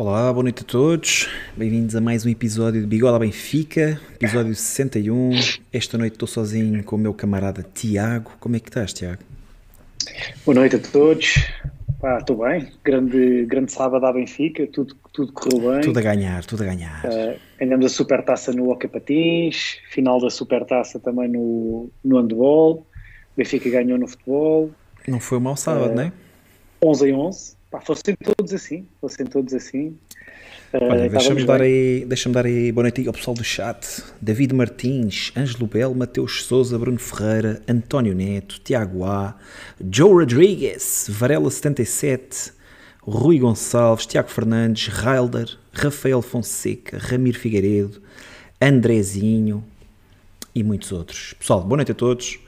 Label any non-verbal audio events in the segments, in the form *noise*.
Olá, boa noite a todos. Bem-vindos a mais um episódio de Bigola Benfica, episódio 61. Esta noite estou sozinho com o meu camarada Tiago. Como é que estás, Tiago? Boa noite a todos. Estou bem. Grande, grande sábado à Benfica, tudo, tudo correu bem. Tudo a ganhar, tudo a ganhar. Uh, ganhamos a supertaça no Hockey Patins, final da supertaça também no, no handball. Benfica ganhou no futebol. Não foi um mau sábado, uh, não é? 11 em 11. Pá, fossem todos assim, fossem todos assim. Olha, uh, deixa-me dar, aí, deixa dar aí boa noite ao pessoal do chat. David Martins, Ângelo Belo, Mateus Souza, Bruno Ferreira, António Neto, Tiago A, Joe Rodrigues, Varela77, Rui Gonçalves, Tiago Fernandes, Railder, Rafael Fonseca, Ramiro Figueiredo, Andrezinho e muitos outros. Pessoal, boa noite a todos.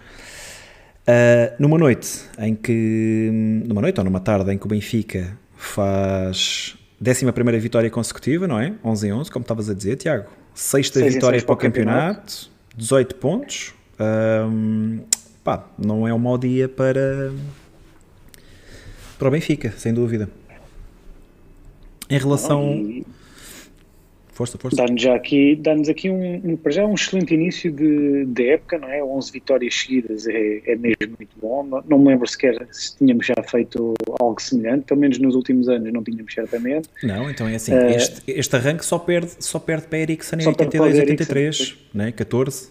Uh, numa noite em que. Numa noite ou numa tarde em que o Benfica faz 11 vitória consecutiva, não é? 11 em 11, como estavas a dizer, Tiago. Sexta seis vitória seis para o campeonato, campeonato, 18 pontos. Um, pá, não é um mau dia para. para o Benfica, sem dúvida. Em relação. e Força, força. Dá-nos aqui, dá aqui um, um, para já um excelente início de, de época, não é? 11 vitórias seguidas é, é mesmo muito bom. Não, não me lembro sequer se tínhamos já feito algo semelhante, pelo menos nos últimos anos não tínhamos certamente. Não, então é assim, uh, este, este arranque só perde, só perde para Ericsson em 82 83, não é? 14.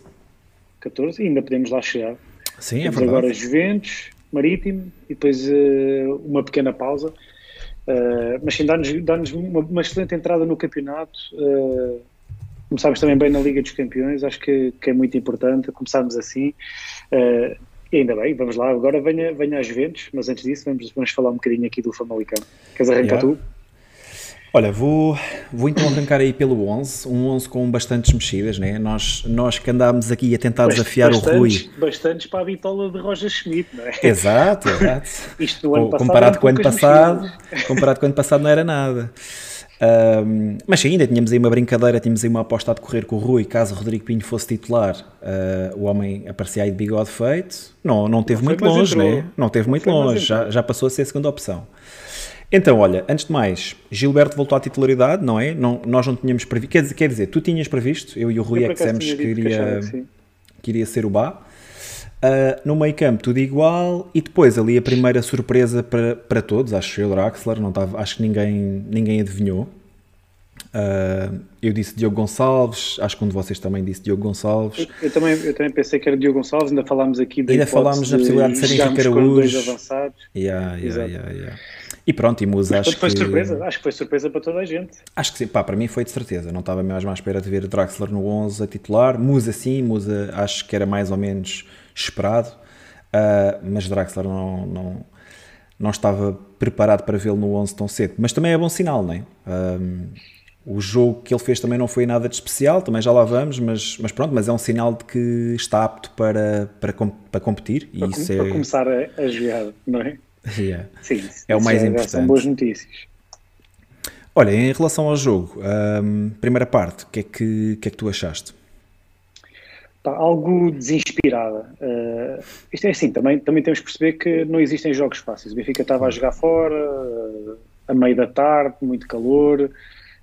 14, e ainda podemos lá chegar. Sim, Temos é verdade. agora Juventus, Marítimo e depois uh, uma pequena pausa. Uh, mas sim, dá-nos dá uma, uma, excelente entrada no campeonato. Uh, começámos também bem na Liga dos Campeões, acho que, que é muito importante começarmos assim. Uh, e ainda bem, vamos lá. Agora venha, venha às Juventus, mas antes disso vamos, vamos falar um bocadinho aqui do Famalicão. Queres arrancar yeah. tu? Olha, vou, vou então arrancar aí pelo 11, um 11 com bastantes mexidas, né? Nós, nós que andámos aqui a tentar desafiar bastantes, o Rui. Bastantes para a bitola de Roger Schmidt, não é? Exato, *laughs* exato. Isto no ano passado. Comparado com o ano passado, comparado com o ano passado não era nada. Um, mas sim, ainda tínhamos aí uma brincadeira, tínhamos aí uma aposta a decorrer com o Rui, caso o Rodrigo Pinho fosse titular, uh, o homem aparecia aí de bigode feito. Não, não teve não muito longe, entrou. né? Não teve muito longe, já, já passou a ser a segunda opção. Então, olha, antes de mais, Gilberto voltou à titularidade, não é? Não, nós não tínhamos previsto. Quer dizer, quer dizer, tu tinhas previsto, eu e o Rui é que dissemos que iria, que iria ser o Bá. Uh, no meio campo, tudo igual. E depois, ali, a primeira surpresa para, para todos, acho eu, Draxler, não estava, acho que ninguém, ninguém adivinhou. Uh, eu disse Diogo Gonçalves, acho que um de vocês também disse Diogo Gonçalves. Eu, eu, também, eu também pensei que era Diogo Gonçalves, ainda falámos aqui da Ainda falámos na possibilidade de, de ser Henrique Araújo. avançados. Yeah, yeah, yeah, yeah. E pronto, e Musa acho foi que... surpresa, acho que foi surpresa para toda a gente. Acho que sim, pá, para mim foi de certeza, não estava mesmo à espera de ver Draxler no 11 a titular, Musa sim, Musa acho que era mais ou menos esperado, uh, mas Draxler não, não, não estava preparado para vê-lo no 11 tão cedo, mas também é bom sinal, não é? Um, o jogo que ele fez também não foi nada de especial, também já lá vamos, mas, mas pronto, mas é um sinal de que está apto para, para, para competir. Para, e isso para é... começar a, a jogar, não é? *laughs* Yeah. Sim, é o mais é, importante. São boas notícias. Olha, em relação ao jogo, um, primeira parte, o que, é que, que, é que tu achaste? Pá, algo desinspirada. Uh, isto é assim, também, também temos que perceber que não existem jogos fáceis. O Benfica estava a jogar fora, uh, a meio da tarde, muito calor.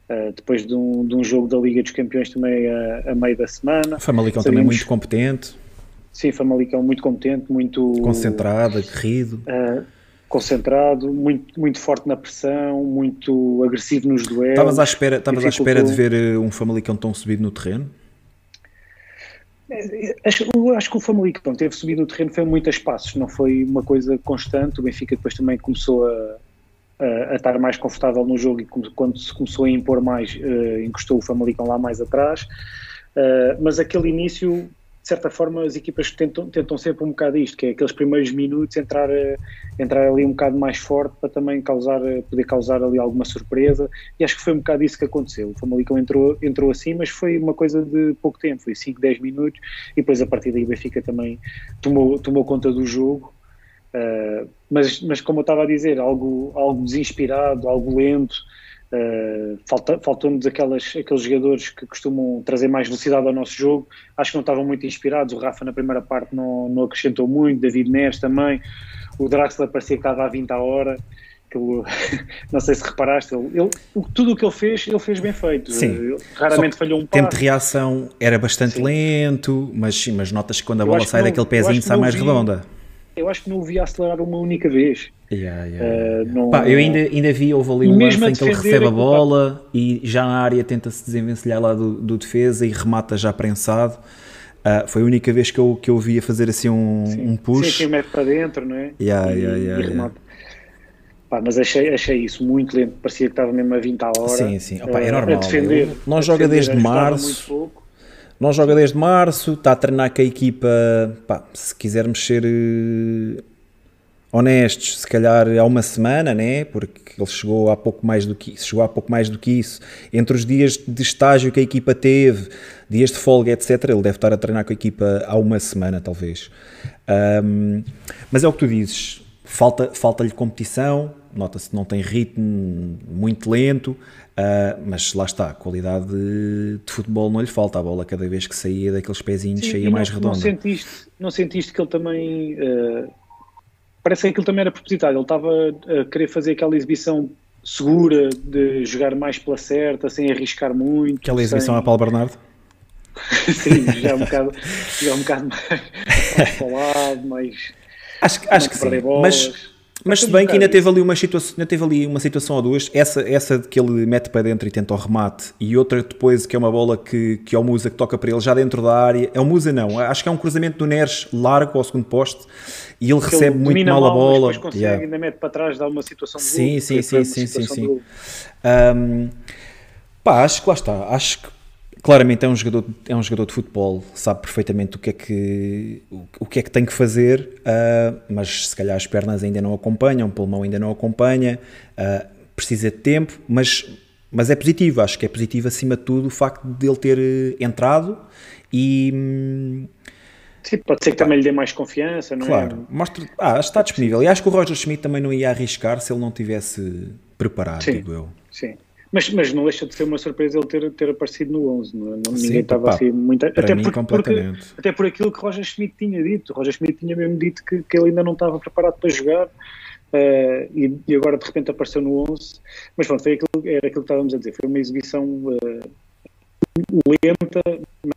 Uh, depois de um, de um jogo da Liga dos Campeões também a, a meio da semana. Famalicão também muito competente. Sim, Famalicão muito competente, muito... Concentrado, aguerrido. Uh, concentrado, muito, muito forte na pressão, muito agressivo nos duelos. Estavas à espera, estavas à espera de ver eh, um Famalicão tão subido no terreno? É, acho, acho que o Famalicão teve subido no terreno foi muitos passos, não foi uma coisa constante. O Benfica depois também começou a, a, estar mais confortável no jogo e quando se começou a impor mais, uh, encostou o Famalicão lá mais atrás. Uh, mas aquele início de certa forma, as equipas tentam, tentam sempre um bocado isto, que é aqueles primeiros minutos entrar, eh, entrar ali um bocado mais forte para também causar, eh, poder causar ali alguma surpresa. E acho que foi um bocado isso que aconteceu. O Famalicão entrou, entrou assim, mas foi uma coisa de pouco tempo, foi 5, 10 minutos, e depois a partir daí o Benfica também tomou, tomou conta do jogo. Uh, mas, mas como eu estava a dizer, algo, algo desinspirado, algo lento. Uh, falta, faltou-nos aqueles jogadores que costumam trazer mais velocidade ao nosso jogo. Acho que não estavam muito inspirados. O Rafa, na primeira parte, não, não acrescentou muito. David Neres também. O Draxler parecia que estava a 20 a hora. Ele, *laughs* não sei se reparaste, ele, ele, tudo o que ele fez, ele fez bem feito. Sim. Ele, raramente falhou um passo. tempo de reação era bastante sim. lento, mas mas notas que quando a bola sai daquele pezinho sai mais vi, redonda. Eu acho que não o vi acelerar uma única vez. Yeah, yeah, uh, não, Pá, eu ainda, ainda vi, houve ali um lance em que ele recebe a bola e já na área tenta-se desenvencilhar lá do, do, defesa e remata já prensado. Uh, foi a única vez que eu, que eu vi a fazer assim um, sim. um push. Sim, sim, mete para dentro, não é? Yeah, e, yeah, yeah, e remata. Pá, mas achei, achei isso muito lento, parecia que estava mesmo a 20 à hora. Sim, sim, Opa, é normal. A defender, não joga desde março. Não joga desde março, está a treinar com a equipa. Pá, se quisermos ser uh, honestos, se calhar há uma semana, né? Porque ele chegou há pouco mais do que chegou há pouco mais do que isso. Entre os dias de estágio que a equipa teve, dias de folga, etc., ele deve estar a treinar com a equipa há uma semana, talvez. Um, mas é o que tu dizes Falta, falta-lhe competição, nota-se que não tem ritmo muito lento, uh, mas lá está, a qualidade de, de, futebol não lhe falta, a bola cada vez que saía daqueles pezinhos Sim, saía mais redonda. Não sentiste, não sentiste que ele também, uh, parece que aquilo também era propositado, ele estava a querer fazer aquela exibição segura, de jogar mais pela certa, sem arriscar muito. Aquela exibição sem... a Paulo Bernardo? *laughs* Sim, já é um *laughs* bocado, já é um bocado mais, mais falado, mais Acho, acho que sim. Mas, mas se bem que ainda teve ali uma situação, ainda teve ali uma situação ou duas, essa, essa de que ele mete para dentro e tenta o remate, e outra depois que é uma bola que, que é o Musa que toca para ele já dentro da área. É o Musa não, acho que é um cruzamento do Neres largo ao segundo poste e ele recebe ele muito mal, a bola. Mas depois consegue, yeah. ainda mete para trás, dá uma situação de sim, gol, sim, sim, sim, sim, sim. Um, pá, acho que lá está. Acho que claramente é um jogador é um jogador de futebol sabe perfeitamente o que é que o, o que é que tem que fazer uh, mas se calhar as pernas ainda não acompanham o pulmão ainda não acompanha uh, precisa de tempo mas mas é positivo acho que é positivo acima de tudo o facto de ele ter eh, entrado e Sim, pode ser que também lhe dê mais confiança, não claro, é? Claro, mostra, ah, está disponível. E acho que o Roger Schmidt também não ia arriscar se ele não tivesse preparado, sim, digo eu. Sim, mas, mas não deixa de ser uma surpresa ele ter, ter aparecido no 11. Não, é? não ninguém estava assim muito. Até, mim, por, porque, até por aquilo que Roger Schmidt tinha dito. Roger Schmidt tinha mesmo dito que, que ele ainda não estava preparado para jogar. Uh, e, e, agora de repente apareceu no 11. Mas pronto, foi aquilo, era aquilo que estávamos a dizer. Foi uma exibição uh, lenta,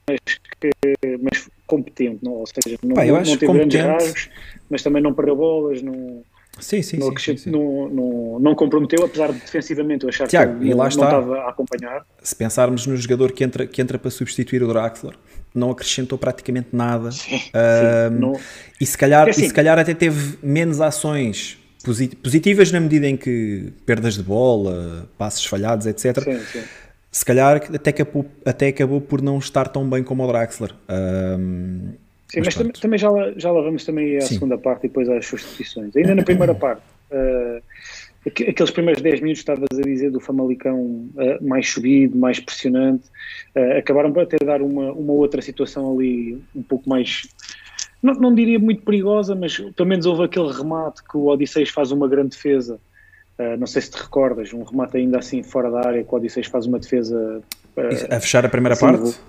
mas, que, mas competente. Não? Ou seja, não, Pá, não teve grandes rasgos, mas também não perdeu bolas. Não, Sim, sim, não, sim, sim, Não, não, não, comprometeu, apesar de defensivamente eu achar Tiago, que não, não estava a acompanhar. Se pensarmos no jogador que entra, que entra para substituir o Draxler, não acrescentou praticamente nada. Sim, um, sim, e, se calhar, é assim, e se calhar até teve menos ações positivas na medida em que perdas de bola, passos falhados, etc. Sim, sim. Se calhar até acabou, até acabou por não estar tão bem como o Draxler. Um, Sim, mas, mas também já, já lá vamos também à Sim. segunda parte e depois às substituições. Ainda na primeira *coughs* parte, uh, aqueles primeiros 10 minutos estavas a dizer do Famalicão uh, mais subido, mais pressionante, uh, acabaram por até dar uma, uma outra situação ali um pouco mais, não, não diria muito perigosa, mas pelo menos houve aquele remate que o Odisseis faz uma grande defesa. não sei se te recordas, um remate ainda assim fora da área que o Odisseis faz uma defesa. a fechar a primeira assim, parte?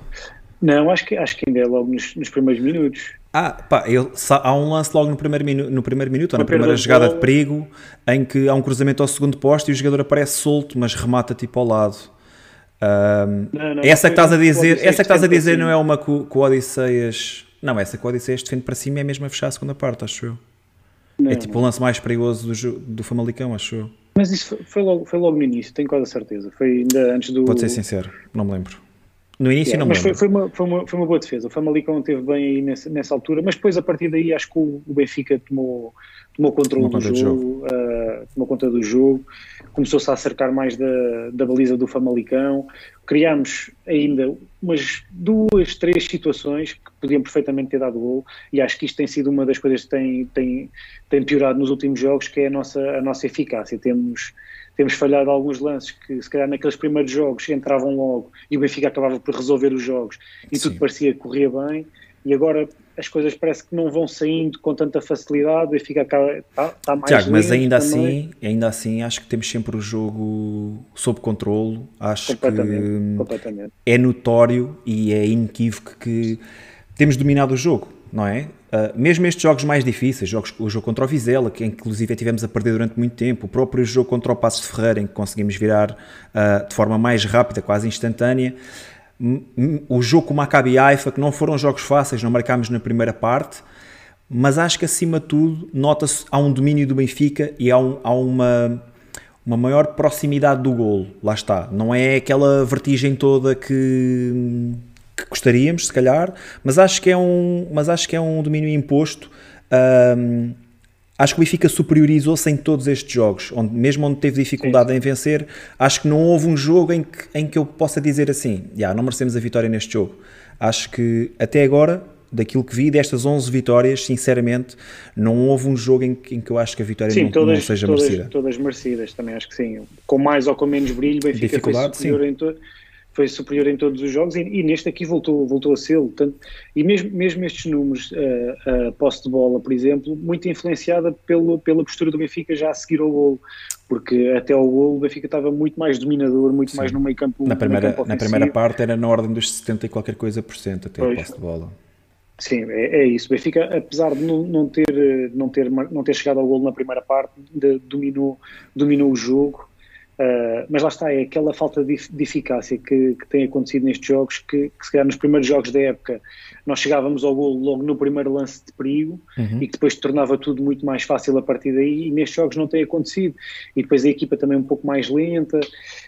Não, acho que, acho que ainda é logo nos, nos primeiros minutos. Ah, pá, ele, há um lance logo no primeiro, minu, no primeiro minuto, ou na primeira jogada de perigo, em que há um cruzamento ao segundo posto e o jogador aparece solto, mas remata tipo ao lado. Um, não, não, essa que estás a dizer, essa que estás a dizer não é uma que o, que o Odisseias. Não, essa que o Odisseias defende para cima é mesmo a fechar a segunda parte, acho eu. Não, é tipo o lance mais perigoso do, do Famalicão, acho eu. Mas isso foi, foi, logo, foi logo no início, tenho quase a certeza. Foi ainda antes do. Pode ser sincero, não me lembro. No início yeah, não Mas foi, foi, uma, foi, uma, foi uma boa defesa. O Famalicão teve bem aí nessa, nessa altura, mas depois a partir daí acho que o, o Benfica tomou, tomou controle tomou do jogo, jogo. Uh, tomou conta do jogo, começou-se a acercar mais da, da baliza do Famalicão. Criámos ainda umas duas, três situações que podiam perfeitamente ter dado gol e acho que isto tem sido uma das coisas que tem, tem, tem piorado nos últimos jogos, que é a nossa, a nossa eficácia. Temos temos falhado alguns lances que, se calhar, naqueles primeiros jogos entravam logo e o Benfica acabava por resolver os jogos e Sim. tudo parecia que corria bem. E agora as coisas parece que não vão saindo com tanta facilidade, o Benfica está, está mais Tiago, mas ainda assim, ainda assim acho que temos sempre o jogo sob controle. Acho completamente, que completamente. é notório e é inequívoco que temos dominado o jogo não é? Uh, mesmo estes jogos mais difíceis, jogos, o jogo contra o Vizela, que inclusive tivemos a perder durante muito tempo, o próprio jogo contra o Passo de Ferreira, em que conseguimos virar uh, de forma mais rápida, quase instantânea, o jogo com o Maccabi Haifa, que não foram jogos fáceis, não marcámos na primeira parte, mas acho que acima de tudo nota-se há um domínio do Benfica e há, um, há uma, uma maior proximidade do golo, lá está, não é aquela vertigem toda que que gostaríamos, se calhar, mas acho que é um, mas acho que é um domínio imposto. Um, acho que o Benfica superiorizou-se em todos estes jogos, onde, mesmo onde teve dificuldade Sim. em vencer, acho que não houve um jogo em que, em que eu possa dizer assim, já, yeah, não merecemos a vitória neste jogo. Acho que até agora, daquilo que vi, destas 11 vitórias, sinceramente, não houve um jogo em que, em que eu acho que a vitória sim, não, todas, não seja todas, merecida. Todas merecidas, também acho que sim. Com mais ou com menos brilho, Benfica foi superior sim. em todo foi superior em todos os jogos e, e, neste aqui voltou, voltou a ser. E mesmo, mesmo estes números, uh, uh, posse de bola, por exemplo, muito influenciada pelo, pela postura do Benfica já a seguir ao gol, porque até ao gol o Benfica estava muito mais dominador, muito Sim. mais no meio campo. Na primeira, campo na primeira parte era na ordem dos 70 e qualquer coisa por cento até pois. a posse de bola. Sim, é, é, isso. O Benfica, apesar de não, não, ter, não, ter, não ter chegado ao gol na primeira parte, de, dominou, dominou o jogo Uh, mas lá está, é aquela falta de, de eficácia que, que, tem acontecido nestes jogos, que, que se calhar nos primeiros jogos da época nós chegávamos ao golo logo no primeiro lance de perigo uhum. e que depois tornava tudo muito mais fácil a partir daí, e nestes jogos não tem acontecido. E depois a equipa também um pouco mais lenta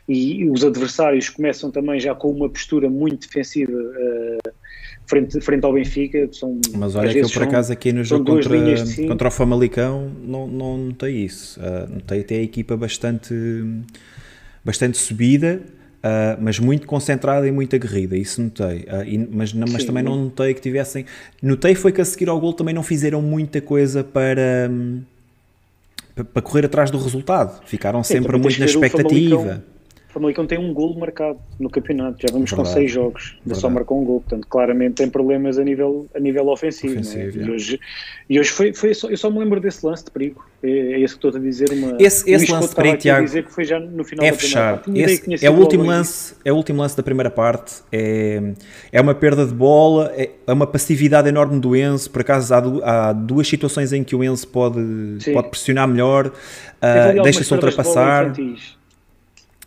e, e os adversários começam também já com uma postura muito defensiva. Uh, frente, frente ao Benfica. São, Mas olha que eu por acaso aqui no jogo contra, contra o Famalicão não, não notei isso. Uh, notei até a equipa bastante, bastante subida. Uh, mas muito concentrada e muito aguerrida, isso notei. Uh, e, mas não, mas Sim, também não notei que tivessem. Notei foi que a seguir ao gol também não fizeram muita coisa para, um, para correr atrás do resultado. Ficaram sempre muito na expectativa. Famalicão tem um golo marcado no campeonato, já vamos Verdade. com seis jogos, ainda só marcou um gol, portanto claramente tem problemas a nível, a nível ofensivo. É? ofensivo é? e, hoje, e hoje foi, foi só, eu só me lembro desse lance de perigo, é, é esse que estou a dizer. Uma, esse esse lance de perigo, Tiago, dizer que foi já no final é fechar. Esse, é o último lance, é o último lance da primeira parte, é, é uma perda de bola, é, é uma passividade enorme do Enzo, por acaso há, há duas situações em que o Enzo pode, pode pressionar melhor, uh, deixa-se ultrapassar.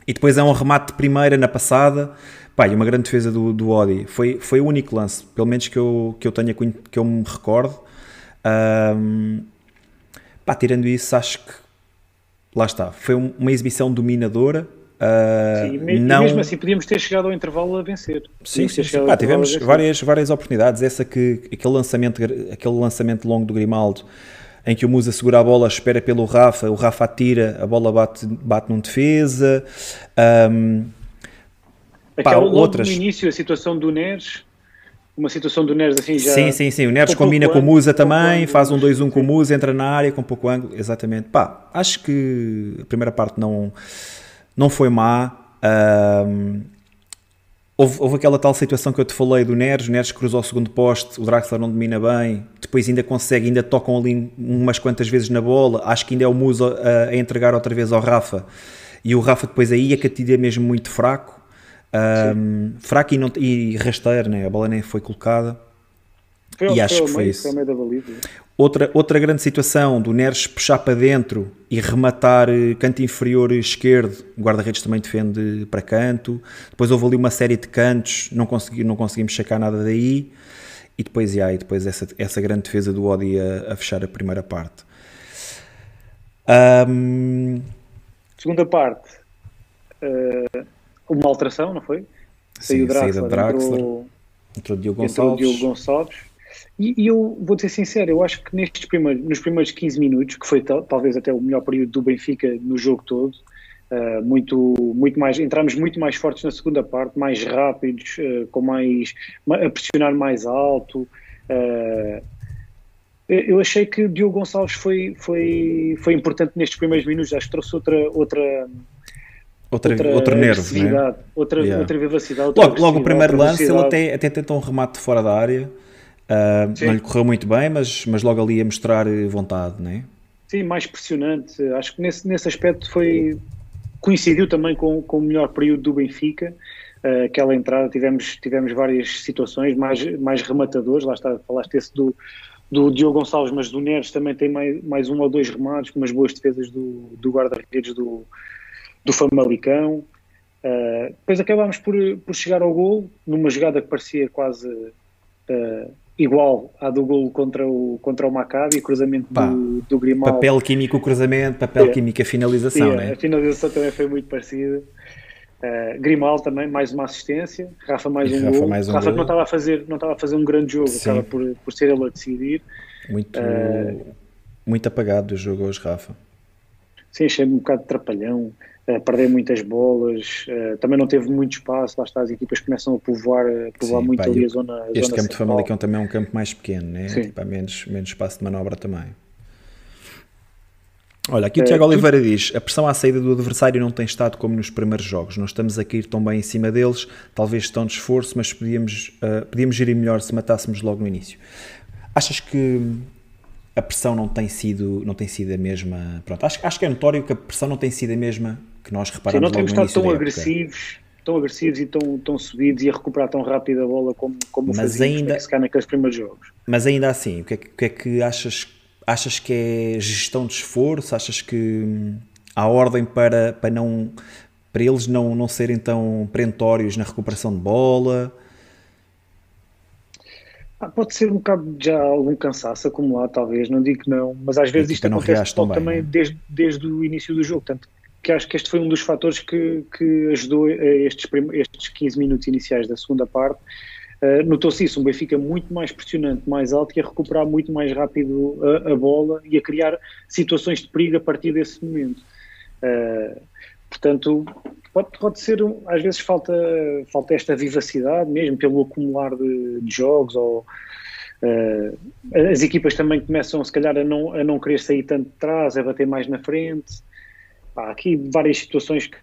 E depois é um remate de primeira na passada. Pá, e uma grande defesa do, do Odi. Foi, foi o único lance, pelo menos que eu, que eu tenha que eu me recordo. Um, pá, tirando isso, acho que lá está. Foi uma exibição dominadora. Uh, sim, não... mesmo assim podíamos ter chegado ao intervalo a vencer. Sim, sim, sim. Pá, tivemos várias, várias oportunidades. Essa que aquele lançamento, aquele lançamento longo do Grimaldo em que o Musa segura a bola, espera pelo Rafa, o Rafa atira, a bola bate, bate num defesa. Um, Aquela pá, outras... no início, a situação do Neres, uma situação do Neres assim já... Sim, sim, sim, o Neres com combina com o Musa também, ângulo, faz um 2-1 com o Musa, entra na área com pouco ângulo, exatamente. Pá, acho que a primeira parte não, não foi má. Um, Houve, houve, aquela tal situação que eu te falei do Neres, o Neres cruzou o segundo poste, o Draxler não domina bem, depois ainda consegue, ainda tocam ali umas quantas vezes na bola, acho que ainda é o Muso a, a entregar outra vez ao Rafa, e o Rafa depois aí a Catida é mesmo muito fraco, um, fraco e, não, e rasteiro, né? a bola nem foi colocada, foi, e acho que foi meio, isso. Foi Outra, outra grande situação do Neres puxar para dentro e rematar eh, canto inferior esquerdo, o guarda-redes também defende para canto. Depois houve ali uma série de cantos, não, consegui, não conseguimos checar nada daí. E depois, yeah, e depois essa, essa grande defesa do Odi a, a fechar a primeira parte. Um... Segunda parte, uh, uma alteração, não foi? Saiu Sim, Draxler, Draxler, entrou, entrou Diogo Gonçalves. Entrou Diogo Gonçalves e, e, eu vou ser sincero, eu acho que nestes primeiros, nos primeiros 15 minutos, que foi talvez até o melhor período do Benfica no jogo todo, uh, muito, muito mais, entramos muito mais fortes na segunda parte, mais rápidos, uh, com mais, a pressionar mais alto. Uh, eu achei que o Diogo Gonçalves foi, foi, foi importante nestes primeiros minutos, acho que trouxe outra, outra, Outra, outra nervo, né? outra, yeah. outra vivacidade. Outra logo, logo o primeiro lance, ele até, até tentou um remate fora da área. Uh, não lhe correu muito bem, mas, mas logo ali a mostrar vontade, não é? Sim, mais pressionante. Acho que nesse, nesse aspecto foi, coincidiu também com, com o melhor período do Benfica. Uh, aquela entrada tivemos, tivemos várias situações mais, mais rematadores, lá está, falaste esse do, do Diogo Gonçalves, mas do Neres também tem mais, mais um ou dois remates, com umas boas defesas do, do guarda-redes do, do Famalicão. Uh, depois acabámos por, por chegar ao gol, numa jogada que parecia quase uh, igual à do gol contra o, contra o Maccabi, cruzamento Pá, do, do Grimaldo. Papel químico, cruzamento, papel yeah. químico, a finalização, yeah, né? A finalização também foi muito parecida. Uh, Grimal também, mais uma assistência. Rafa mais um Rafa gol. Mais um Rafa gol. não estava a fazer, não estava a fazer um grande jogo, Sim. acaba por, por ser ele a decidir. Muito, uh, muito apagado o jogo hoje, Rafa. Sim, achei-me um bocado de trapalhão, uh, perder muitas bolas, uh, também não teve muito espaço, lá está, as equipas começam a povoar, a povoar Sim, muito pá, ali a zona Este zona campo de Famalicão também é um campo mais pequeno, né? Tipo, há menos, menos espaço de manobra também. Olha, aqui o Tiago Oliveira diz: a pressão à saída do adversário não tem estado como nos primeiros jogos. Não estamos a cair tão bem em cima deles, talvez estão de esforço, mas podíamos, uh, podíamos gerir melhor se matássemos logo no início. Achas que a pressão não tem sido, não tem sido a mesma? Pronto, acho, acho que é notório que a pressão não tem sido a mesma que nós reparamos Sim, não temos estado tão agressivos, tão agressivos e tão, tão subidos e a recuperar tão rápido a bola como, como mas fazíamos ainda, se naqueles primeiros jogos. Mas ainda assim, o que é, o que, é que achas achas que é gestão de esforço? Achas que há ordem para, para, não, para eles não, não serem tão perentórios na recuperação de bola? Ah, pode ser um bocado já algum cansaço acumulado, talvez, não digo que não, mas às vezes isto acontece também né? desde, desde o início do jogo, tanto que acho que este foi um dos fatores que, que ajudou estes, estes 15 minutos iniciais da segunda parte, Uh, Notou-se isso, um Benfica muito mais pressionante, mais alto e a recuperar muito mais rápido a, a, bola e a criar situações de perigo a partir desse momento. Uh, portanto, pode, pode ser, às vezes falta, falta esta vivacidade mesmo pelo acumular de, de jogos ou uh, as equipas também começam se calhar a não, a não querer sair tanto de trás, a bater mais na frente. Há aqui várias situações que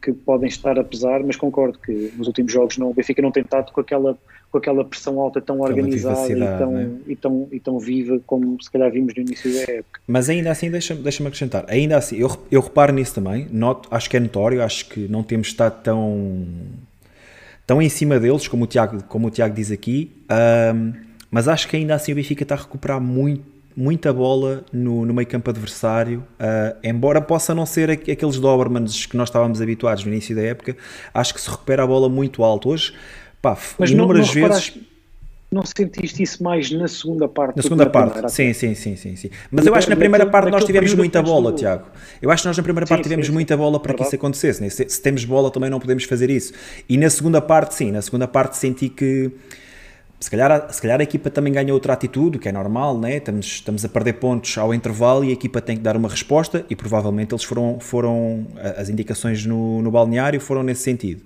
que podem estar a pesar, mas concordo que nos últimos jogos não, o Benfica não tem estado com aquela, com aquela pressão alta tão organizada e tão, né? e, tão, e tão viva como se calhar vimos no início da época. Mas ainda assim, deixa-me deixa acrescentar, ainda assim, eu, eu reparo nisso também, noto, acho que é notório, acho que não temos estado tão, tão em cima deles, como o Tiago, como o Tiago diz aqui, um, mas acho que ainda assim o Benfica está a recuperar muito muita bola no, no meio campo adversário, uh, embora possa não ser aqueles Dobermans que nós estávamos habituados no início da época, acho que se recupera a bola muito alto. Hoje, pá, Mas inúmeras não, não vezes... Não sentiste isso mais na segunda parte? Na segunda parte, sim, sim, sim, sim, sim. Mas eu acho que na primeira parte nós tivemos muita bola, Tiago. Eu acho que nós na primeira parte tivemos muita bola para que isso acontecesse. Né? Se, se temos bola também não podemos fazer isso. E na segunda parte, sim, na segunda parte senti que se calhar, se calhar a equipa também ganha outra atitude, que é normal, né? estamos, estamos a perder pontos ao intervalo e a equipa tem que dar uma resposta e provavelmente eles foram, foram as indicações no, no balneário foram nesse sentido.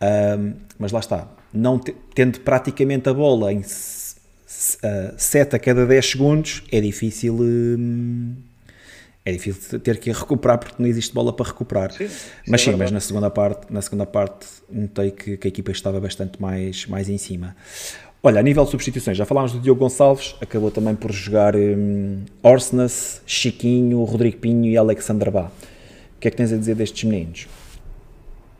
Um, mas lá está, não te, tendo praticamente a bola em 7 a cada 10 segundos, é difícil. Hum, é difícil ter que recuperar porque não existe bola para recuperar. Sim, mas sim, é mas na segunda parte, na segunda parte notei que, que, a equipa estava bastante mais, mais em cima. Olha, a nível de substituições, já falámos do Diogo Gonçalves, acabou também por jogar um, Orsnas, Chiquinho, Rodrigo Pinho e Alexandre Bá. O que é que tens a dizer destes meninos?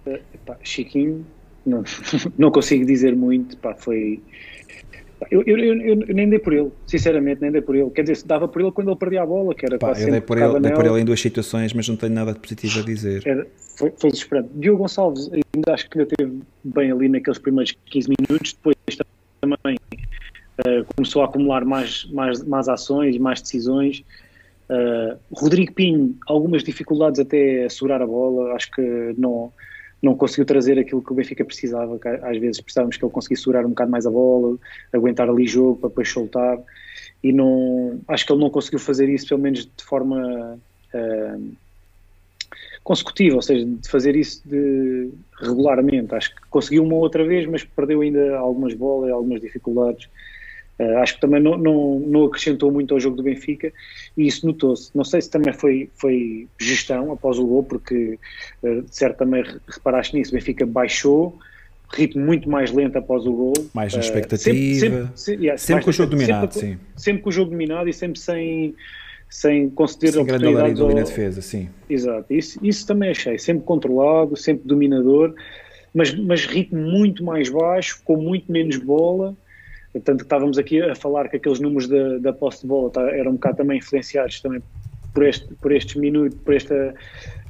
Uh, Chiquinho, não, *laughs* não consigo dizer muito, pá, foi... Eu, eu, eu, eu, nem dei por ele, sinceramente, nem dei por ele. Quer dizer, dava por ele quando ele perdia a bola, que era Pá, eu dei por, ele, dei por ele em duas situações, mas não tenho nada de positivo a dizer. Era, foi, foi desesperante. Diogo Gonçalves, ainda acho que ainda teve bem ali naqueles primeiros 15 minutos, depois também uh, começou a acumular mais, mais, mais ações, mais decisões. Uh, Rodrigo Pinho, algumas dificuldades até a segurar a bola, acho que não, não conseguiu trazer aquilo que o Benfica precisava, às vezes precisávamos que ele conseguisse segurar um bocado mais a bola, aguentar ali jogo para depois soltar, e não, acho que ele não conseguiu fazer isso, pelo menos de forma uh, consecutiva, ou seja, de fazer isso de, regularmente. Acho que conseguiu uma outra vez, mas perdeu ainda algumas bolas, algumas dificuldades. Uh, acho que também não, não, não, acrescentou muito ao jogo do Benfica e isso notou-se. Não sei se também foi, foi gestão após o gol, porque uh, de certo também reparaste nisso, o Benfica baixou, ritmo muito mais lento após o gol. Mais na expectativa. Uh, sempre, sempre, sempre, yeah, sempre com o jogo dominado, sempre, sim. Sempre com o jogo dominado e sempre sem sem conceder sem oportunidades ao... na defesa, sim. Exato, isso, isso também achei, sempre controlado, sempre dominador, mas, mas ritmo muito mais baixo, com muito menos bola, tanto que estávamos aqui a falar que aqueles números da, da posse de bola tá, eram um bocado também influenciados também por, este, por estes minutos, por esta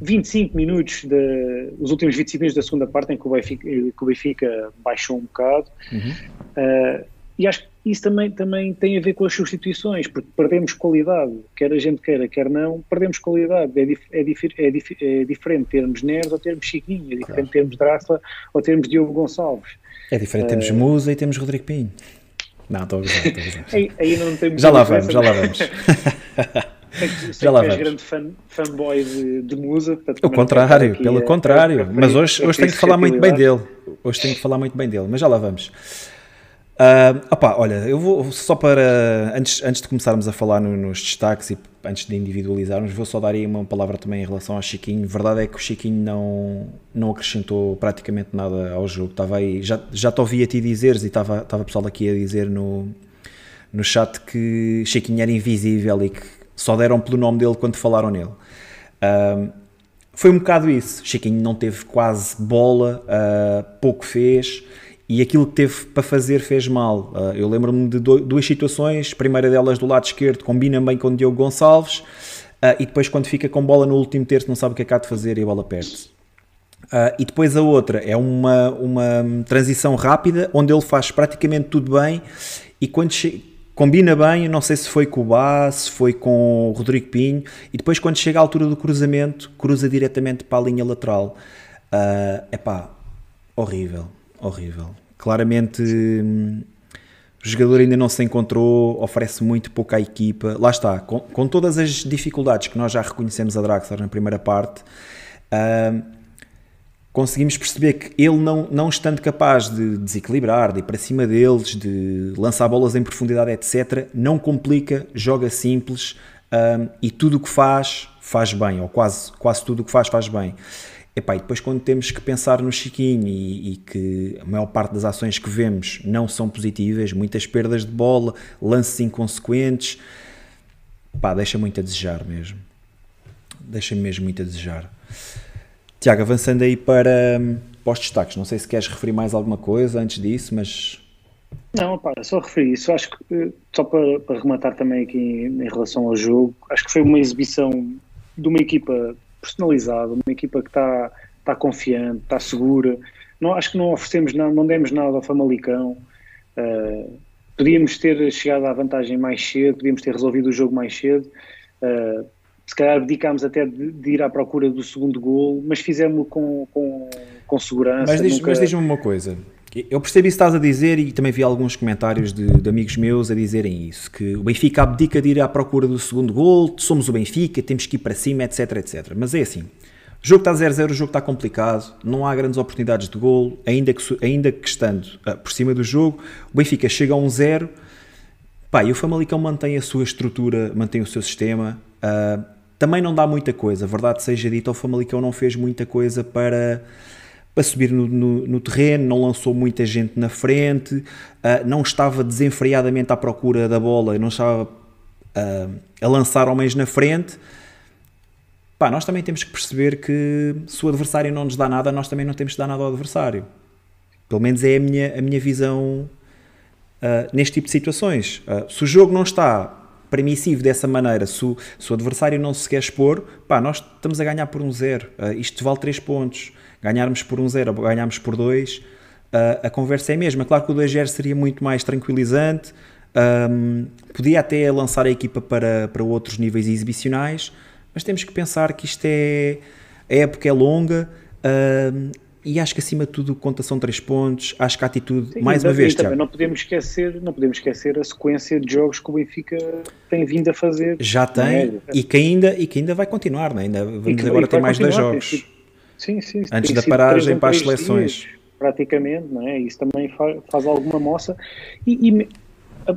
25 minutos, de, os últimos 25 minutos da segunda parte em que o Benfica, que o Benfica baixou um bocado. Uhum. Uh, e acho que isso também, também tem a ver com as substituições, porque perdemos qualidade, quer a gente queira, quer não, perdemos qualidade. É, dif, é, dif, é, dif, é diferente termos Neres ou termos Chiquinho, é diferente claro. termos Draxler ou termos Diogo Gonçalves. É diferente uh, termos Musa e temos Rodrigo Pinho. Não, estou a gozar, estou a gozar. aí, aí não temos já lá vamos, já lá vamos. *laughs* Já lá vamos. grande fan, fanboy de, de Musa. O contrário, pelo a, contrário. A, a, mas hoje, hoje tenho que falar muito bem dele. Hoje tenho que falar muito bem dele, mas já lá vamos. Uh, opa, olha, eu vou só para. Antes, antes de começarmos a falar no, nos destaques e antes de individualizarmos, vou só dar aí uma palavra também em relação ao Chiquinho. Verdade é que o Chiquinho não, não acrescentou praticamente nada ao jogo. Estava aí, já, já te ouvi a ti dizeres e estava, estava pessoal aqui a dizer no, no chat que Chiquinho era invisível e que só deram pelo nome dele quando falaram nele. Uh, foi um bocado isso. Chiquinho não teve quase bola, uh, pouco fez e aquilo que teve para fazer fez mal. Uh, eu lembro-me de duas situações, a primeira delas do lado esquerdo, combina bem com o Diogo Gonçalves, uh, e depois quando fica com bola no último terço não sabe o que é que há de fazer e a bola perde-se. Uh, e depois a outra é uma, uma transição rápida, onde ele faz praticamente tudo bem, e quando combina bem, não sei se foi com o Bá, se foi com o Rodrigo Pinho, e depois quando chega à altura do cruzamento, cruza diretamente para a linha lateral. É uh, pá, horrível, horrível. Claramente hum, o jogador ainda não se encontrou, oferece muito pouco à equipa. Lá está, com, com todas as dificuldades que nós já reconhecemos a Draxler na primeira parte, uh, conseguimos perceber que ele não, não estando capaz de desequilibrar, de ir para cima deles, de lançar bolas em profundidade, etc., não complica, joga simples um, e tudo o que faz, faz bem, ou quase, quase tudo o que faz, faz bem. Epá, e depois quando temos que pensar no Chiquinho e, e, que a maior parte das ações que vemos não são positivas, muitas perdas de bola, lances inconsequentes, pá, deixa muito a desejar mesmo. Deixa mesmo muito a desejar. Tiago, avançando aí para, para os destaques, não sei se queres referir mais alguma coisa antes disso, mas. Não, pá, só referir isso. Acho que, eh, só para, para rematar também aqui em, relação ao jogo, acho que foi uma exibição de uma equipa personalizada, uma equipa que está, está confiante, está segura. Não, acho que não oferecemos nada, não demos nada ao Famalicão. Uh, podíamos ter chegado à vantagem mais cedo, podíamos ter resolvido o jogo mais cedo. Uh, se calhar abdicámos até de, de, ir à procura do segundo gol, mas fizemos com, com, com segurança. Mas, diz, nunca... diz-me uma coisa. Eu percebi isso que estás a dizer e também vi alguns comentários de, de, amigos meus a dizerem isso, que o Benfica abdica de ir à procura do segundo gol, somos o Benfica, temos que ir para cima, etc, etc. Mas é assim, o jogo está 0-0, o jogo está complicado, não há grandes oportunidades de gol, ainda que, ainda que estando uh, por cima do jogo, o Benfica chega a um 0, pá, e o Famalicão mantém a sua estrutura, mantém o seu sistema, uh, também não dá muita coisa, verdade seja dita, o Famalicão não fez muita coisa para, para subir no, no, no terreno, não lançou muita gente na frente, uh, não estava desenfreadamente à procura da bola, não estava uh, a lançar homens na frente. Pá, nós também temos que perceber que se o adversário não nos dá nada, nós também não temos de dar nada ao adversário. Pelo menos é a minha, a minha visão uh, neste tipo de situações. se o jogo não está permissivo dessa maneira, se o, se o, adversário não se quer expor, pá, nós estamos a ganhar por um zero, uh, isto vale 3 pontos, ganharmos por um zero, ganharmos por 2, uh, a conversa é a mesma, claro que o 2-0 seria muito mais tranquilizante, um, podia até lançar a equipa para, para outros níveis exibicionais, mas temos que pensar que isto é, a época é longa, uh, e acho que acima de tudo conta são três pontos. Acho que a atitude, Sim, mais uma vez, também não podemos esquecer, não podemos esquecer a sequência de jogos que o Benfica tem vindo a fazer. Já tem é? e que ainda e que ainda vai continuar, não é? ainda vamos que, agora ter mais dois jogos. Sim, sim, antes da paragem para as seleções. Dias, praticamente, não é? Isso também faz, faz alguma moça e, e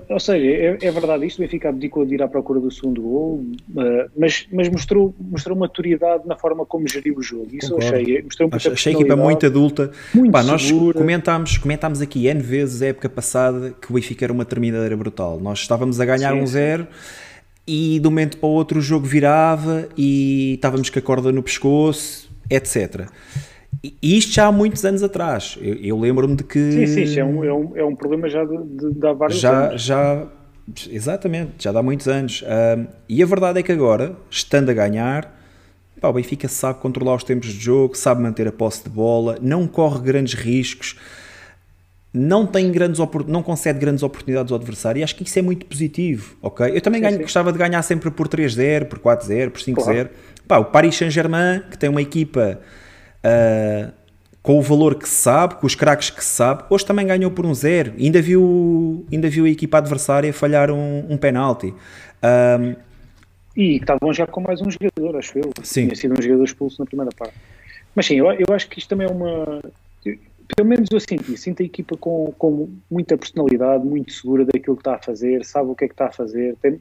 ou seja, é, é, verdade isto, o Benfica abdicou de ir à procura do segundo gol, uh, mas, mas mostrou, mostrou maturidade na forma como geriu o jogo. Isso achei, mostrou muita achei a equipa muito adulta. Muito Pá, nós comentámos, comentámos aqui N vezes a época passada que o Benfica era uma terminadeira brutal. Nós estávamos a ganhar sim, um zero e de um momento para o outro o jogo virava e estávamos com a corda no pescoço, etc. E isto já há muitos anos atrás. Eu, eu lembro-me de que. Sim, sim, isto é um, é um, é um problema já de, de, de há vários já, anos. Já, exatamente, já dá muitos anos. Um, e a verdade é que agora, estando a ganhar, pá, o Benfica sabe controlar os tempos de jogo, sabe manter a posse de bola, não corre grandes riscos não tem grandes não concede grandes oportunidades ao adversário e acho que isso é muito positivo, ok? Eu também sim, ganho, sim. gostava de ganhar sempre por 3-0, por 4-0, por 5-0. Claro. Pá, o Paris Saint-Germain, que tem uma equipa uh, com o valor que se sabe, com os craques que se sabe, hoje também ganhou por um 0. Ainda viu, ainda viu a equipa adversária falhar um, um penalti. Um, e estavam já com mais um jogador, acho eu. Sim. Tinha sido um jogador expulso na primeira parte. Mas sim, eu, eu acho que isto também é uma pelo menos eu senti, sinto a equipa com, com muita personalidade, muito segura daquilo que está a fazer, sabe o que é que está a fazer, tem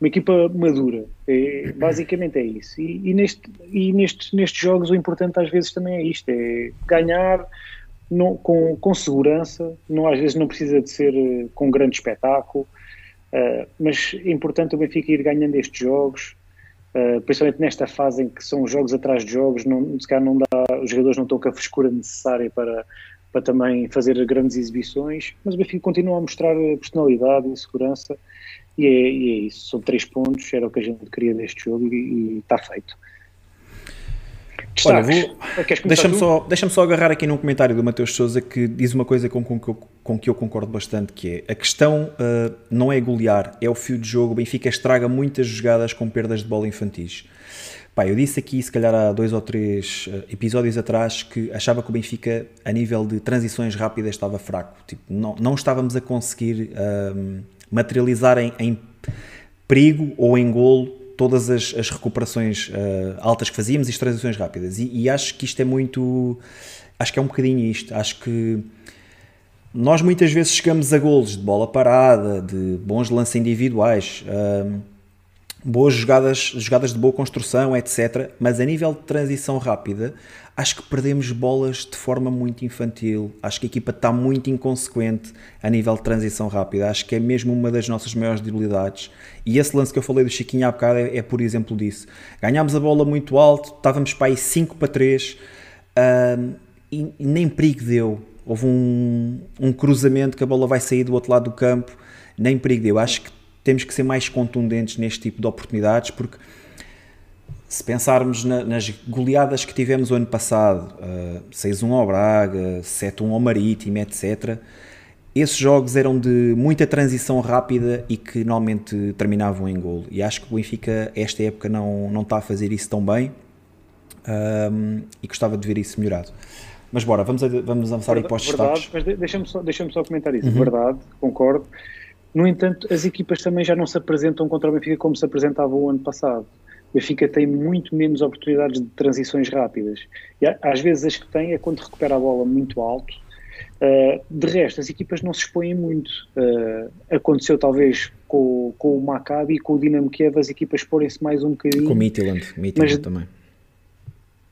uma equipa madura, é, basicamente é isso. E, e, neste, e nestes, nestes jogos o importante às vezes também é isto, é ganhar não, com, com segurança, não, às vezes não precisa de ser eh, com grande espetáculo, uh, mas é importante o Benfica ir ganhando estes jogos, Uh, principalmente nesta fase em que são jogos atrás de jogos, não, se calhar não dá, os jogadores não estão com a frescura necessária para, para também fazer grandes exibições, mas o Benfica continua a mostrar personalidade e segurança e é, e é isso, são três pontos, era o que a gente queria deste jogo e, está feito. Olha, vou... deixa-me só, deixa só agarrar aqui num comentário do Mateus Souza que diz uma coisa com, com, com que eu concordo bastante, que é a questão uh, não é golear, é o fio de jogo. O Benfica estraga muitas jogadas com perdas de bola infantis. Pá, eu disse aqui, se calhar há dois ou três uh, episódios atrás, que achava que o Benfica, a nível de transições rápidas, estava fraco. Tipo, não, não estávamos a conseguir materializar em, em perigo ou em golo todas as, as recuperações uh, altas que fazíamos e as transições rápidas. E, e, acho que isto é muito. Acho que é um bocadinho isto. Acho que nós muitas vezes chegamos a golos de bola parada, de bons lances individuais, uh, boas jogadas, jogadas de boa construção, etc. Mas a nível de transição rápida, acho que perdemos bolas de forma muito infantil. Acho que a equipa está muito inconsequente a nível de transição rápida. Acho que é mesmo uma das nossas maiores debilidades. E esse lance que eu falei do Chiquinho há bocado é, é por exemplo disso. Ganhámos a bola muito alto, estávamos para aí 5 para 3 uh, e, e, nem perigo deu. Houve um, um cruzamento que a bola vai sair do outro lado do campo, nem perigo deu. Acho que temos que ser mais contundentes neste tipo de oportunidades porque se pensarmos na, nas goleadas que tivemos o ano passado, uh, 6-1 ao Braga, 7-1 ao Marítimo, etc., esses jogos eram de muita transição rápida e que normalmente terminavam em golo. E acho que o Benfica, esta época, não, não está a fazer isso tão bem um, e gostava de ver isso melhorado. Mas bora, vamos, vamos avançar verdade, aí para os destaques. Mas deixa-me só, deixa só comentar isso. Uhum. Verdade, concordo. No entanto, as equipas também já não se apresentam contra o Benfica como se apresentavam o ano passado o Benfica tem muito menos oportunidades de transições rápidas. E às vezes as que tem é quando recupera a bola muito alto. Uh, de resto, as equipas não se expõem muito. Uh, aconteceu talvez com, com o Maccabi e com o Dinamo Kiev, as equipas exporem-se mais um bocadinho. Com o Midtjylland, Midtjylland também.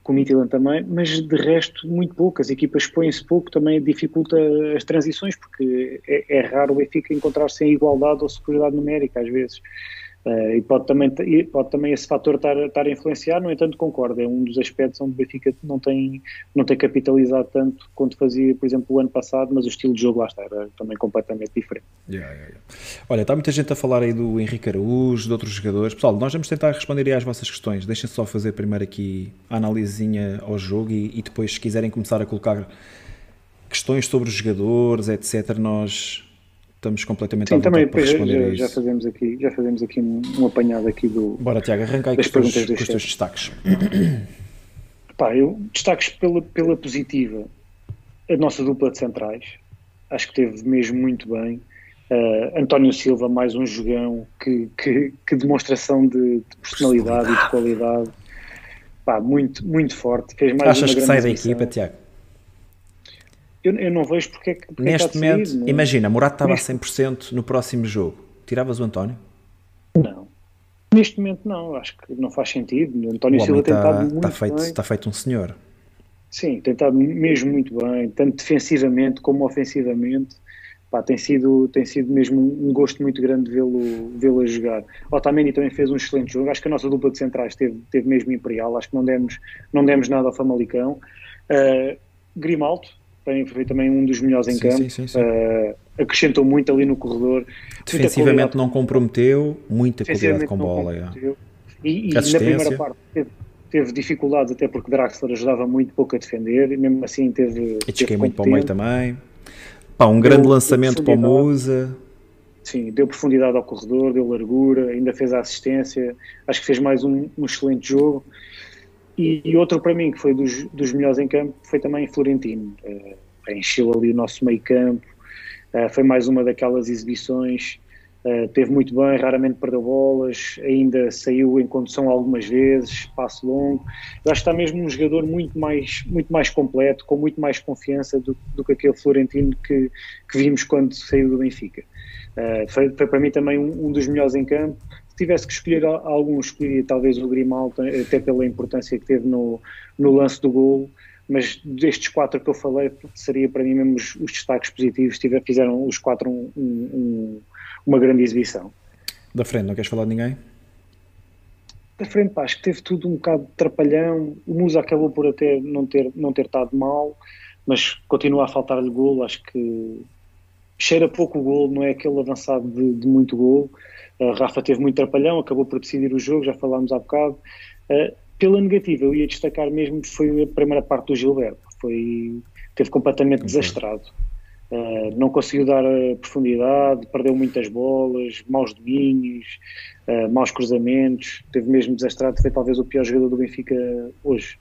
Com o Midtjylland também, mas de resto muito pouco. As equipas expõem-se pouco, também dificulta as transições, porque é, é raro o Benfica encontrar-se em igualdade ou superioridade numérica às vezes. Uh, e pode também, pode também esse fator estar, estar a influenciar, no entanto concordo, é um dos aspectos onde o Benfica não tem, não tem capitalizado tanto quanto fazia, por exemplo, o ano passado, mas o estilo de jogo lá está, era também completamente diferente. Yeah, yeah, yeah. Olha, está muita gente a falar aí do Henrique Araújo, de outros jogadores. Pessoal, nós vamos tentar responder aí às vossas questões. Deixem só fazer primeiro aqui a análisezinha ao jogo e, e depois, se quiserem começar a colocar questões sobre os jogadores, etc., nós estamos completamente Sim, também para responder já, já, fazemos aqui, já fazemos aqui um, um apanhado aqui do. Bora, Tiago, arranca aí com, com os teus destaques. Pá, eu destaques pela, pela positiva a nossa dupla de centrais. Acho que teve mesmo muito bem. Uh, António Silva, mais um jogão, que, que, que demonstração de, de personalidade, e de qualidade. Pá, muito, muito forte. Fez mais Achas que sai da equipa, Tiago? Eu, eu não vejo porque é que. Porque Neste é momento, saído, imagina, Morato estava Neste... a 100% no próximo jogo. Tiravas o António? Não. Neste momento, não. Acho que não faz sentido. O António o Silva tem estado tá- muito está feito, bem. Está feito um senhor. Sim, tem estado mesmo muito bem, tanto defensivamente como ofensivamente. pá, tem, sido, tem sido mesmo um gosto muito grande vê-lo vê a jogar. Otamendi também fez um excelente jogo, acho que a nossa dupla de centrais teve, teve mesmo imperial, acho que não demos, não demos nada ao Famalicão. Uh, Grimaldo, foi também um dos melhores em sim, campo, sim, sim, uh, acrescentou muito ali no corredor. Defensivamente não comprometeu, muita qualidade com bola. É. E, e na primeira parte teve, teve, dificuldades até porque Draxler ajudava muito pouco a defender e mesmo assim teve. E desquei muito para o meio também. Pá, um grande lançamento para o Musa. Sim, deu profundidade ao corredor, deu largura, ainda fez a assistência. Acho que fez mais um, um excelente jogo. E, e, outro para mim, que foi dos, dos melhores em campo, foi também Florentino. Uh, encheu ali o nosso meio campo. Uh, foi mais uma daquelas exibições Uh, teve muito bem, raramente perdeu bolas, ainda saiu em condução algumas vezes, passo longo. Eu acho que está mesmo um jogador muito mais, muito mais completo, com muito mais confiança do, do que aquele Florentino que, que vimos quando saiu do Benfica. Uh, foi, foi, para mim também um, um, dos melhores em campo. Se tivesse que escolher algum, escolheria talvez o Grimaldo, até pela importância que teve no, no lance do gol mas destes quatro que eu falei, seria para mim mesmo os, os destaques positivos. Tiver, fizeram os quatro um, um, uma grande exibição. Da frente, não queres falar de ninguém? Da frente, pá, acho que teve tudo um bocado de trapalhão. O Musa acabou por até não ter, não ter estado mal, mas continua a faltar-lhe golo. Acho que cheira pouco o golo, não é aquele avançado de, de muito golo. A Rafa teve muito trapalhão, acabou por decidir o jogo, já falámos há bocado. Uh, pela negativa, eu ia destacar mesmo foi a primeira parte do Gilberto. Foi, teve completamente okay. desastrado. Uh, não conseguiu dar profundidade, perdeu muitas bolas, maus domínios, uh, maus cruzamentos, teve mesmo desastrado, foi talvez o pior jogador do Benfica hoje.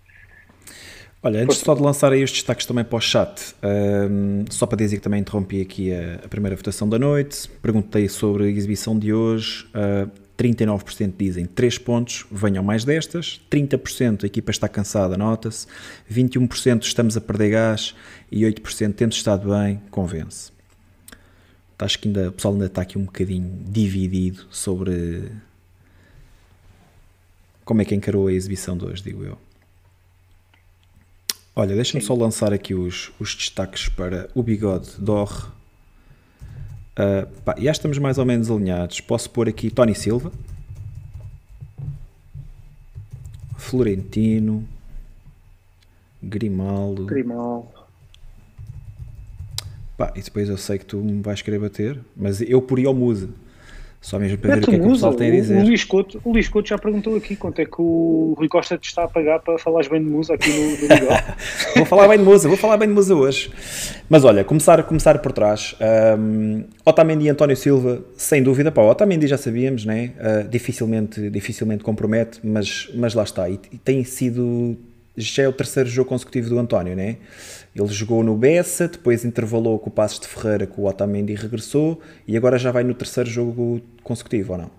Olha, antes só de lançar aí os destaques também para o chat, um, só para dizer que também interrompi aqui a, a, primeira votação da noite, perguntei sobre a exibição de hoje, uh, 39% dizem 3 pontos, venham mais destas, 30% a equipa está cansada, nota-se, 21% estamos a perder gás e 8% temos estado bem, convence. Acho que ainda, o pessoal ainda está aqui um bocadinho dividido sobre como é que encarou a exibição de hoje, digo eu. Olha, deixa-me só lançar aqui os, os destaques para o bigode Dor Uh, pá, já estamos mais ou menos alinhados. Posso pôr aqui Tony Silva, Florentino, Grimaldo. Grimaldo. Pá, e depois eu sei que tu me vais querer bater, mas eu poria o Musa. Só mesmo para ver o que é que o pessoal tem a dizer. O, Luís Couto, o Luís Couto já perguntou aqui quanto é que o Rui Costa te está a pagar para falares bem de Musa aqui no, no *laughs* Vou falar bem de Musa, vou falar bem de Musa hoje. Mas olha, começar, começar por trás. Um, Otamendi e António Silva, sem dúvida. Pá, Otamendi já sabíamos, né? Uh, dificilmente, dificilmente compromete, mas, mas lá está. E, e tem sido já é o terceiro jogo consecutivo do António, né? Ele jogou no Bessa, depois intervalou com o Passos de Ferreira, com o Otamendi regressou e agora já vai no terceiro jogo consecutivo, ou não?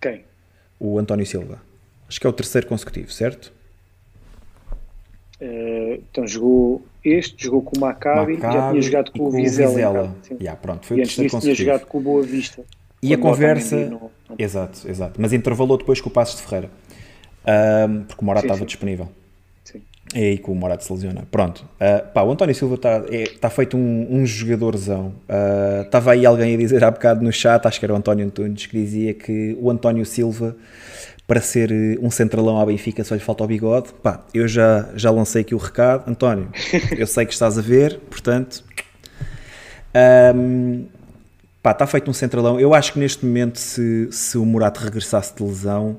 Quem? O António Silva. Acho que é o terceiro consecutivo, certo? Uh, então jogou este, jogou com o Maccabi, Maccabi já tinha jogado com, o Vizela. Vizela. Yeah, pronto, foi e o terceiro consecutivo. tinha jogado com o Boa Vista. E a conversa... No... Exato, exato. Mas intervalou depois com o Passos de Ferreira. Um, porque o Morata estava disponível. Sim. É aí que o Morata se lesiona. Pronto. Uh, pá, o António Silva está é, tá feito um, um jogadorzão. Uh, estava aí alguém a dizer há bocado no chat, acho que era o António Antunes, que dizia que o António Silva, para ser eh, um centralão à Benfica, só lhe falta o bigode. Pá, eu já, já lancei aqui o recado. António, *laughs* eu sei que estás a ver, portanto. Um, pá, está feito um centralão. Eu acho que neste momento, se, se o Morata regressasse de lesão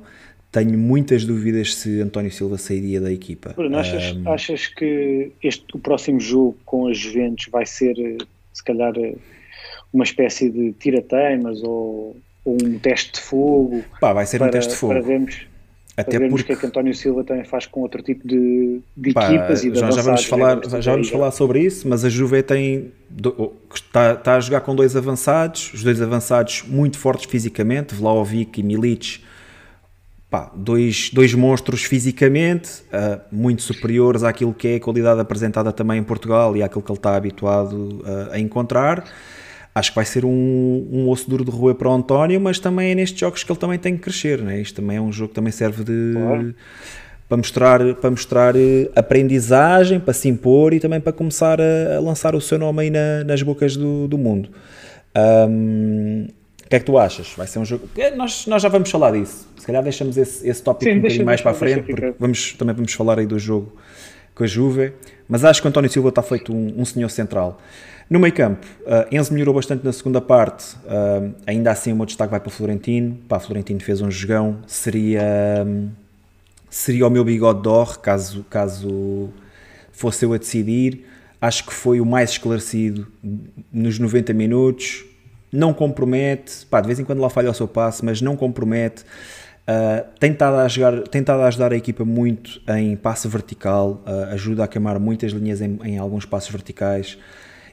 tenho muitas dúvidas se António Silva sairia da equipa. Bruno, achas, um... achas que este, o próximo jogo com as Juventus vai ser, se calhar, uma espécie de tira-teimas ou, ou, um teste de fogo? Pá, vai ser para, um teste de fogo. Para vermos, Até para vermos porque... o que é que António Silva também faz com outro tipo de, de Pá, equipas e de já, já vamos falar Já vamos falar sobre isso, mas a Juve tem, está, está a jogar com dois avançados, os dois avançados muito fortes fisicamente, Vlaovic e Milic, pá, dois, dois monstros fisicamente, uh, muito superiores àquilo que é a qualidade apresentada também em Portugal e àquilo que ele está habituado uh, a encontrar. Acho que vai ser um, um osso duro de rua para o António, mas também é nestes jogos que ele também tem que crescer. Né? Isto também é um jogo que também serve de. Claro. para mostrar, para mostrar eh, aprendizagem, para se impor e também para começar a, a lançar o seu nome aí na, nas bocas do, do mundo. Um, o que é que tu achas? Vai ser um jogo. Nós, nós já vamos falar disso. Se calhar deixamos esse, esse tópico Sim, um bocadinho mais para a frente, porque vamos, também vamos falar aí do jogo com a Juve. Mas acho que o António Silva está feito um, um senhor central. No meio campo, uh, Enzo melhorou bastante na segunda parte, uh, ainda assim o meu destaque vai para o Florentino. Pá, Florentino fez um jogão, seria. Um, seria o meu bigode d'or, caso, caso fosse eu a decidir. Acho que foi o mais esclarecido nos 90 minutos. Não compromete, pá, de vez em quando lá falha o seu passe, mas não compromete. Uh, tem, estado a jogar, tem a ajudar a equipa muito em passe vertical, uh, ajuda a queimar muitas linhas em, em, alguns passos verticais.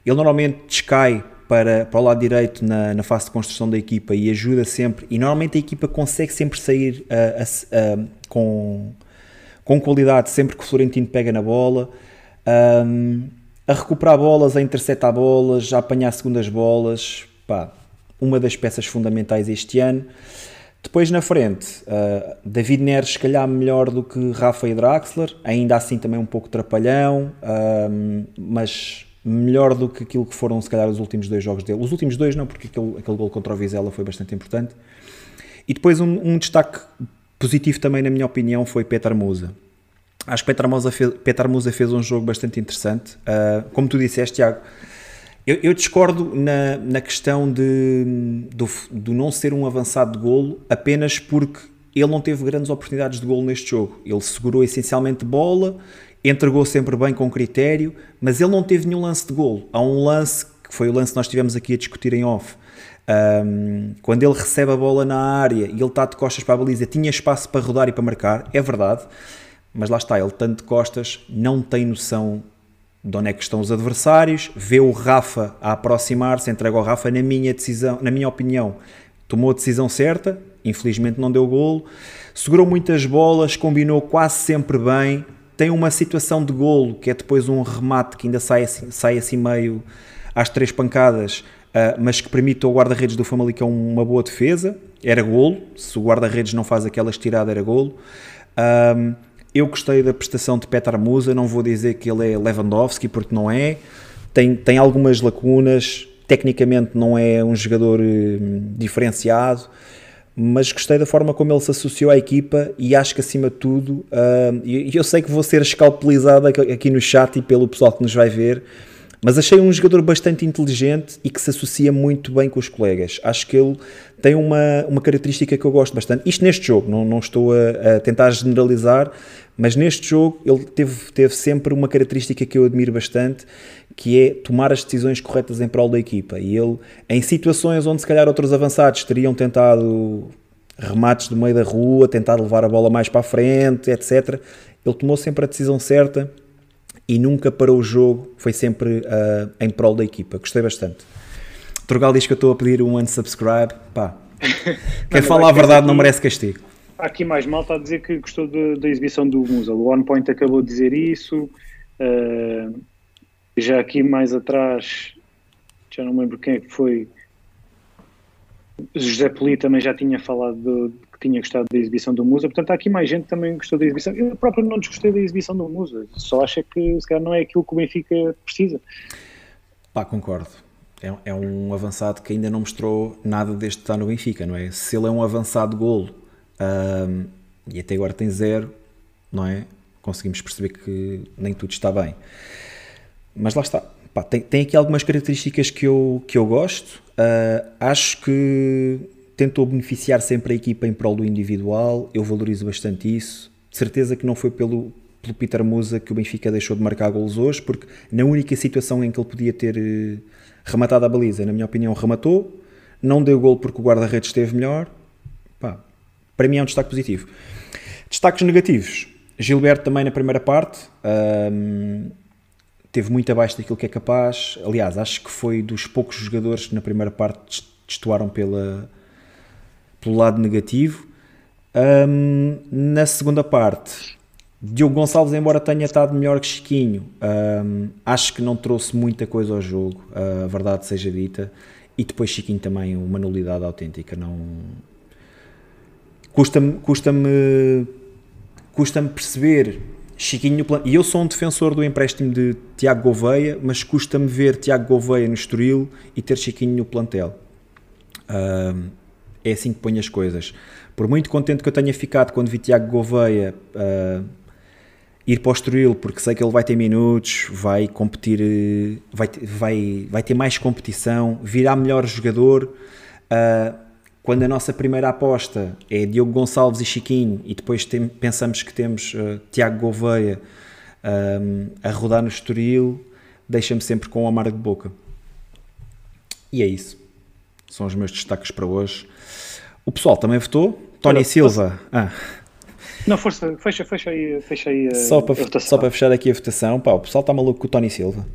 Ele normalmente descai para, para o lado direito na, na fase de construção da equipa e ajuda sempre. E normalmente a equipa consegue sempre sair uh, uh, com, com qualidade sempre que o Florentino pega na bola. Um, a recuperar bolas, a interceptar bolas, a apanhar segundas bolas. Pá, uma das peças fundamentais este ano. Depois na frente, uh, David Neres se calhar melhor do que Rafa Draxler, ainda assim também um pouco trapalhão, mas melhor do que aquilo que foram, se calhar, os últimos dois jogos dele. Os últimos dois não, porque aquele, aquele gol contra o Vizela foi bastante importante. E depois um, um destaque positivo também, na minha opinião, foi Petar Musa. Acho que Petar Musa fez, Petar Musa fez um jogo bastante interessante. Uh, como tu disseste, Tiago, eu, eu, discordo na, na questão de, do, do não ser um avançado de golo apenas porque ele não teve grandes oportunidades de golo neste jogo. Ele segurou essencialmente bola, entregou sempre bem com critério, mas ele não teve nenhum lance de golo. Há um lance, que foi o lance que nós tivemos aqui a discutir em off, um, quando ele recebe a bola na área e ele está de costas para a baliza, tinha espaço para rodar e para marcar, é verdade, mas lá está, ele tanto de costas, não tem noção de onde é que estão os adversários, vê o Rafa a aproximar-se, entrega ao Rafa, na minha decisão, na minha opinião, tomou a decisão certa, infelizmente não deu golo, segurou muitas bolas, combinou quase sempre bem, tem uma situação de golo, que é depois um remate que ainda sai assim, sai assim meio às três pancadas, uh, mas que permite ao guarda-redes do Famalicão uma boa defesa. Era golo, se o guarda-redes não faz aquela estirada, era golo. Um, eu gostei da prestação de Petar Musa, não vou dizer que ele é Lewandowski, porque não é. Tem, tem algumas lacunas, tecnicamente não é um jogador uh, diferenciado mas gostei da forma como ele se associou à equipa e acho que acima de tudo, uh, e eu sei que vou ser escalpelizado aqui no chat e pelo pessoal que nos vai ver, mas achei um jogador bastante inteligente e que se associa muito bem com os colegas. Acho que ele tem uma, uma característica que eu gosto bastante. Isto neste jogo, não, não estou a, a tentar generalizar, mas neste jogo ele teve, teve sempre uma característica que eu admiro bastante, que é tomar as decisões corretas em prol da equipa. E ele, em situações onde se calhar outros avançados teriam tentado remates do meio da rua, tentar levar a bola mais para a frente, etc., ele tomou sempre a decisão certa e nunca parou o jogo, foi sempre uh, em prol da equipa. Gostei bastante. Trogal diz que eu estou a pedir um unsubscribe. Pá, *laughs* quem fala a verdade aqui, não merece castigo. Há aqui mais malta a dizer que gostou de, da exibição do Musa. O On Point acabou de dizer isso. Uh, já aqui mais atrás, já não lembro quem é que foi. José Poli também já tinha falado de, tinha gostado da exibição do Musa, portanto há aqui mais gente que também gostou da exibição. Eu próprio não desgostei da exibição do Musa, só acho que se calhar não é aquilo que o Benfica precisa. Pá, concordo. É, é um avançado que ainda não mostrou nada deste estar no Benfica, não é? Se ele é um avançado golo um, e até agora tem zero, não é? Conseguimos perceber que nem tudo está bem. Mas lá está. Pá, tem, tem aqui algumas características que eu, que eu gosto. Uh, acho que tentou beneficiar sempre a equipa em prol do individual. Eu valorizo bastante isso. De certeza que não foi pelo, pelo Peter Musa que o Benfica deixou de marcar golos hoje, porque na única situação em que ele podia ter uh, rematado a baliza, na minha opinião, rematou. Não deu gol porque o guarda-redes esteve melhor. Pá, para mim é um destaque positivo. Destaques negativos. Gilberto também na primeira parte. Um, teve muito abaixo daquilo que é capaz. Aliás, acho que foi dos poucos jogadores que na primeira parte destoaram pela, pelo lado negativo. Um, na segunda parte, Diogo Gonçalves, embora tenha estado melhor que Chiquinho, um, acho que não trouxe muita coisa ao jogo, a verdade seja dita. E depois Chiquinho também, uma nulidade autêntica. Não custa-me custa-me custa-me perceber Chiquinho e eu sou um defensor do empréstimo de Tiago Gouveia, mas custa-me ver Tiago Gouveia no Estoril e ter Chiquinho no plantel. Uh, é assim que ponho as coisas. Por muito contente que eu tenha ficado quando vi Tiago Gouveia uh, ir para o Estoril, porque sei que ele vai ter minutos, vai competir, vai, vai, vai ter mais competição, virá melhor jogador. Uh, quando a nossa primeira aposta é Diogo Gonçalves e Chiquinho e depois tem, pensamos que temos uh, Tiago Gouveia um, a rodar no Estoril, deixa-me sempre com um amargo de boca. E é isso. São os meus destaques para hoje. O pessoal também votou. Tony Silva. Ah. Não, força, fecha, fecha aí, fecha aí só para, só para fechar aqui a votação. Pá, o pessoal está maluco com o Tony Silva.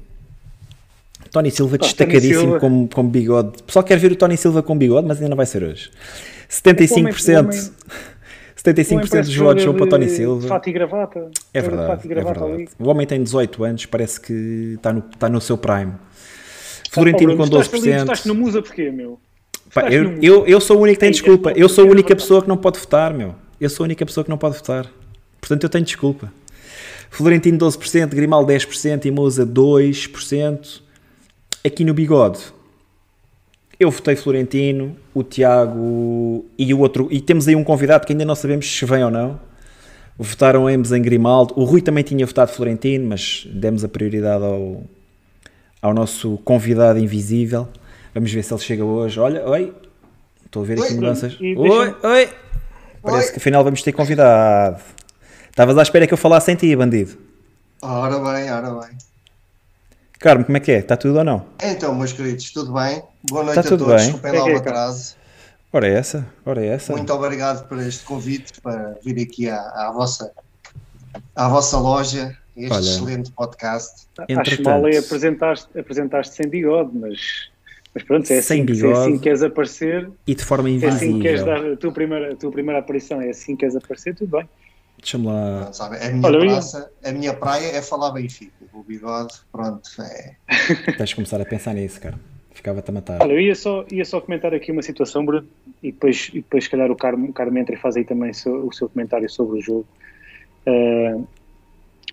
Tony Silva Pá, destacadíssimo Silva... Com, com bigode. O pessoal quer ver o Tony Silva com bigode, mas ainda não vai ser hoje. 75%. O homem, 75% dos votos vão para o Tony Silva. Fato e gravata. É verdade, é verdade. O homem tem 18 anos, parece que está no, está no seu prime. Florentino oh, com 12%. Estás, estás no Musa porquê, meu? Pá, eu, eu, eu sou o único que tem desculpa. Eu sou a única pessoa que não pode votar, meu. Eu sou a única pessoa que não pode votar. Portanto, eu tenho desculpa. Florentino 12%, Grimal 10% e Musa 2% aqui no bigode, eu votei Florentino, o Tiago e o outro, e temos aí um convidado que ainda não sabemos se vem ou não. Votaram ambos em Grimaldo. O Rui também tinha votado Florentino, mas demos a prioridade ao, ao nosso convidado invisível. Vamos ver se ele chega hoje. Olha, oi, estou a ver aqui mudanças. Oi, oi, oi. Parece oi. que afinal vamos ter convidado. Estavas à espera que eu falasse em ti, bandido. Ora bem, ora bem. Carmo, como é que é? Está tudo ou não? Então, meus queridos, tudo bem? Boa noite Está a todos. Bem. Desculpem lá o atraso. Ora é essa, ora é essa. Muito obrigado por este convite para vir aqui à, à vossa, à vossa loja, este Olha, excelente podcast. Acho mal é apresentaste, apresentaste sem bigode, mas, mas pronto, é assim, bigode, é assim que queres aparecer. E de forma invisível. É assim que queres dar a tua primeira, a tua primeira aparição, é assim que queres aparecer, tudo bem. Deixa-me lá. Não, sabe, a, minha Olha, praça, a minha praia é falar Benfica. O bigode, pronto, é. *laughs* Tens de começar a pensar nisso, cara. Ficava-te a matar. Olha, eu ia só, ia só comentar aqui uma situação, Bruno, e depois, e depois se calhar, o Carmo, o Carmo entra e faz aí também so, o seu comentário sobre o jogo. Uh,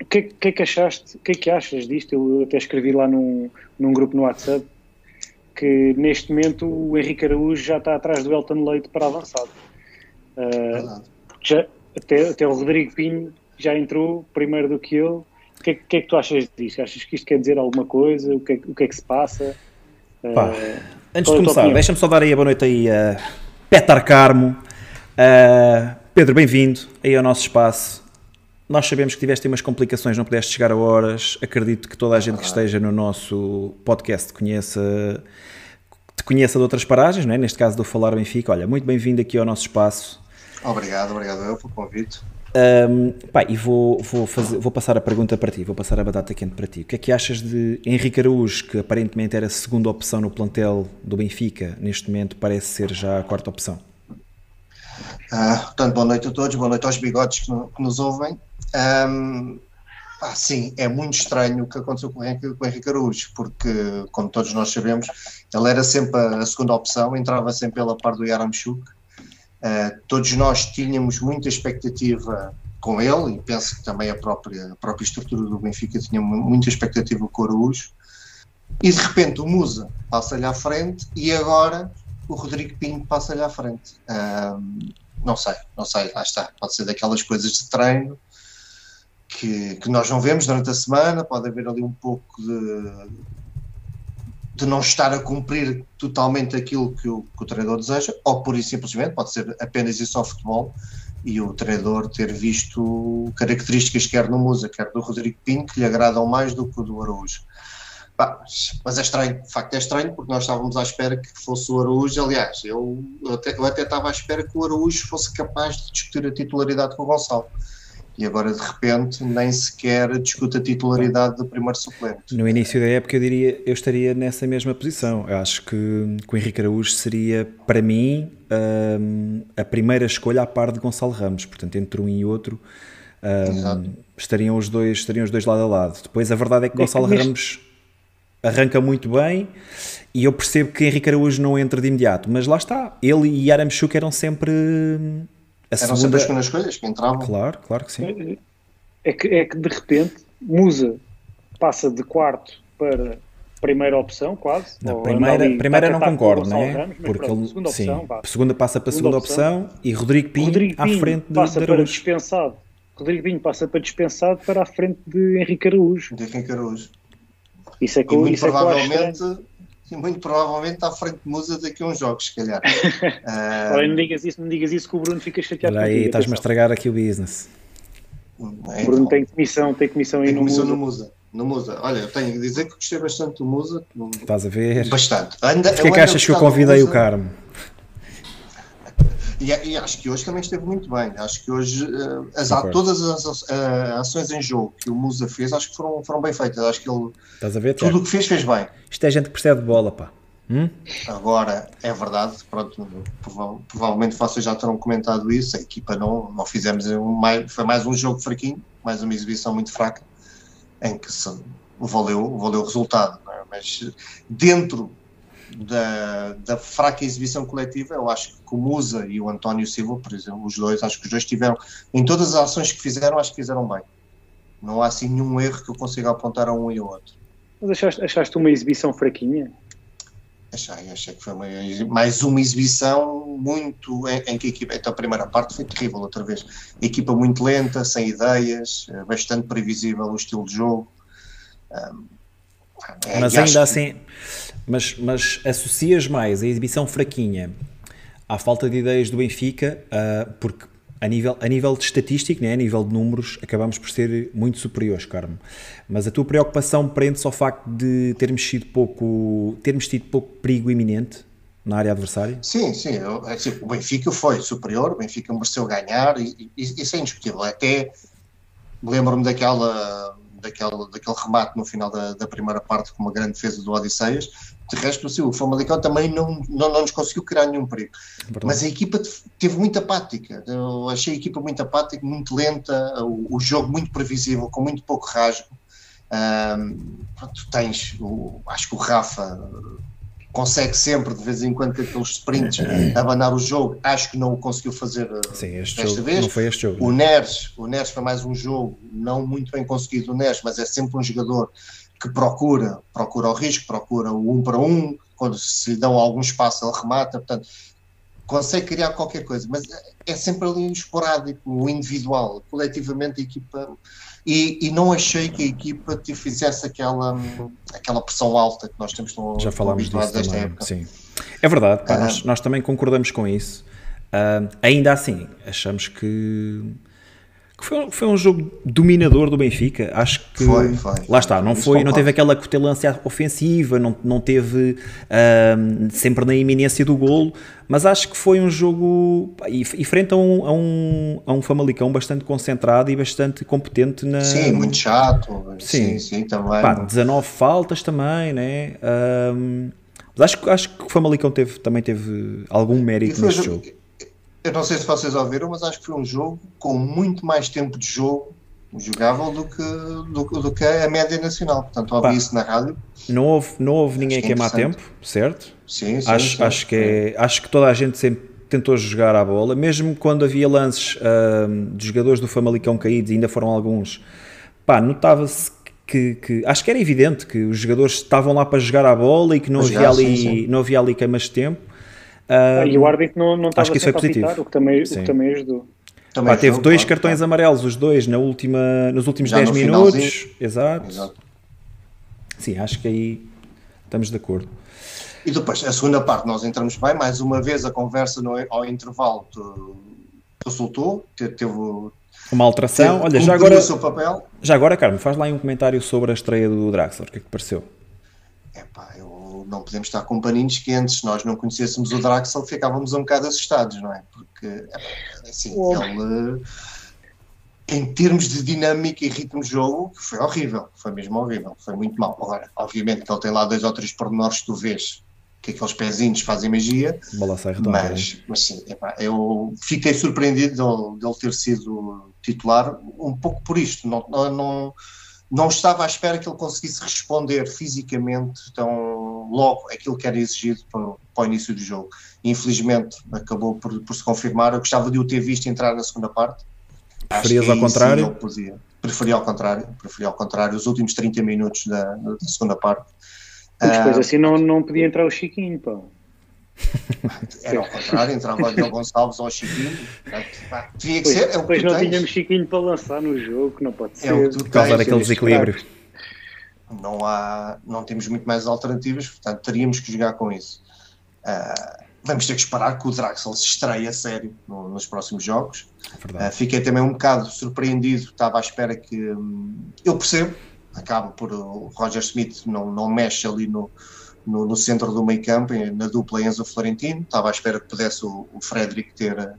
o que, que, é que achaste, o que é que achas disto? Eu até escrevi lá num, num grupo no WhatsApp que neste momento o Henrique Araújo já está atrás do Elton Leite para avançado. Uh, já, até, até o Rodrigo Pinho já entrou primeiro do que ele. O que, é, que é que tu achas disto? Achas que isto quer dizer alguma coisa? O que é, o que, é que se passa? Pá, uh, antes de é começar, deixa-me só dar aí a boa noite aí a Petar Carmo. Uh, Pedro, bem-vindo aí ao nosso espaço. Nós sabemos que tiveste umas complicações, não pudeste chegar a horas. Acredito que toda a gente que esteja no nosso podcast conheça, te conheça de outras paragens, não é? neste caso do Falar Benfica. Olha, muito bem-vindo aqui ao nosso espaço. Obrigado, obrigado eu pelo convite. Um, pá, e vou, vou, fazer, vou passar a pergunta para ti, vou passar a batata quente para ti. O que é que achas de Henrique Araújo, que aparentemente era a segunda opção no plantel do Benfica, neste momento parece ser já a quarta opção? Uh, portanto, boa noite a todos, boa noite aos bigodes que, que nos ouvem. Um, ah, sim, é muito estranho o que aconteceu com o, Henrique, com Araújo, porque, como todos nós sabemos, ele era sempre a segunda opção, entrava sempre pela par do Yaramchuk, Uh, todos nós tínhamos muita expectativa com ele e penso que também a própria, a própria estrutura do Benfica tinha muita expectativa com o Araújo. E de repente o Musa passa-lhe à frente e agora o Rodrigo Pinho passa-lhe à frente. Uh, não sei, não sei, lá está. Pode ser daquelas coisas de treino que, que nós não vemos durante a semana, pode haver ali um pouco de, de não estar a cumprir totalmente aquilo que o, que o treinador deseja, ou por isso simplesmente pode ser apenas isso ao futebol e o treinador ter visto características quer no Musa, quer do Rodrigo Pinho, que lhe agradam mais do que o do Araújo. Mas é estranho, de facto é estranho, porque nós estávamos à espera que fosse o Araújo. Aliás, eu, eu, até, eu até estava à espera que o Araújo fosse capaz de discutir a titularidade com o Gonçalo e agora de repente nem sequer discute a titularidade do primeiro suplente. No início da época eu diria eu estaria nessa mesma posição. Eu acho que, que o Henrique Araújo seria para mim um, a primeira escolha a par de Gonçalo Ramos, portanto entre um e outro um, estariam os dois estariam os dois lado a lado. Depois a verdade é que Gonçalo Ramos arranca muito bem e eu percebo que Henrique Araújo não entra de imediato, mas lá está. Ele e Aramchuk eram sempre A Eram segunda... sempre as segundas escolhas que entravam. Claro, claro que sim. É que, é que de repente Musa passa de quarto para primeira opção, quase. Não, primeira, primeira não concordo, não é? Ramos, Porque pronto, ele, segunda, sim, opção, segunda passa para a segunda, segunda opção, opção, e Rodrigo Pinho, Rodrigo Pinho à frente de passa de para dispensado. Rodrigo Pinho passa para dispensado para a frente de Henrique Araújo. De Henrique Araújo. Isso é que, e muito isso é provavelmente, é *laughs* muito provavelmente à frente de Musa daqui a uns jogos, se calhar. uh... *laughs* Olha, não digas isso, não digas isso que o Bruno fica chateado Olha aí, estás-me a estragar aqui o business. É, o Bruno então, tem comissão, tem comissão aí tem comissão no Musa. No Musa. Olha, eu tenho que dizer que gostei bastante do Musa. Estás a ver? Bastante. Anda, Porquê que achas que eu convidei o Carmo? E, e, acho que hoje também esteve muito bem. Acho que hoje uh, as, todas as uh, ações em jogo que o Musa fez, acho que foram, foram bem feitas. Acho que ele ver, tudo o que fez, fez bem. Isto é gente que percebe de bola, pá. Hum? Agora, é verdade, pronto, provavelmente vocês já terão comentado isso. A equipa não, não fizemos um, mais, foi mais um jogo fraquinho, mais uma exibição muito fraca, em que se, valeu, valeu o resultado. É? Mas dentro da, da, fraca exibição coletiva, eu acho que o Musa e o António Silva, por exemplo, os dois, acho que os dois tiveram, em todas as ações que fizeram, acho que fizeram bem. Não há assim nenhum erro que eu consiga apontar a um e ao outro. Mas achaste, achaste uma exibição fraquinha? Achei, achei que foi uma, mais uma exibição muito em, em, que a equipa. Então a primeira parte foi terrível outra vez. A equipa muito lenta, sem ideias, eh, bastante previsível o estilo de jogo. Um, é, mas ainda assim, mas, mas associas mais a exibição fraquinha à falta de ideias do Benfica, uh, porque a nível, a nível de estatístico, né, a nível de números, acabamos por ser muito superiores, Carmo. Mas a tua preocupação prende-se ao facto de termos sido pouco, termos tido pouco perigo iminente na área adversária? Sim, sim. Eu, assim, o Benfica foi superior, o Benfica mereceu ganhar e, e, isso é indiscutível. Até lembro-me daquela daquele, daquele remate no final da, da, primeira parte com uma grande defesa do Odisseias. De resto, o Famalicão também não, não, não nos conseguiu criar nenhum perigo. Verdade. Mas a equipa teve muita apática. Eu achei a equipa muito apática, muito lenta, o, o jogo muito previsível, com muito pouco rasgo. Um, tu tens, o, acho que o Rafa consegue sempre, de vez em quando, com aqueles sprints, abanar o jogo. Acho que não o conseguiu fazer eh, Sim, desta jogo, vez. Não foi este jogo. O Neres, o Neres foi mais um jogo não muito bem conseguido, o Neres, mas é sempre um jogador que procura, procura o risco, procura o um para um, quando se lhe dão algum espaço ele remata, portanto consegue criar qualquer coisa, mas é sempre ali esporádico, o individual, coletivamente a equipa e, e, não achei que a equipa te fizesse aquela, aquela pressão alta que nós temos no Já falámos disso também, época. sim. É verdade, pá, nós, nós, também concordamos com isso. Uh, ainda assim, achamos que, que foi, foi, um jogo dominador do Benfica. Acho que foi, foi. lá está, não foi, não teve aquela cotelância ofensiva, não, não teve uh, sempre na iminência do golo, mas acho que foi um jogo e, e frente a um, a, um, a um Famalicão bastante concentrado e bastante competente na. Sim, muito chato. Sim, sim, sim também. Pá, 19 faltas também, né? Um, mas acho, acho que o Famalicão teve, também teve algum mérito neste jogo. Eu não sei se vocês ouviram, mas acho que foi um jogo com muito mais tempo de jogo jogável do que, do, do que a média nacional. Portanto, ouvi Pá, isso na rádio. Não houve, não houve ninguém queimar tempo, certo? Sim, sim. Acho, sim, acho, que é, acho que toda a gente sempre tentou jogar a bola, mesmo quando havia lances uh, de jogadores do Famalicão caídos, ainda foram alguns, pá, notava-se que, que, acho que era evidente que os jogadores estavam lá para jogar a bola e que não, havia, ali, sim, sim. não havia ali queimas de tempo. E o árbitro não, não estava acho que isso é positivo. Apitar, o, que também, o que também ajudou. Também Pá, teve dois claro, cartões claro. amarelos, os dois, na última, nos últimos Já 10 no minutos. Exato. Exato. Sim, acho que aí estamos de acordo. E depois, a segunda parte, nós entramos bem, mais uma vez a conversa no, ao intervalo resultou, teve, uma alteração. Olha, já agora, já agora, Carmo, faz lá aí um comentário sobre a estreia do Draxler, o que é que pareceu? É pá, eu não podemos estar com paninhos quentes, se nós não conhecêssemos o Draxler ficávamos um bocado assustados, não é? Porque, assim, oh. ele em termos de dinâmica e ritmo de jogo, foi horrível, foi mesmo horrível, foi muito mal. Agora, obviamente que ele tem lá dois ou três pormenores que tu vês que aqueles pezinhos fazem magia, mas, mas sim, epá, eu fiquei surpreendido dele, dele, ter sido titular um pouco por isto, não, não, não, não estava à espera que ele conseguisse responder fisicamente tão, logo aquilo que era exigido para, para o início do jogo. Infelizmente acabou por, por, se confirmar. Eu gostava de o ter visto entrar na segunda parte. Preferias ao contrário? Preferia ao contrário, preferia ao contrário, os últimos 30 minutos da, da segunda parte. Mas depois uh, assim não, não podia entrar o Chiquinho, pá. *laughs* Era ao contrário, entrava o Diogo Gonçalves ou o Chiquinho. Devia que ser. É depois não tens. tínhamos Chiquinho para lançar no jogo, não pode é ser. É por causa daquele desequilíbrio. Não, há, não temos muito mais alternativas, portanto teríamos que jogar com isso. Uh, vamos ter que esperar que o Draxel se estreie a sério no, nos próximos jogos. Uh, fiquei também um bocado surpreendido, estava à espera que. Um, eu percebo, acaba por o Roger Smith não, não mexe ali no, no, no centro do meio campo, na dupla Enzo Florentino. Estava à espera que pudesse o, o Frederick ter,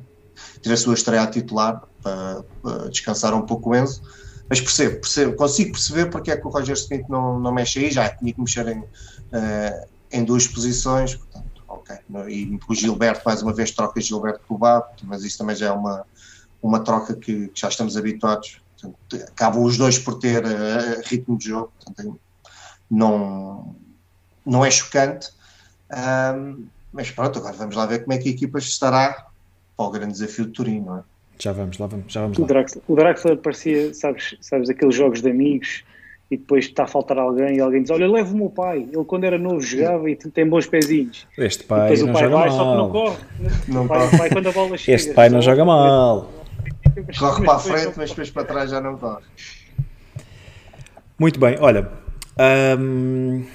ter a sua estreia a titular para, para, descansar um pouco o Enzo. Mas percebo, percebo, consigo perceber porque é que o Roger Smith não, não mexe aí, já tinha que mexer em, uh, em duas posições, portanto, ok. E o Gilberto, mais uma vez, troca Gilberto pelo Babo, mas isso também já é uma, uma troca que, que já estamos habituados. Portanto, acabam os dois por ter uh, ritmo de jogo, portanto, não, não é chocante, mas pronto, agora vamos lá ver como é que a equipa estará para o grande desafio de Turim, não é? Já vamos lá, vamos, já vamos lá. O Draxler, o Draxler parecia, sabes, sabes, aqueles jogos de amigos e depois está a faltar alguém e alguém diz, olha, leva o meu pai, ele quando era novo jogava e tem bons pezinhos. Este pai não o pai joga vai, mal. só que não corre. Não pai, pai, quando a bola chega. Este pai não joga mal. *laughs* Corre para a frente, mas depois para trás já não corre. Muito bem, olha... Um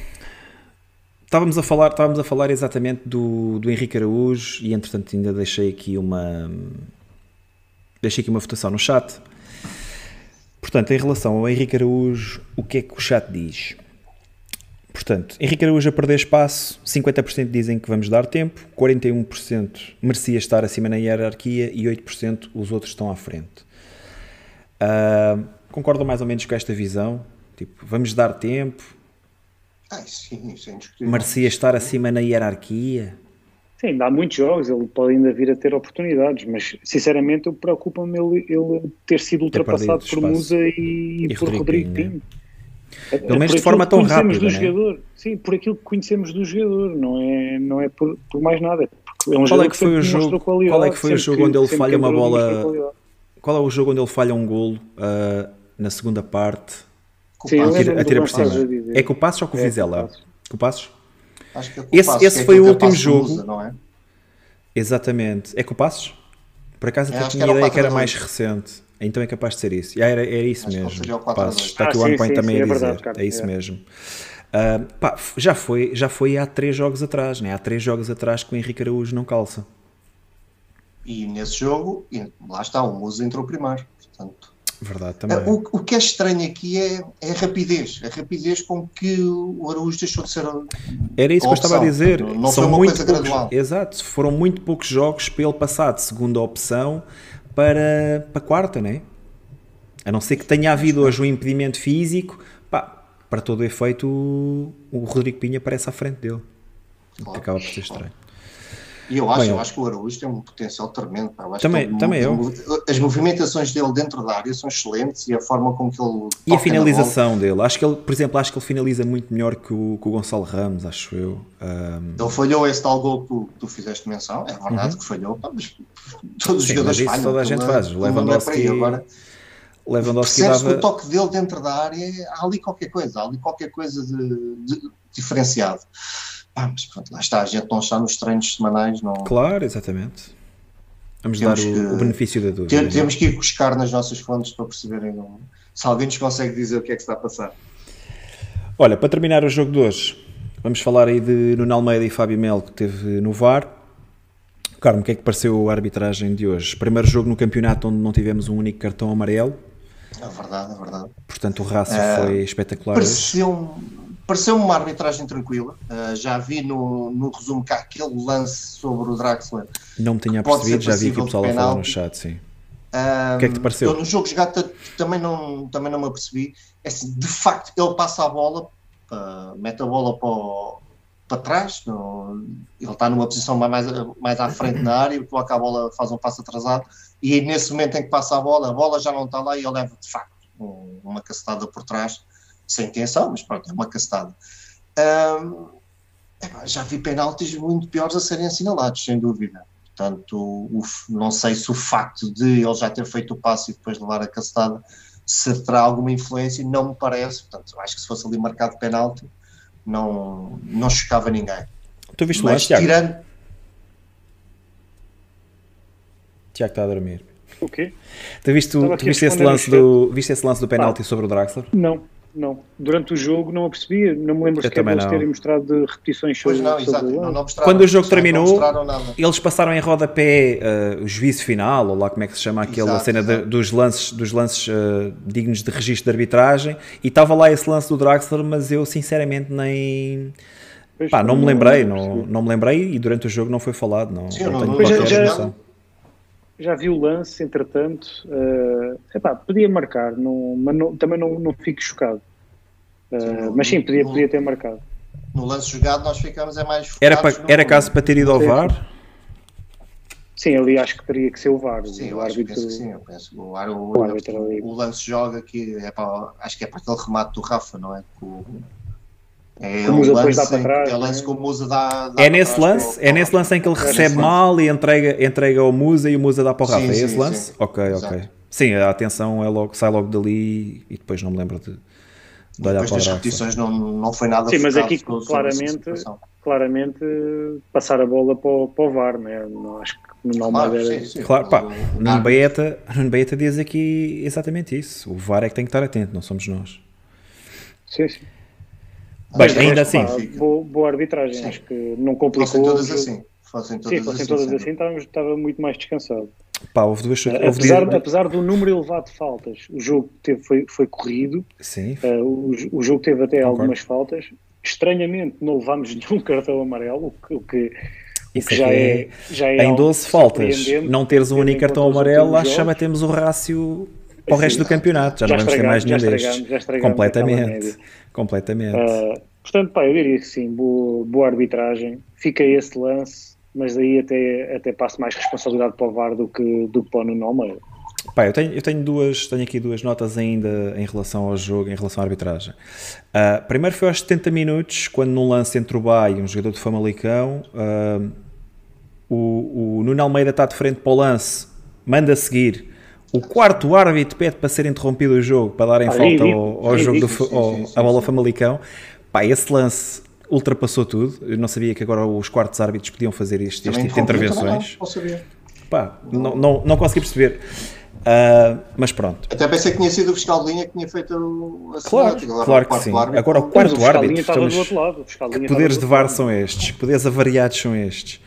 Estávamos a falar, estávamos a falar exatamente do, do Henrique Araújo e entretanto ainda deixei aqui uma deixei aqui uma votação no chat. Portanto, em relação ao Henrique Araújo, o que é que o chat diz? Portanto, Henrique Araújo a perder espaço, 50% dizem que vamos dar tempo, 41% merecia estar acima na hierarquia e 8% os outros estão à frente. Uh, concordo mais ou menos com esta visão? Tipo, vamos dar tempo, ah, sim, isso é. Merecia estar acima na hierarquia? Sim, ainda há muitos jogos, ele pode ainda vir a ter oportunidades, mas sinceramente preocupa-me ele, ele ter sido ultrapassado por Musa e, e por Rodrigo Pinho. É, Pelo menos de forma tão rápida. Do né? jogador. Sim, por aquilo que conhecemos do jogador, não é, não é por, por mais nada. É um qual é que foi o jogo? Qual é que foi o jogo onde ele falha uma bola? Qual é o jogo onde ele falha um golo uh, na segunda parte? Sim, atira, atira por cima. É com o Passos ou com o é, Vizela? Com o Passos? Acho que é com esse, Passos, esse é foi o último jogo. Usa, não é? Exatamente. É com o Passos? Por acaso é, tinha a ideia que era mais recente. Então é capaz de ser isso. era, era isso acho mesmo. Passos. Está aqui ah, o OnePoint também sim, a é dizer. É, verdade, é isso mesmo. Uh, pá, já, foi, já foi há três jogos atrás, né? há três jogos atrás que o Henrique Araújo não calça. E nesse jogo, lá está, o Musa entrou primeiro. Portanto, Verdade, também. O, o que é estranho aqui é, é a rapidez, a rapidez com que o Araújo deixou de ser. Era isso que eu estava a dizer. Não, não São foi uma muito coisa poucos, gradual. Exato, foram muito poucos jogos para ele passar de segunda opção para, para quarta, né? A não ser que tenha havido hoje um impedimento físico, pá, para todo o efeito, o, o Rodrigo Pinha aparece à frente dele. Claro. Que acaba por ser estranho. E eu acho, Bem, eu acho que o Araújo tem um potencial tremendo. também, ele, também eu. As movimentações dele dentro da área são excelentes e a forma como que ele. E a finalização dele. Acho que ele, por exemplo, acho que ele finaliza muito melhor que o, que o Gonçalo Ramos, acho eu. Um... Ele falhou esse tal gol que tu, tu fizeste menção, é verdade uhum. que falhou, mas todos os jogadores falham. toda a gente faz. O é Lewandowski. Agora, Lewandowski dava... que o toque dele dentro da área, há ali qualquer coisa, há ali qualquer coisa de, de diferenciado. Mas pronto, lá está, a gente não está nos treinos semanais. Não... Claro, exatamente. Vamos temos dar o, que, o, benefício da dúvida. Temos, temos que ir buscar nas nossas fontes para perceberem não, se alguém nos consegue dizer o que é que está a passar. Olha, para terminar o jogo de hoje, vamos falar aí de Nuno Almeida e Fábio Melo que teve no VAR. Carmo, o que é que pareceu a arbitragem de hoje? Primeiro jogo no campeonato onde não tivemos um único cartão amarelo. É verdade, é verdade. Portanto, o raço uh, foi espetacular. Pareceu Pareceu-me uma arbitragem tranquila. Uh, já vi no, no resumo cá aquele lance sobre o Draxler. Não me tinha percebido, já vi que o pessoal a falar no chat, sim. Um, o que é que te pareceu? Eu no jogo jogado também não, também não me apercebi. É assim, de facto, ele passa a bola, uh, mete a bola para, o, para trás, no, ele está numa posição mais, mais à frente na área, coloca a bola, faz um passo atrasado, e nesse momento em que passa a bola, a bola já não está lá e ele leva de facto um, uma cacetada por trás sem intenção, mas pronto, é uma castada. Um, já vi penaltis muito piores a serem assinalados, sem dúvida. Portanto, o, não sei se o facto de ele já ter feito o passo e depois levar a castada se terá alguma influência, não me parece. Portanto, acho que se fosse ali marcado penalti, não, não chocava ninguém. Tu viste Mas, mais, tirando... Tiago está a dormir. O quê? Tu viste, tu viste, esse lance do, viste esse lance do penalti ah, sobre o Draxler? Não, não. Durante o jogo não a percebi, não me lembro se eles terem mostrado de repetições sobre, pois não, exato, não, não Quando o jogo terminou, eles passaram em rodapé uh, o juízo final, ou lá como é que se chama aquela exato, cena de, dos lances, dos lances uh, dignos de registro de arbitragem, e estava lá esse lance do Draxler, mas eu sinceramente nem. Pá, não me lembrei, não, não me lembrei e durante o jogo não foi falado. Não, Sim, não, não tenho já, já, vi o lance, entretanto, uh, epá, podia marcar, não, mas não, também não, não fico chocado. Uh, sim, mas sim, podia, no, podia ter marcado. No lance jogado nós ficamos é mais Era, para, era caso para ter ido ao VAR? Sim, ali acho que teria que ser o VAR. Sim, o árbitro. Penso que sim, eu penso. O, o, o, o, o lance joga que é para, acho que é para aquele remate do Rafa, não é? O, é o lance, dá para trás, é o lance né? que o Musa dá, dá é nesse lance É nesse lance em que ele é recebe mal e entrega, entrega ao Musa e o Musa dá para o Rafa. Sim, é esse sim, lance? Sim. Ok, Exato. ok. Sim, a atenção é logo, sai logo dali e depois não me lembro de, de olhar depois para das repetições não, não foi nada Sim, mas aqui claramente, claramente passar a bola para o, para o VAR, né? não acho que não claro, era... sim, sim. Claro, pá, Nuno Baeta, Nuno Baeta diz aqui exatamente isso. O VAR é que tem que estar atento, não somos nós. Sim, sim. Bem, ainda assim. boa, boa, arbitragem, Sim. acho que não complicou. Fossem todas assim. Fossem todas Sim, fossem assim, todas assim, estava, estava muito mais descansado. Pá, houve duas, houve apesar, dia... apesar do número elevado de faltas, o jogo teve, foi, foi corrido. Sim. Uh, o, o jogo teve até Concordo. algumas faltas. Estranhamente, não levámos *laughs* nenhum cartão amarelo, o que, o que isso que já, é, é, já é em 12 faltas, não teres um único cartão amarelo, lá já temos o rácio para o resto do campeonato. Já, já não vamos ter mais nenhum destes. Completamente. Completamente. Uh, portanto, pá, eu diria que sim, boa, boa arbitragem. Fica esse lance, mas aí até, até passo mais responsabilidade para o VAR do que, do que para o Nuno Almeida. Pá, eu tenho, eu tenho, duas, tenho aqui duas notas ainda em relação ao jogo, em relação à arbitragem. Uh, primeiro foi aos 70 minutos, quando num lance entre o Bay e um jogador de Famalicão, uh, o, o Nuno Almeida está de frente para o lance, manda seguir, o quarto árbitro pede para ser interrompido o jogo, para darem ah, falta ao, ao jogo do sim, sim, sim, a bola Famalicão. Pá, esse lance ultrapassou tudo. Eu não sabia que agora os quartos árbitros podiam fazer este, este tipo de intervenções. Não, não Pá, não, não, não consegui perceber. Uh, mas pronto. Até pensei que tinha sido o fiscal de linha que tinha feito a Claro, agora, claro que sim. Árbitro. Agora o quarto o árbitro. Estamos, que poderes de VAR são estes, que poderes avariados são estes.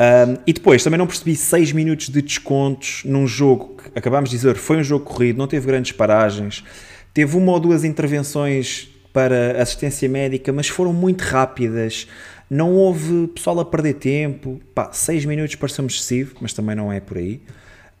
Um, e depois também não percebi 6 minutos de descontos num jogo que acabámos de dizer foi um jogo corrido, não teve grandes paragens, teve uma ou duas intervenções para assistência médica, mas foram muito rápidas. Não houve pessoal a perder tempo. 6 minutos pareceu excessivo, mas também não é por aí.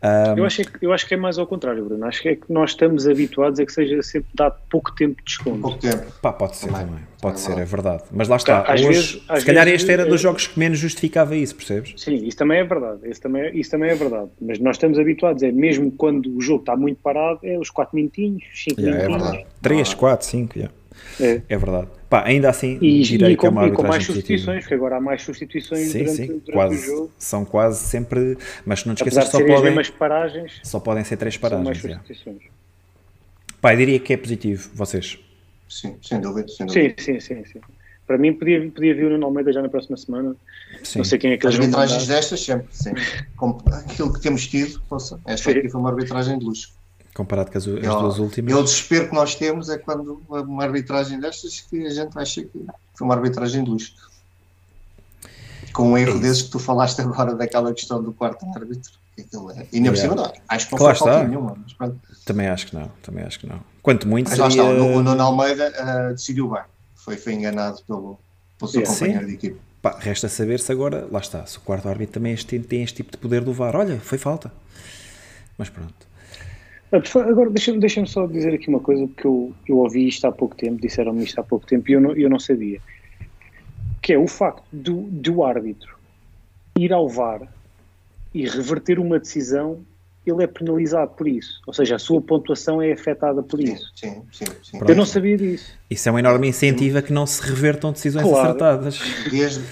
Um, eu, acho que, eu acho que é mais ao contrário, Bruno. Acho que é que nós estamos habituados a que seja sempre dado pouco tempo de desconto. Pouco tempo. Pá, pode ser também. também. Pode é ser, é verdade. Mas lá está. Às Hoje, vezes, se calhar vezes, este era dos jogos que menos justificava isso, percebes? Sim, isso também é verdade. Isso também, isso também é verdade. Mas nós estamos habituados, é mesmo quando o jogo está muito parado, é os 4 minutinhos, 5 yeah, minutinhos. É verdade. 3, 4, 5, yeah. É. é verdade. Pá, ainda assim, e, direi e com, que é uma e com mais substituições, porque agora há mais substituições sim, durante, sim, durante quase, o jogo. São quase sempre, mas não te esqueças que só podem, paragens, só podem ser três paragens. mais substituições. É. Pá, eu diria que é positivo, vocês. Sim, sem dúvida. Sem dúvida. Sim, sim, sim, sim. Para mim, podia, podia vir o Nuno Almeida já na próxima semana. Sim. Não sei quem é que As arbitragens destas, sempre, sim. Como aquilo que temos tido, esta aqui foi uma arbitragem de luxo comparado com as, as duas últimas. E o desespero que nós temos é quando uma arbitragem destas que a gente acha que foi uma arbitragem de luxo. Com um erro é desses que tu falaste agora daquela questão do quarto árbitro. É. E nem por cima não. Acho que não claro foi falta nenhuma. Mas também acho que não, também acho que não. Quanto muito mas seria... lá está, o Nuno Almeida uh, decidiu bem. Foi, foi enganado pelo, pelo seu yeah. companheiro Sim. de equipe. Pá, resta saber se agora, lá está, se o quarto árbitro também este, tem este tipo de poder do VAR. Olha, foi falta. Mas pronto. Agora, deixa-me deixa só dizer aqui uma coisa, porque eu, eu ouvi isto há pouco tempo, disseram-me isto há pouco tempo e eu não, eu não sabia. Que é o facto do, do árbitro ir ao VAR e reverter uma decisão ele é penalizado por isso. Ou seja, a sua pontuação é afetada por Sim, isso. sim, sim. sim. Eu não sabia disso. Isso é um enorme incentivo a que não se revertam decisões Claro. acertadas. Desde,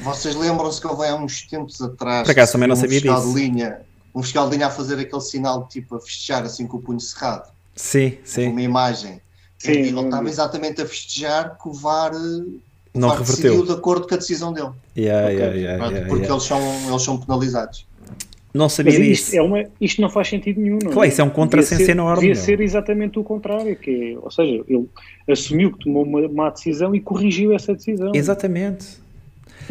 vocês lembram-se que houve há uns tempos atrás Por acaso também não um sabia disso. de linha, um fiscal de linha a fazer aquele sinal tipo a festejar assim com o punho cerrado, Sim, sim. uma imagem. Sim, ele não estava exatamente a festejar que o VAR, eh, o Não VAR reverteu. decidiu de acordo com a decisão dele. Yeah, Ok. yeah, yeah, pronto, yeah, porque yeah. Eles, são, eles são penalizados. Não sabia Mas disso. isto, é uma, isto não faz sentido nenhum. Não é? Claro, isso é um contrassenso enorme, Devia ser exatamente o contrário. Que é- ou seja, ele assumiu que tomou uma má decisão e corrigiu essa decisão. Exatamente.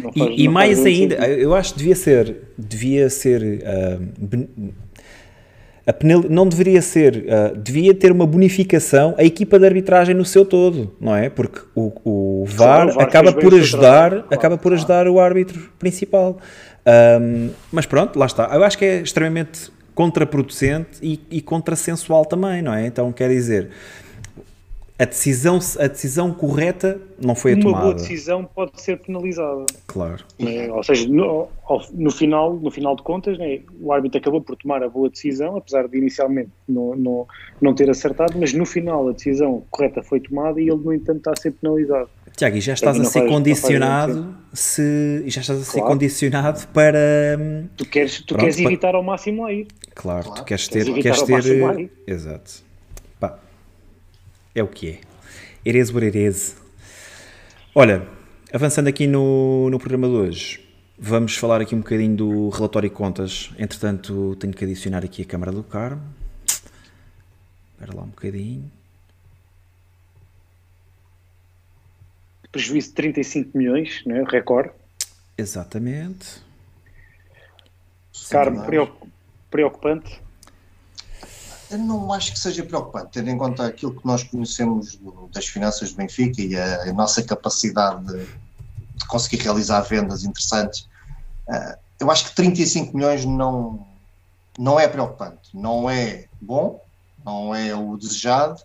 Não faz- E, e mais ainda, sentido. eu acho que devia ser, devia ser, ah, ben- a penal, não deveria ser, ah, devia ter uma bonificação a equipa de arbitragem no seu todo, não é? Porque o, o VAR, Claro, o VAR acaba por ajudar, claro, acaba por claro. ajudar o árbitro principal. Ahm, mas pronto, lá está. Eu acho que é extremamente contraproducente e, e contrassensual também, não é? Então quer dizer, a decisão, a decisão correta não foi a uma tomada. boa decisão pode ser penalizada. Claro. né? Ou seja, no, no final, no final de contas, né, o árbitro acabou por tomar a boa decisão, apesar de inicialmente não, não, não ter acertado, mas no final a decisão correta foi tomada e ele, no entanto, está a ser penalizado. Tiago, e já estás a ser faz- condicionado se já estás a ser Claro. condicionado para hum, Tu queres, tu Pronto, queres evitar ao máximo lá ir. claro, Claro. tu queres Queres ter, evitar queres ao ter máximo aí. exato. É o que é. Ereze por ereze. Olha, avançando aqui no, no programa de hoje, vamos falar aqui um bocadinho do relatório de contas. Entretanto, tenho que adicionar aqui a câmara do Carmo. Espera lá um bocadinho. Prejuízo de 35 milhões, né, recorde. Exatamente. Carmo, preocup- preocupante. Eu não acho que seja preocupante, tendo em conta aquilo que nós conhecemos das finanças do Benfica e a, nossa capacidade de, de conseguir realizar vendas interessantes. Ah, eu acho que 35 milhões não, não é preocupante. Não é bom, não é o desejado,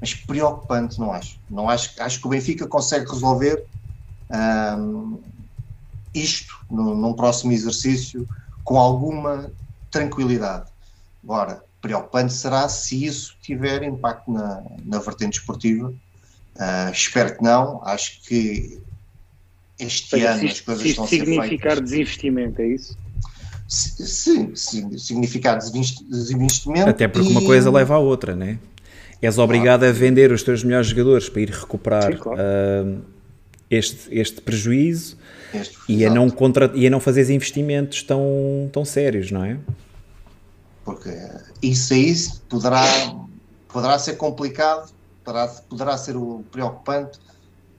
mas preocupante não acho. Não acho, acho que o Benfica consegue resolver ahm, isto no, num próximo exercício com alguma tranquilidade. Agora, preocupante será se isso tiver impacto na, na vertente esportiva. Ah, espero que não. Acho que este seja, ano se as coisas se estão a ser significar feitas. desinvestimento, é isso? Sim, sim, significar desinvest- desinvestimento. Até porque uma e- coisa leva à outra, né? És obrigado a vender os teus melhores jogadores para ir recuperar Sim, claro. ah, este, este prejuízo este- e a, não contra, e a não fazeres investimentos tão, tão sérios, não é? Porque isso aí poderá, poderá ser complicado, poderá, poderá ser o preocupante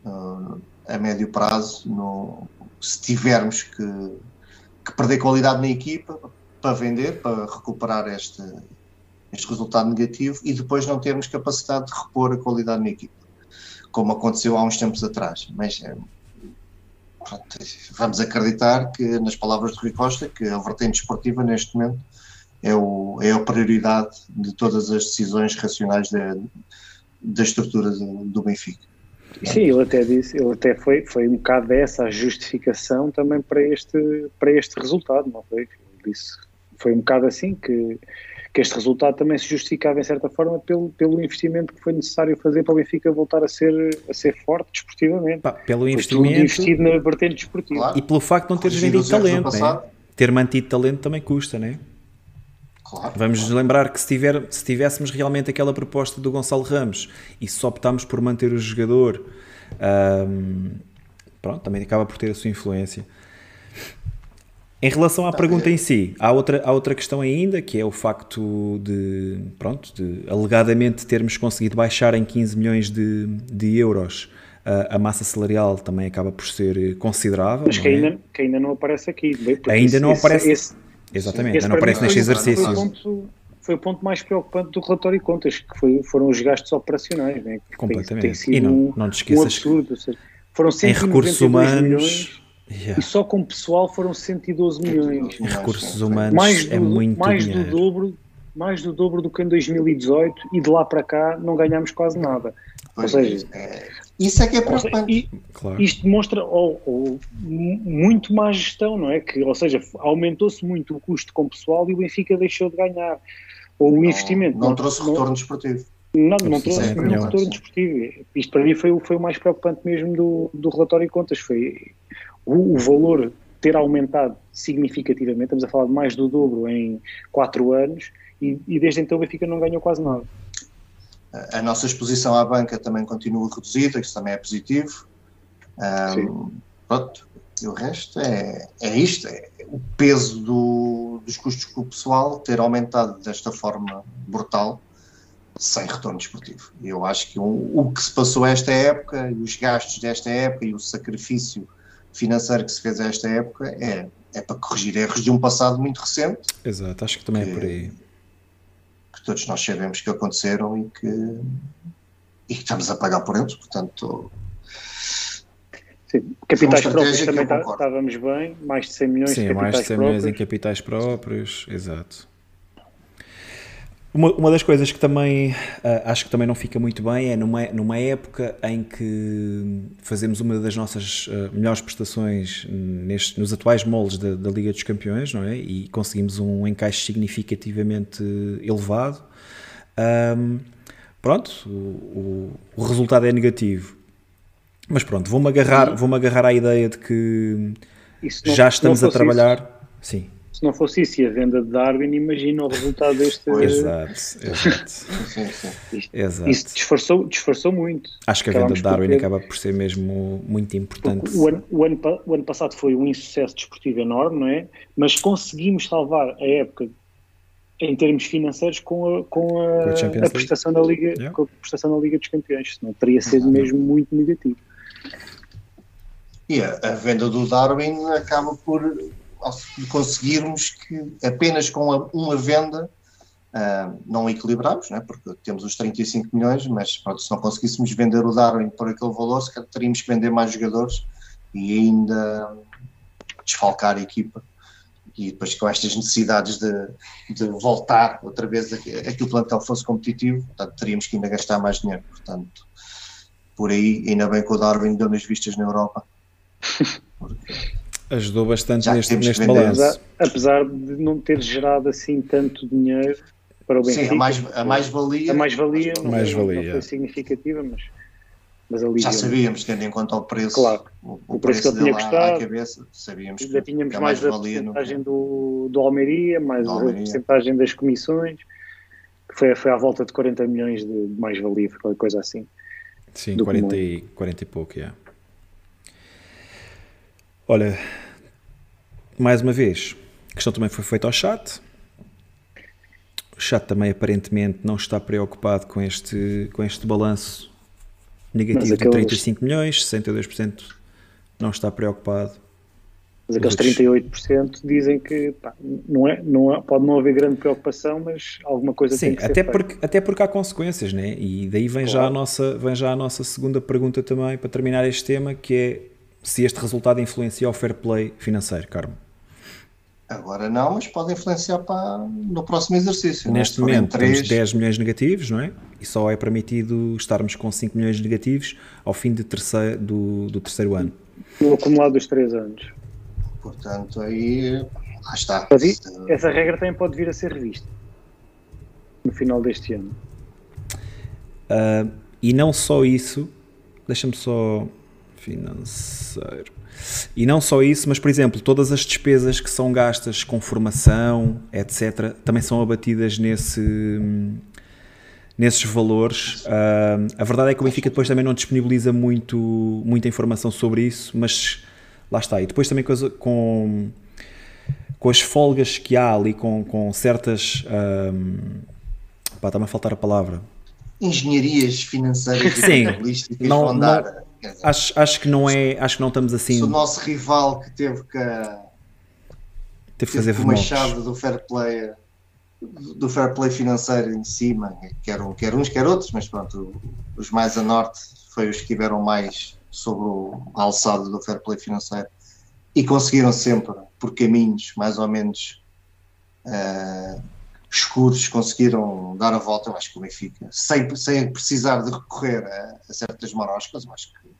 ah, a médio prazo, no, se tivermos que, que perder qualidade na equipa para vender, para recuperar este, este resultado negativo e depois não termos capacidade de repor a qualidade na equipa, como aconteceu há uns tempos atrás. Mas eh, pronto, vamos acreditar que, nas palavras de Rui Costa, que a vertente esportiva neste momento é, o, é a prioridade de todas as decisões racionais da, da estrutura do, do Benfica. Sim, ele até disse, ele até foi, foi um bocado dessa a justificação também para este, para este resultado, não foi? Ele disse, foi um bocado assim que, que este resultado também se justificava em certa forma pelo, pelo investimento que foi necessário fazer para o Benfica voltar a ser, a ser forte desportivamente. Pá, pelo investimento investido na vertente desportiva. Claro. e pelo facto de não teres vendido talento, né? Ter mantido talento também custa, né? Claro. Vamos nos lembrar que se, tiver, se tivéssemos realmente aquela proposta do Gonçalo Ramos e só optámos por manter o jogador, ahm, pronto, também acaba por ter a sua influência. Em relação à pergunta em si, há outra, há outra questão ainda, que é o facto de, pronto, de alegadamente termos conseguido baixar em 15 milhões de, de euros a, a massa salarial também acaba por ser considerável. Mas não que é? ainda, que ainda não aparece aqui. porque Ainda esse- não esse- aparece. esse- Exatamente, esse ainda não aparece neste foi- exercício. Foi o, ponto, foi o ponto mais preocupante do relatório de contas, que foi- foram os gastos operacionais. Né? Que tem- Completamente. Tem, sido E não- um, não te um esqueças que absurdo. Ou seja, foram Em 192 recursos humanos, milhões yeah, e só com pessoal foram 112 milhões. em recursos Sim, humanos Mais é do, muito mais do dinheiro. dobro mais do dobro do que em 2018 e de lá para cá não ganhámos quase nada. Pois, Ou seja, é, Isso é que é preocupante. E, claro. Isto demonstra ou, ou, muito má gestão, não é? Que, ou seja, aumentou-se muito o custo com o pessoal e o Benfica deixou de ganhar. Ou o não, investimento. Não, não trouxe não, retorno desportivo. Não, não trouxe é, nenhum retorno desportivo. Isto para mim foi, foi o mais preocupante mesmo do, do relatório de contas. Foi o, o valor ter aumentado significativamente, estamos a falar de mais do dobro em 4 anos, e, e desde então o Benfica não ganhou quase nada. A nossa exposição à banca também continua reduzida, isso também é positivo. Um, pronto, e o resto é, é isto, é o peso do, dos custos com o pessoal ter aumentado desta forma brutal sem retorno desportivo. Eu acho que o, o que se passou esta época, e os gastos desta época e o sacrifício financeiro que se fez a esta época é, é para corrigir erros de um passado muito recente. Exato, acho que também que, é por aí. Todos nós sabemos que aconteceram e que, e que estamos a pagar por eles, portanto. Sim, capitais próprios também tá, estávamos bem, mais de 100 milhões Sim, de capitais mais de 100 milhões em capitais próprios, exato. Uma, uma das coisas que também uh, acho que também não fica muito bem é numa, numa época em que fazemos uma das nossas uh, melhores prestações neste, nos atuais moldes da, da, Liga dos Campeões, não é? E conseguimos um encaixe significativamente elevado. Um, pronto, o, o, o, resultado é negativo. Mas pronto, vou-me agarrar, vou agarrar à ideia de que já estamos a trabalhar. Isso. Sim não fosse isso e a venda de Darwin, imagina o resultado deste. exato, exato. *laughs* Isto, exato. Isso disfarçou, disfarçou muito. Acho que a venda de Darwin ter... acaba por ser mesmo muito importante. O ano, o, ano, o ano passado foi um insucesso desportivo enorme, não é? Mas conseguimos salvar a época em termos financeiros com a, com a, a prestação da Liga yeah. com a prestação da Liga dos Campeões, senão teria sido mesmo muito negativo. E a, a venda do Darwin acaba por conseguirmos que apenas com uma venda uh, não equilibramos, né? porque temos os 35 milhões, mas pronto, se não conseguíssemos vender o Darwin por aquele valor, se calhar teríamos que vender mais jogadores e ainda desfalcar a equipa. E depois com estas necessidades de, de voltar outra vez a, a que o plantel fosse competitivo, portanto, teríamos que ainda gastar mais dinheiro. Portanto, por aí, ainda bem que o Darwin deu nas vistas na Europa. Porque *laughs* ajudou bastante neste, neste balanço. Apesar de não ter gerado assim tanto dinheiro para o Benfica. Sim, a mais-valia. A mais-valia, a mais-valia não, mais -valia. não foi significativa, mas, mas ali Já sabíamos, tendo em conta o preço, claro, o, o, preço, preço que ele tinha custado, cabeça, sabíamos já tínhamos que a mais, mais a porcentagem do, do Almeria, mais do Almeria. a porcentagem das comissões, que foi, foi à volta de 40 milhões de mais-valia, qualquer coisa assim. Sim, 40 e, 40 e pouco, yeah. Olha, mais uma vez, a questão também foi feita ao chat. O chat também aparentemente não está preocupado com este, com este balanço negativo aqueles... de 35 milhões, 62% não está preocupado. Mas aqueles 38% dizem que pá, não é, não é, pode não haver grande preocupação, mas alguma coisa Sim, tem que até ser porque, Até porque há consequências, né? e daí vem, claro. já a nossa, vem já a nossa segunda pergunta também, para terminar este tema, que é se este resultado influencia o fair play financeiro, Carmo. Agora não, mas pode influenciar para, no próximo exercício. É? Neste momento 3... temos 10 milhões negativos, não é? E só é permitido estarmos com 5 milhões negativos ao fim de terceiro, do, do terceiro ano. No acumulado dos 3 anos. Portanto, aí lá está. Essa regra também pode vir a ser revista no final deste ano. Uh, e não só isso, deixa-me só financeiro. E não só isso, mas por exemplo, todas as despesas que são gastas com formação, etc., também são abatidas nesse, nesses valores. Uh, a verdade é que o Benfica depois também não disponibiliza muito, muita informação sobre isso, mas lá está. E depois também com, com, com as folgas que há ali, com, com certas. Um, pá, está-me a faltar a palavra. Engenharias financeiras e não, vão dar Dizer, acho, acho que não é, acho que não estamos assim. Se o nosso rival que teve que teve que fazer uma chave do fair play do fair play financeiro em cima, quer, quer uns, quer outros, mas pronto, os mais a norte foi os que tiveram mais sobre o alçado do fair play financeiro e conseguiram sempre, por caminhos mais ou menos uh, escuros conseguiram dar a volta, eu acho que o Benfica, sem, sem precisar de recorrer a, a certas maroscas, eu acho que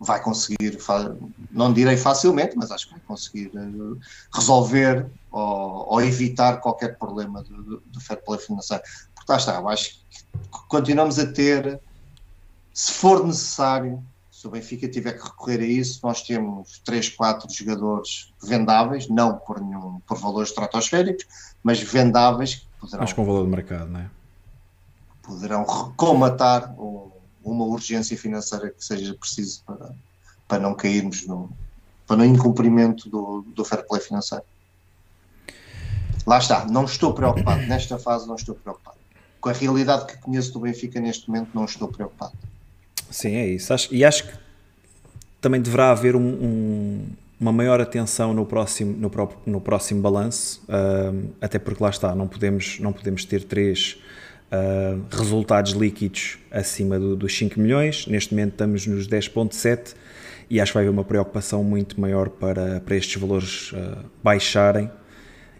vai conseguir, não direi facilmente, mas acho que vai conseguir uh, resolver ou, ou, evitar qualquer problema do, do fair play financeiro. Porque lá está, eu acho que continuamos a ter, se for necessário, se o Benfica tiver que recorrer a isso, nós temos 3, 4 jogadores vendáveis, não por, nenhum, por valores estratosféricos, mas vendáveis que poderão. Mas com valor de mercado, não é? Poderão recomatar uma urgência financeira que seja preciso para, para não cairmos no, para no incumprimento do, do fair play financeiro. Lá está, não estou preocupado. Nesta fase, não estou preocupado. Com a realidade que conheço do Benfica neste momento, não estou preocupado. Sim, é isso. Acho, e acho que também deverá haver um, um, uma maior atenção no próximo, no, no próximo balanço, uh, até porque lá está, não podemos, não podemos ter três uh, resultados líquidos acima do, dos 5 milhões. Neste momento estamos nos 10,7 e acho que vai haver uma preocupação muito maior para, para estes valores uh, baixarem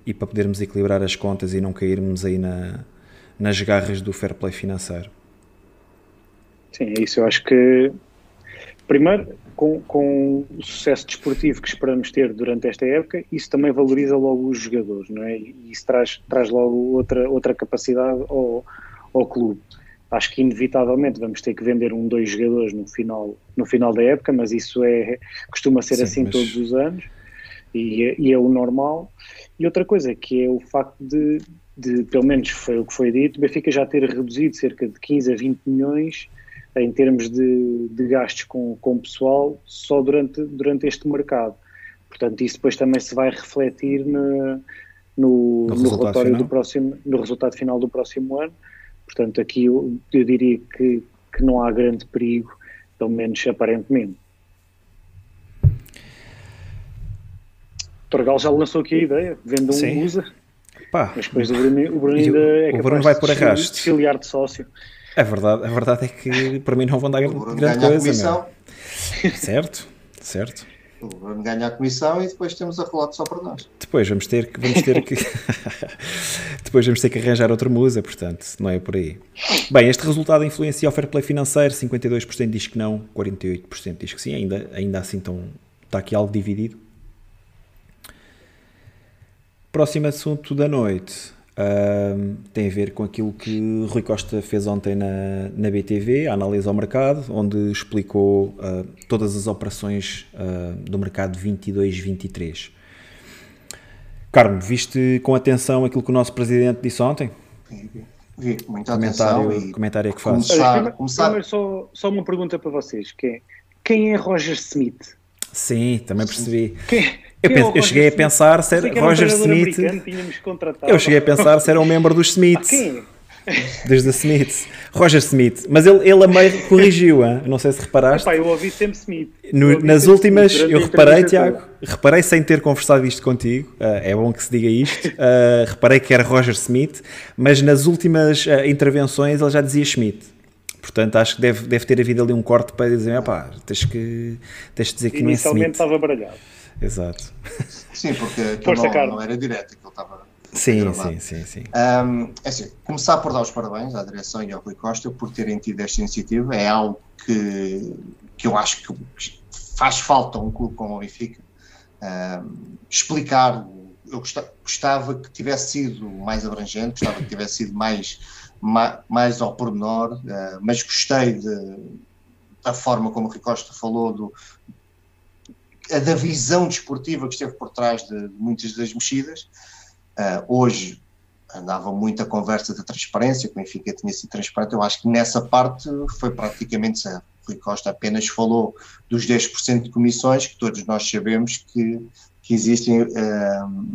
e para podermos equilibrar as contas e não cairmos aí na, nas garras do fair play financeiro. Sim, é isso. Eu acho que, primeiro, com, com o sucesso desportivo que esperamos ter durante esta época, isso também valoriza logo os jogadores, não é? E isso traz, traz logo outra, outra capacidade ao, ao clube. Acho que inevitavelmente vamos ter que vender um, dois jogadores no final, no final da época, mas isso é, costuma ser Sim, assim mas... todos os anos e é, e é o normal. E outra coisa que é o facto de, de, pelo menos foi o que foi dito, Benfica já ter reduzido cerca de 15 a 20 milhões em termos de, de gastos com, com o pessoal só durante, durante este mercado. Portanto, isso depois também se vai refletir no, no, no relatório final. do próximo, no resultado final do próximo ano. Portanto, aqui eu, eu diria que, que não há grande perigo, pelo menos aparentemente. Torgal já lançou aqui a ideia, vende um Sim. usa. Pá. Mas depois o Bruno, o Bruno ainda é capaz o Bruno vai por arrasto. de filiar de sócio. A verdade, a verdade é que para mim não vão dar grande coisa. *laughs* Certo, certo. Vamos ganhar a comissão e depois temos a relógio só para nós. Depois vamos ter que vamos ter que *laughs* depois vamos ter que arranjar outra musa, portanto, não é por aí. Bem, este resultado influencia o fair play financeiro, 52% diz que não, 48% diz que sim, ainda ainda assim estão, está aqui algo dividido. Próximo assunto da noite. Uh, tem a ver com aquilo que Rui Costa fez ontem na, na BTV, a análise ao mercado, onde explicou uh, todas as operações uh, do mercado 22-23. Carmo, viste com atenção aquilo que o nosso presidente disse ontem? Vi, vi muita comentário, atenção. E comentário é que faz. Começar, começar... primeiro só, só uma pergunta para vocês, que é, quem é Roger Smith? Sim, também percebi. Quem, eu, penso, eu cheguei a pensar se era Roger Smith. Eu cheguei a pensar se era um membro dos Smiths. Quem? Desde a Smith. Roger Smith. Mas ele, ele a meio corrigiu, hein? não sei se reparaste. Epá, eu ouvi sempre Smith. No, nas sempre últimas, Smith, eu reparei, Tiago, reparei sem ter conversado isto contigo, uh, é bom que se diga isto, uh, *laughs* reparei que era Roger Smith, mas nas últimas uh, intervenções ele já dizia Schmidt. Portanto, acho que deve, deve ter havido ali um corte para dizer, pá, tens que, tens de dizer que não é Smith. Inicialmente estava baralhado. Exato. Sim, porque aquilo não, não, era direto, aquilo estava. Sim, sim, sim, sim. Um, é assim, começar por dar os parabéns à direção e ao Rui Costa por terem tido esta iniciativa. É algo que, que eu acho que faz falta a um clube como o Benfica. Um, explicar, eu gostava, gostava, que tivesse sido mais abrangente, gostava que tivesse sido mais, mais, mais ao pormenor, uh, mas gostei de, da forma como o Rui Costa falou do, a da visão desportiva que esteve por trás de, de muitas das mexidas. Uh, hoje andava muita conversa da transparência, que o Benfica tinha sido transparente, eu acho que nessa parte foi praticamente zero. Rui Costa apenas falou dos 10% de comissões, que todos nós sabemos que, que existem uh,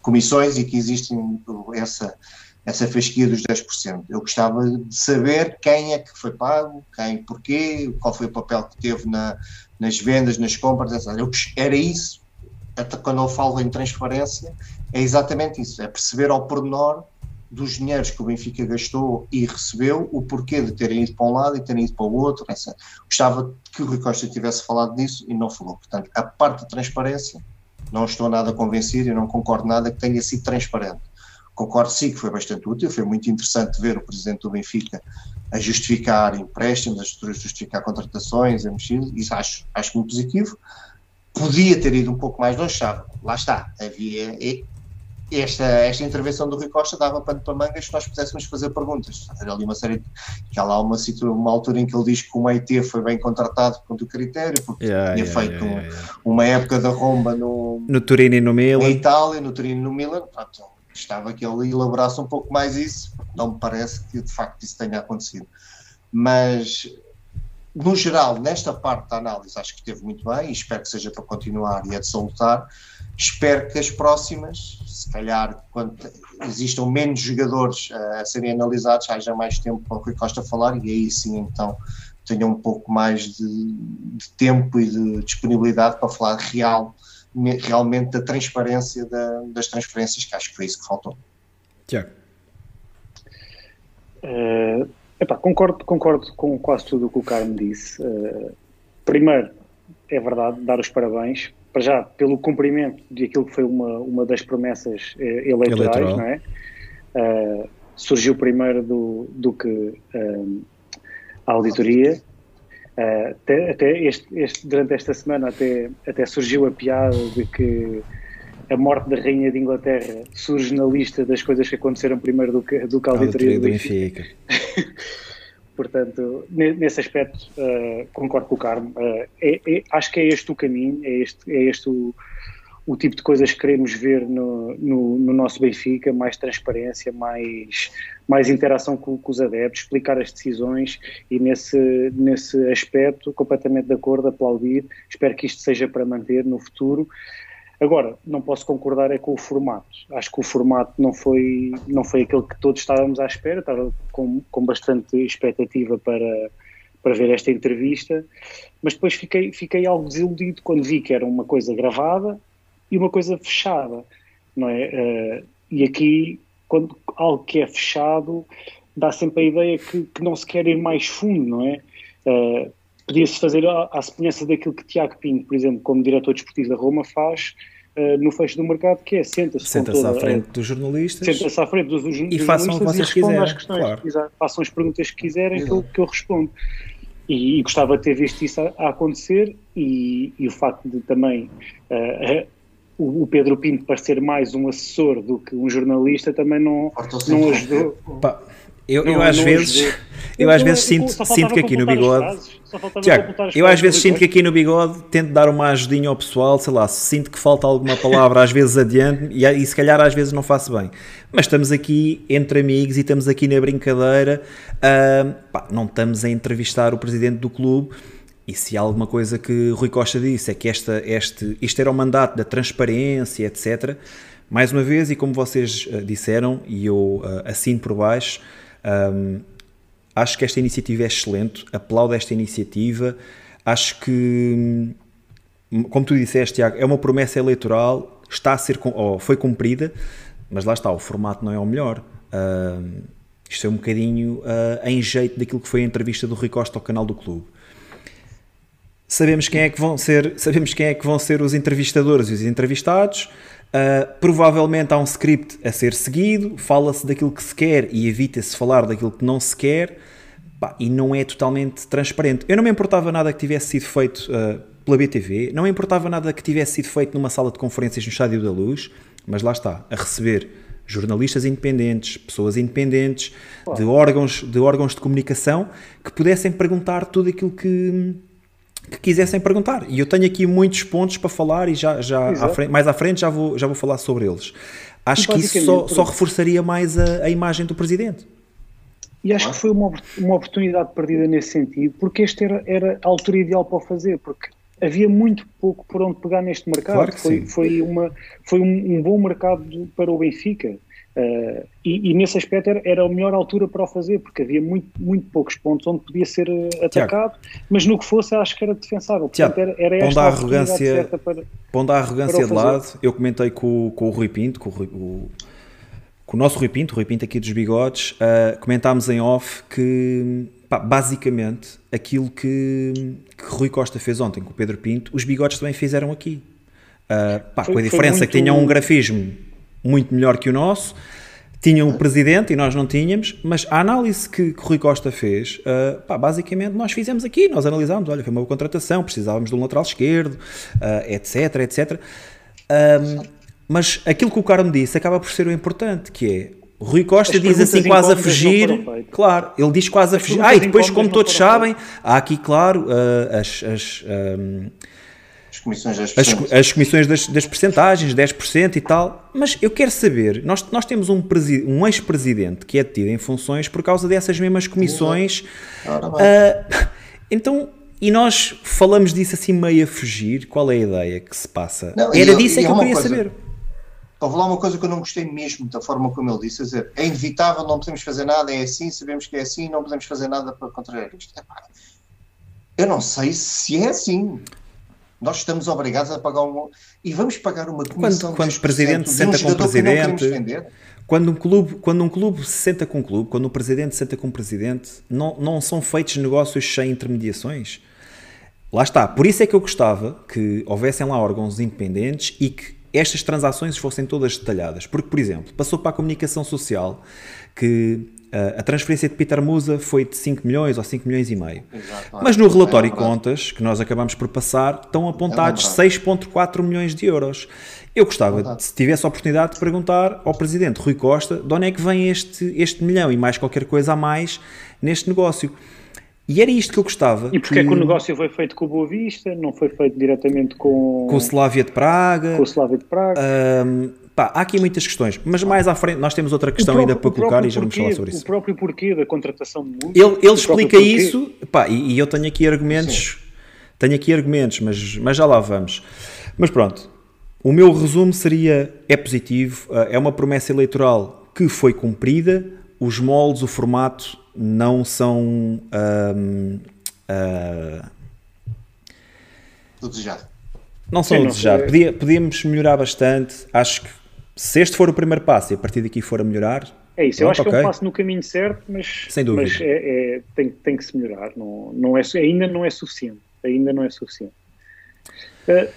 comissões e que existem essa, essa fasquia dos 10%. Eu gostava de saber quem é que foi pago, quem, porquê, qual foi o papel que teve na, nas vendas, nas compras, etc. Era isso, até quando eu falo em transferência, é exatamente isso, é perceber ao pormenor dos dinheiros que o Benfica gastou e recebeu, o porquê de terem ido para um lado e terem ido para o outro, etc. Gostava que o Rui Costa tivesse falado disso e não falou. Portanto, a parte da transparência, não estou nada convencido e não concordo nada que tenha sido transparente. Concordo sim que foi bastante útil, foi muito interessante ver o presidente do Benfica a justificar empréstimos, a justificar contratações, a mexer, isso acho, acho muito positivo. Podia ter ido um pouco mais longe, sabe? Lá está, havia esta, esta intervenção do Rui Costa dava pano para mangas se nós pudéssemos fazer perguntas. Era ali uma série de, que há lá uma, uma altura em que ele diz que o Meite foi bem contratado quanto o critério, porque yeah, tinha yeah, feito yeah, um, uma época da romba no, no Turino e no Milan. Na Itália, no Turino e no Milan. Pronto, gostava que ele elaborasse um pouco mais isso. Não me parece que de facto isso tenha acontecido. Mas no geral, nesta parte da análise, acho que esteve muito bem e espero que seja para continuar e é de salutar. Espero que as próximas, se calhar, quando existam menos jogadores uh, a serem analisados, haja mais tempo para o Rui Costa falar e aí sim, então, tenha um pouco mais de, de tempo e de disponibilidade para falar real, realmente da transparência da, das transferências, que acho que foi isso que faltou. Tiago. Uh, epá, concordo, concordo com quase tudo o que o Carmo disse. Uh, primeiro, é verdade, dar os parabéns para já, pelo cumprimento de aquilo que foi uma, uma das promessas eh, eleitorais, Eleitoral. não é? Uh, surgiu primeiro do, do que uh, a auditoria. Uh, até, até este, este, durante esta semana até, até surgiu a piada de que a morte da Rainha de Inglaterra surge na lista das coisas que aconteceram primeiro do que, do que a auditoria, do Benfica. *laughs* Portanto, nesse aspecto, uh, concordo com o Carmo. Uh, é, é, acho que é este o caminho, é este, é este o, o tipo de coisas que queremos ver no, no, no nosso Benfica: mais transparência, mais, mais interação com, com, os adeptos, explicar as decisões e, nesse, nesse aspecto, completamente de acordo, aplaudir. Espero que isto seja para manter no futuro. Agora, não posso concordar é com o formato. Acho que o formato não foi, não foi aquele que todos estávamos à espera, estava com, com bastante expectativa para, para ver esta entrevista, mas depois fiquei, fiquei algo desiludido quando vi que era uma coisa gravada e uma coisa fechada, não é? Uh, e aqui, quando algo que é fechado, dá sempre a ideia que, que não se quer ir mais fundo, não é? Uh, Podia-se fazer à, semelhança daquilo que Tiago Pinto, por exemplo, como diretor desportivo da Roma, faz uh, no fecho do mercado, que é senta-se senta à frente dos jornalistas senta-se à frente dos, dos e façam o que vocês quiserem. Claro. Exato, façam as perguntas que quiserem que eu, que eu, respondo. E, e, gostava de ter visto isso a, a acontecer e, e, o facto de também uh, o, o, Pedro Pinto parecer mais um assessor do que um jornalista também não, não ajudou. Pá, eu, não, eu às vezes, eu às vezes sinto, sinto que aqui no bigode Tiago, eu às vezes sinto que aqui no bigode tento dar uma ajudinha ao pessoal, sei lá, sinto que falta alguma palavra às vezes adiante e, e se calhar às vezes não faço bem. Mas estamos aqui entre amigos e estamos aqui na brincadeira, uh, pá, não estamos a entrevistar o presidente do clube. E se há alguma coisa que Rui Costa disse é que esta, este, isto era o mandato da transparência, etc. Mais uma vez, e como vocês uh, disseram, e eu uh, assino por baixo, um, Acho que esta iniciativa é excelente, aplaudo esta iniciativa. Acho que, como tu disseste, Tiago, é uma promessa eleitoral, está a ser, foi cumprida, mas lá está, o formato não é o melhor. Uh, isto é um bocadinho uh, em jeito daquilo que foi a entrevista do Rui Costa ao canal do clube. Sabemos quem é que vão ser, sabemos quem é que vão ser os entrevistadores e os entrevistados. Uh, provavelmente há um script a ser seguido, fala-se daquilo que se quer e evita-se falar daquilo que não se quer, e não é totalmente transparente. Eu não me importava nada que tivesse sido feito uh, pela BTV, não me importava nada que tivesse sido feito numa sala de conferências no Estádio da Luz, mas lá está, a receber jornalistas independentes, pessoas independentes, de órgãos, de órgãos de comunicação que pudessem perguntar tudo aquilo que que quisessem perguntar. E eu tenho aqui muitos pontos para falar e já, já à frente, mais à frente já vou, já vou falar sobre eles. Acho que isso só, só reforçaria mais a, a imagem do presidente. E acho que foi uma, uma oportunidade perdida nesse sentido, porque esta era, era a altura ideal para o fazer, porque havia muito pouco por onde pegar neste mercado. Claro foi, foi, uma, foi um, um, bom mercado para o Benfica. Uh, e, e, nesse aspecto era, era, a melhor altura para o fazer, porque havia muito, muito poucos pontos onde podia ser uh, atacado, Tiago, mas no que fosse acho que era defensável. Tiago, Portanto, era, era esta a arrogância, para, pondo a arrogância de lado, eu comentei com, com o Rui Pinto, com o, Rui, o, com o nosso Rui Pinto, o Rui Pinto aqui dos bigodes, uh, comentámos em off que pá, basicamente aquilo que, que Rui Costa fez ontem com o Pedro Pinto, os bigodes também fizeram aqui. Pá, foi, com a diferença muito... que tinham um grafismo muito melhor que o nosso, tinham o presidente e nós não tínhamos, mas a análise que, que o Rui Costa fez, uh, pá, basicamente nós fizemos aqui, nós analisámos, olha, foi uma boa contratação, precisávamos de um lateral esquerdo, uh, etc, etc. Um, mas aquilo que o Carmo disse acaba por ser o importante, que é o Rui Costa diz assim quase a fugir, claro, ele diz quase a fugir. Ah, e depois, como todos sabem, há aqui, claro, uh, as, as um, comissões das as, as comissões das, das percentagens, 10% e tal. Mas eu quero saber, nós, nós temos um, um ex-presidente que é detido em funções por causa dessas mesmas comissões. Uh, então, e nós falamos disso assim meio a fugir. Qual é a ideia que se passa? Não, Era disso é que eu queria coisa, saber. Houve lá uma coisa que eu não gostei mesmo da forma como ele disse: dizer, é inevitável, não podemos fazer nada, é assim, sabemos que é assim, não podemos fazer nada para contrariar isto. Eu não sei se é assim. Nós estamos obrigados a pagar um. E vamos pagar uma comissão. Quando, quando o presidente se senta um com o presidente. Quando um, clube, quando um clube se senta com um clube, quando um presidente se senta com um presidente, não, não são feitos negócios sem intermediações. Lá está. Por isso é que eu gostava que houvessem lá órgãos independentes e que estas transações fossem todas detalhadas. Porque, por exemplo, passou para a comunicação social que Uh, a transferência de Peter Musa foi de 5 milhões ou 5 milhões e meio. Exato, Mas no relatório de contas, que nós acabamos por passar, estão apontados é 6,4 milhões de euros. Eu gostava, é se tivesse a oportunidade, de perguntar ao Presidente Rui Costa de onde é que vem este, este milhão e mais qualquer coisa a mais neste negócio. E era isto que eu gostava. E porque que... é que o negócio foi feito com o Boa Vista, não foi feito diretamente com... Com o Slavia de Praga. Com o Slavia de Praga. Um, Pá, há aqui muitas questões, mas mais à frente nós temos outra questão próprio, ainda para colocar e já vamos falar sobre isso. O próprio porquê da contratação de música. Ele, ele explica isso, pá, e, e, eu tenho aqui argumentos, Sim. tenho aqui argumentos, mas, mas já lá vamos. Mas pronto, o meu resumo seria: é positivo, é uma promessa eleitoral que foi cumprida, os moldes, o formato não são. Um, uh, o desejado. Não são Sim, desejado. Podia, podíamos melhorar bastante. Acho que se este for o primeiro passo e a partir daqui for a melhorar. É isso, eu acho okay. que é um passo no caminho certo, mas, Sem dúvida. mas é, é, tem, tem que se melhorar. Não, não é, ainda não é suficiente. Ainda não é suficiente. Uh,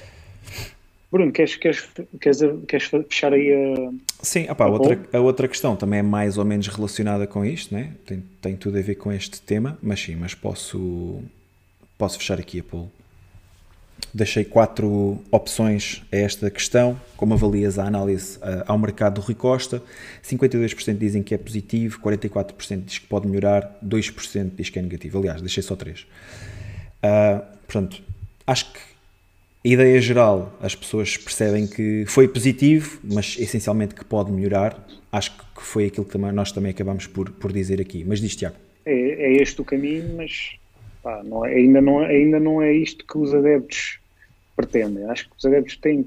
Bruno, queres, queres, queres, queres fechar aí a. Sim, opa, a, outra, a outra questão também é mais ou menos relacionada com isto, né? tem, tem tudo a ver com este tema, mas sim, mas posso, posso fechar aqui a poll. Deixei quatro opções a esta questão. Como avalias a análise uh, ao mercado do Rui Costa? 52% dizem que é positivo, 44% diz que pode melhorar, 2% diz que é negativo. Aliás, deixei só três. Uh, portanto, acho que a ideia geral, as pessoas percebem que foi positivo, mas essencialmente que pode melhorar. Acho que foi aquilo que nós também acabamos por, por dizer aqui. Mas diz, Tiago. É, é este o caminho, mas pá, não é, ainda, não, ainda não é isto que os adeptos pretendem. Acho que os adeptos têm,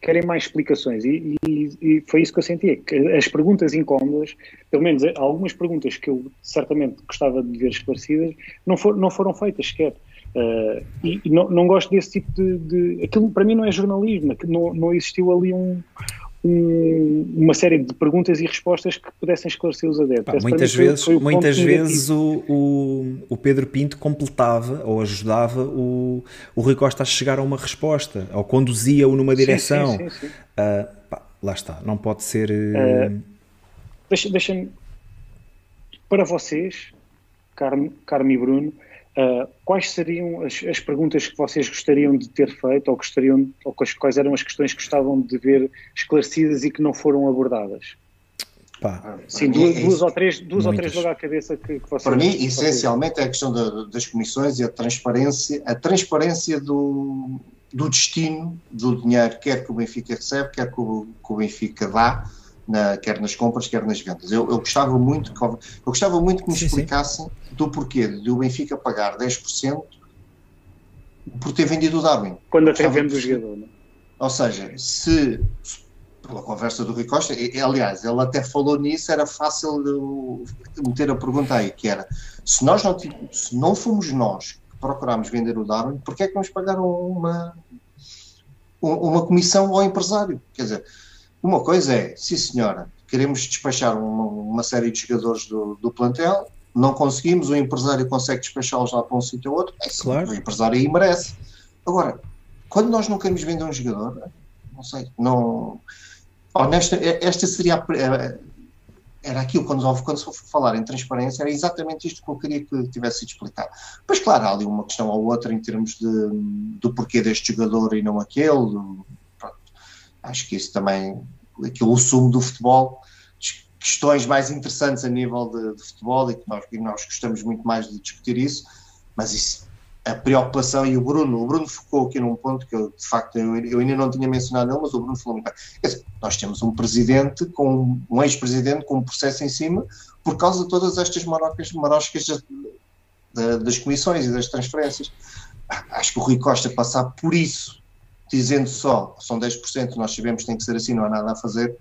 querem mais explicações e, e, e foi isso que eu senti. Que as perguntas incómodas, pelo menos algumas perguntas que eu certamente gostava de ver esclarecidas, não, for, não foram feitas sequer. Uh, e, e não, não, gosto desse tipo de, de, Aquilo para mim não é jornalismo, não, não existiu ali um, um, uma série de perguntas e respostas que pudessem esclarecer os adeptos. Pá, muitas vezes, foi muitas vezes o, o, o, Pedro Pinto completava ou ajudava o, o Rui Costa a chegar a uma resposta ou conduzia-o numa direção. Sim, sim, sim, uh, pá, lá está, não pode ser. Uh... Deixa-me. Deixa para vocês, Carme, Carme e Bruno, Uh, quais seriam as, as, perguntas que vocês gostariam de ter feito ou, gostariam, ou quais, quais, eram as questões que gostavam de ver esclarecidas e que não foram abordadas? Pá, Sim, duas, mim, duas, ou três, duas ou três logo à cabeça que, que vocês... Para mim, essencialmente, é a questão da, das comissões e a transparência, a transparência do, do destino do dinheiro, quer que o Benfica recebe, quer que o, que o Benfica dá, na, quer nas compras, quer nas vendas. Eu, eu gostava muito que, eu gostava muito que me sim, explicassem sim. Do porquê de o Benfica pagar 10% por ter vendido o Darwin. Quando até vende o jogador, não? É? Ou seja, se pela conversa do Rui Costa, e, aliás, ele até falou nisso, era fácil meter a pergunta aí, que era, se nós não, se não fomos nós que procurámos vender o Darwin, porquê é que vamos pagar uma, uma comissão ao empresário? Quer dizer, uma coisa é, sim senhora, queremos despachar uma, uma série de jogadores do, do, plantel, não conseguimos, o empresário consegue despachá-los lá para um sítio ou outro, é sim, claro. o empresário aí merece. Agora, quando nós não queremos vender um jogador, não sei, não. Honesta, esta seria a, era aquilo, quando, quando se for falar em transparência, era exatamente isto que eu queria que tivesse sido explicado. Pois, claro, há ali uma questão ou outra em termos de, do porquê deste jogador e não aquele. Pronto. Acho que isso também, aquilo, o sumo do futebol, questões mais interessantes a nível de, de futebol e que nós, e nós gostamos muito mais de discutir isso, mas isso a preocupação e o Bruno, o Bruno focou aqui num ponto que eu, de facto eu, eu ainda não tinha mencionado não, mas o Bruno falou muito bem. Nós temos um presidente, com um ex-presidente com um processo em cima por causa de todas estas marocas, maroscas das comissões e das transferências. Acho que o Rui Costa passar por isso, dizendo só, são 10%, nós sabemos que tem que ser assim, não há nada a fazer,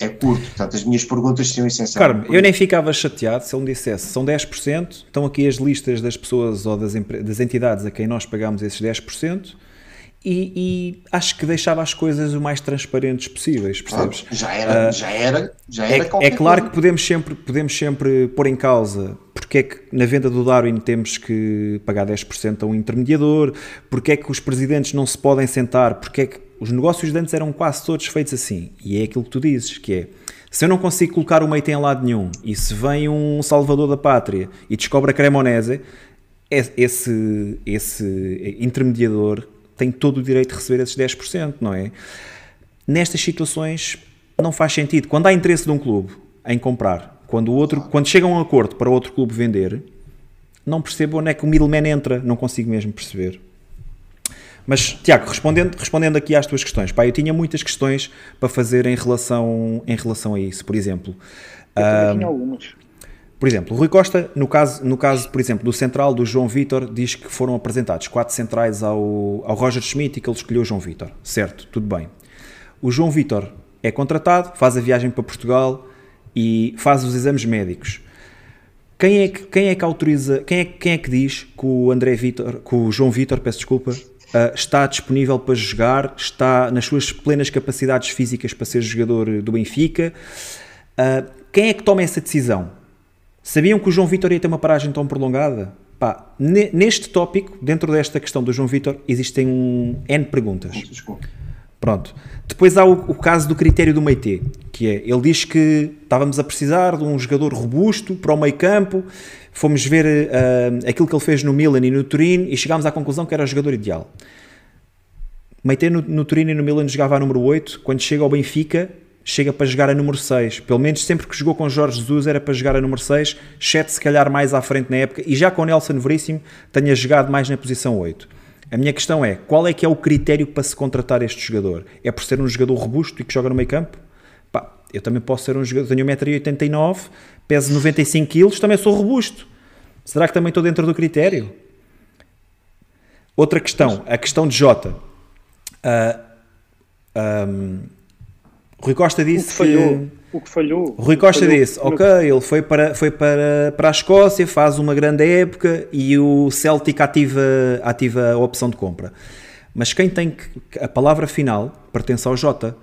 é curto. Portanto, as minhas perguntas são essenciais. Carme, eu nem ficava chateado se ele me dissesse são 10%, estão aqui as listas das pessoas ou das, das entidades a quem nós pagamos esses 10%. E, e, acho que deixava as coisas o mais transparentes possíveis, percebes? já era, uh, já era, já era é, é claro coisa. que podemos sempre, podemos sempre pôr em causa porque é que na venda do Darwin temos que pagar 10% a um intermediador, porque é que os presidentes não se podem sentar, porque é que os negócios de antes eram quase todos feitos assim. E é aquilo que tu dizes, que é se eu não consigo colocar o meio em lado nenhum e se vem um salvador da pátria e descobre a Cremonese, esse, esse intermediador tem todo o direito de receber esses 10%, não é? Nestas situações não faz sentido. Quando há interesse de um clube em comprar, quando, o outro, quando chega a um acordo para outro clube vender, não percebo onde é que o middleman entra, não consigo mesmo perceber. Mas, Tiago, respondendo, respondendo aqui às tuas questões, pá, eu tinha muitas questões para fazer em relação, em relação a isso. Por exemplo, eu um, tinha algumas. Por exemplo, o Rui Costa, no caso, no caso, por exemplo, do central do João Vitor, diz que foram apresentados quatro centrais ao, ao Roger Schmidt e que ele escolheu o João Vitor. Certo, tudo bem. O João Vitor é contratado, faz a viagem para Portugal e faz os exames médicos. Quem é que, quem é que autoriza, quem é, quem é que diz que o André Vitor, que o João Vitor, peço desculpa, uh, está disponível para jogar, está nas suas plenas capacidades físicas para ser jogador do Benfica. Uh, quem é que toma essa decisão? Sabiam que o João Vitor ia ter uma paragem tão prolongada? Pá, neste tópico, dentro desta questão do João Vitor, existem um N perguntas. Pronto. Depois há o, o, caso do critério do Meite, que é, ele diz que estávamos a precisar de um jogador robusto para o meio campo, fomos ver uh, aquilo que ele fez no Milan e no Turino e chegámos à conclusão que era o jogador ideal. Meite no, no e no Milan jogava a número 8, quando chega ao Benfica, chega para jogar a número 6. Pelo menos sempre que jogou com Jorge Jesus era para jogar a número 6, exceto se calhar mais à frente na época, e já com Nelson Veríssimo tenha jogado mais na posição 8. A minha questão é, qual é que é o critério para se contratar este jogador? É por ser um jogador robusto e que joga no meio campo? Eu também posso ser um jogador, tenho 1,89m, peso 95kg, também sou robusto. Será que também estou dentro do critério? Outra questão, a questão de Jota. Uh, um, Rui Costa disse o que, falhou, que... O que falhou. Rui Costa falhou. disse, ok, ele foi, para, foi para, para a Escócia, faz uma grande época e o Celtic ativa, ativa a opção de compra. Mas quem tem que, a palavra final pertence ao Jota.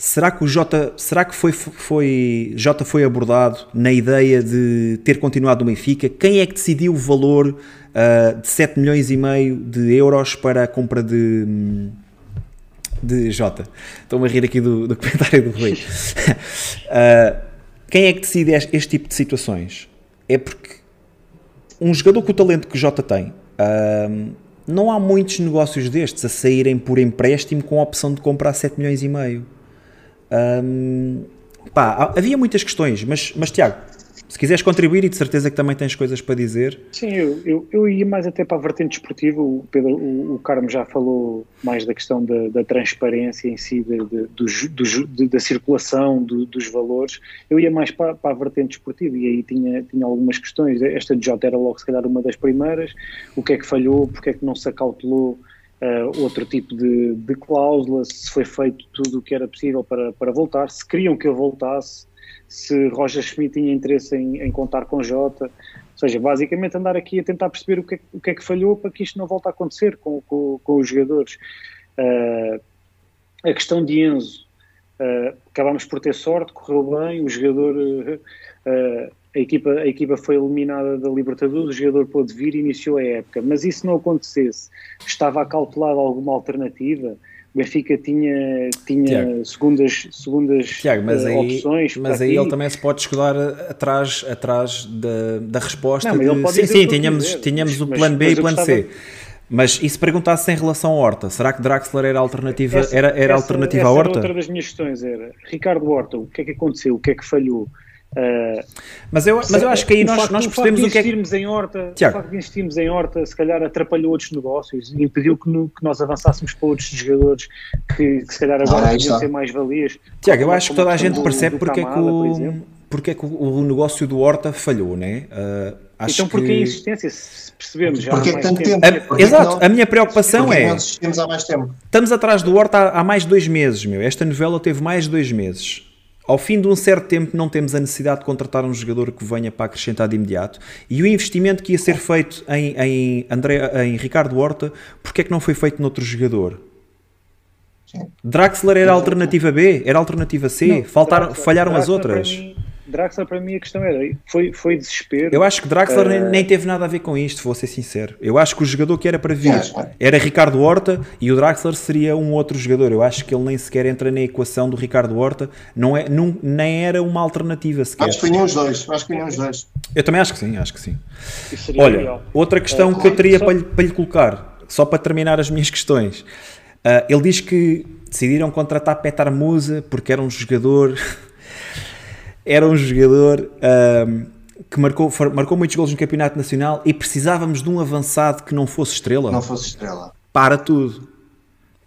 Será que o Jota, será que foi, foi, Jota foi abordado na ideia de ter continuado no Benfica? Quem é que decidiu o valor uh, de 7 milhões e meio de euros para a compra de, de Jota. Estou-me a rir aqui do, do comentário do Rui. uh, *laughs* quem é que decide este, este, tipo de situações? É porque um jogador com o talento que o Jota tem, uh, não há muitos negócios destes a saírem por empréstimo com a opção de comprar 7 milhões e meio. Pá, havia muitas questões, mas, mas Tiago, se quiseres contribuir e de certeza que também tens coisas para dizer. Sim, eu, eu, eu ia mais até para a vertente desportiva. O, Pedro, o, o Carmo já falou mais da questão da, da transparência em si, de, de, do, de, da circulação do, dos valores. Eu ia mais para, para, a vertente desportiva e aí tinha, tinha algumas questões. Esta de Jota era logo, se calhar, uma das primeiras. O que é que falhou? Porque é que não se acautelou? Uh, outro tipo de, de cláusula, se foi feito tudo o que era possível para, para voltar, se queriam que eu voltasse, se Roger Schmidt tinha interesse em, em, contar com Jota. Ou seja, basicamente andar aqui a tentar perceber o que é, o que, é que falhou para que isto não volte a acontecer com, com, com os jogadores. Uh, a questão de Enzo, uh, acabámos por ter sorte, correu bem, o jogador uh, a equipa, a equipa foi eliminada da Libertadores, o jogador pôde vir e iniciou a época. Mas isso não acontecesse, estava acautelada alguma alternativa? O Benfica tinha, tinha segundas, segundas Tiago, mas uh, aí, opções. Mas aí ele também se pode escudar atrás, atrás da, da resposta. Não, de, sim, sim, tínhamos, tínhamos mas, o plano B e o plano C. Mas e se perguntasse em relação à Horta, será que Draxler era alternativa, essa, era, era essa, alternativa essa à Horta? Era outra das minhas questões era, Ricardo Horta, o que é que aconteceu, o que é que falhou? Uh, mas, eu, mas eu acho que aí nós, facto, nós percebemos o, que é que... Em horta, o facto de investirmos em Horta se calhar atrapalhou outros negócios e impediu que, no, que nós avançássemos para outros jogadores que, que se calhar agora ah, podiam ser mais valias. Tiago, eu acho que toda a gente percebe do, porque, Camada, é que o, porque é que o, negócio do Horta falhou, né? Uh, acho então porque que... a insistência, se percebemos já porque há mais tempo. tempo. A, exato, não, a minha preocupação é... Há mais tempo. Estamos atrás do Horta há, há mais de dois meses, meu. Esta novela teve mais de dois meses ao fim de um certo tempo não temos a necessidade de contratar um jogador que venha para acrescentar de imediato e o investimento que ia ser feito em, em, André, em Ricardo Horta, porque é que não foi feito noutro jogador? Sim. Draxler era a alternativa B, era a alternativa C, não, faltaram, Draxler, falharam Draxler as outras. Mim, Draxler para mim a questão era, foi, foi desespero. Eu acho que Draxler uh... nem, nem, teve nada a ver com isto, vou ser sincero. Eu acho que o jogador que era para vir era Ricardo Horta e o Draxler seria um outro jogador. Eu acho que ele nem sequer entra na equação do Ricardo Horta, não é, não, nem era uma alternativa sequer. Acho que vinham os dois, acho que vinham os dois. Eu também acho que sim, acho que sim. Olha, legal. outra questão uh, que eu teria só... para, lhe, para lhe colocar, só para terminar as minhas questões. Uh, ele diz que decidiram contratar Petar Musa porque era um jogador era um jogador um, que marcou, marcou muitos gols no Campeonato Nacional e precisávamos de um avançado que não fosse estrela. Não fosse estrela. Para tudo.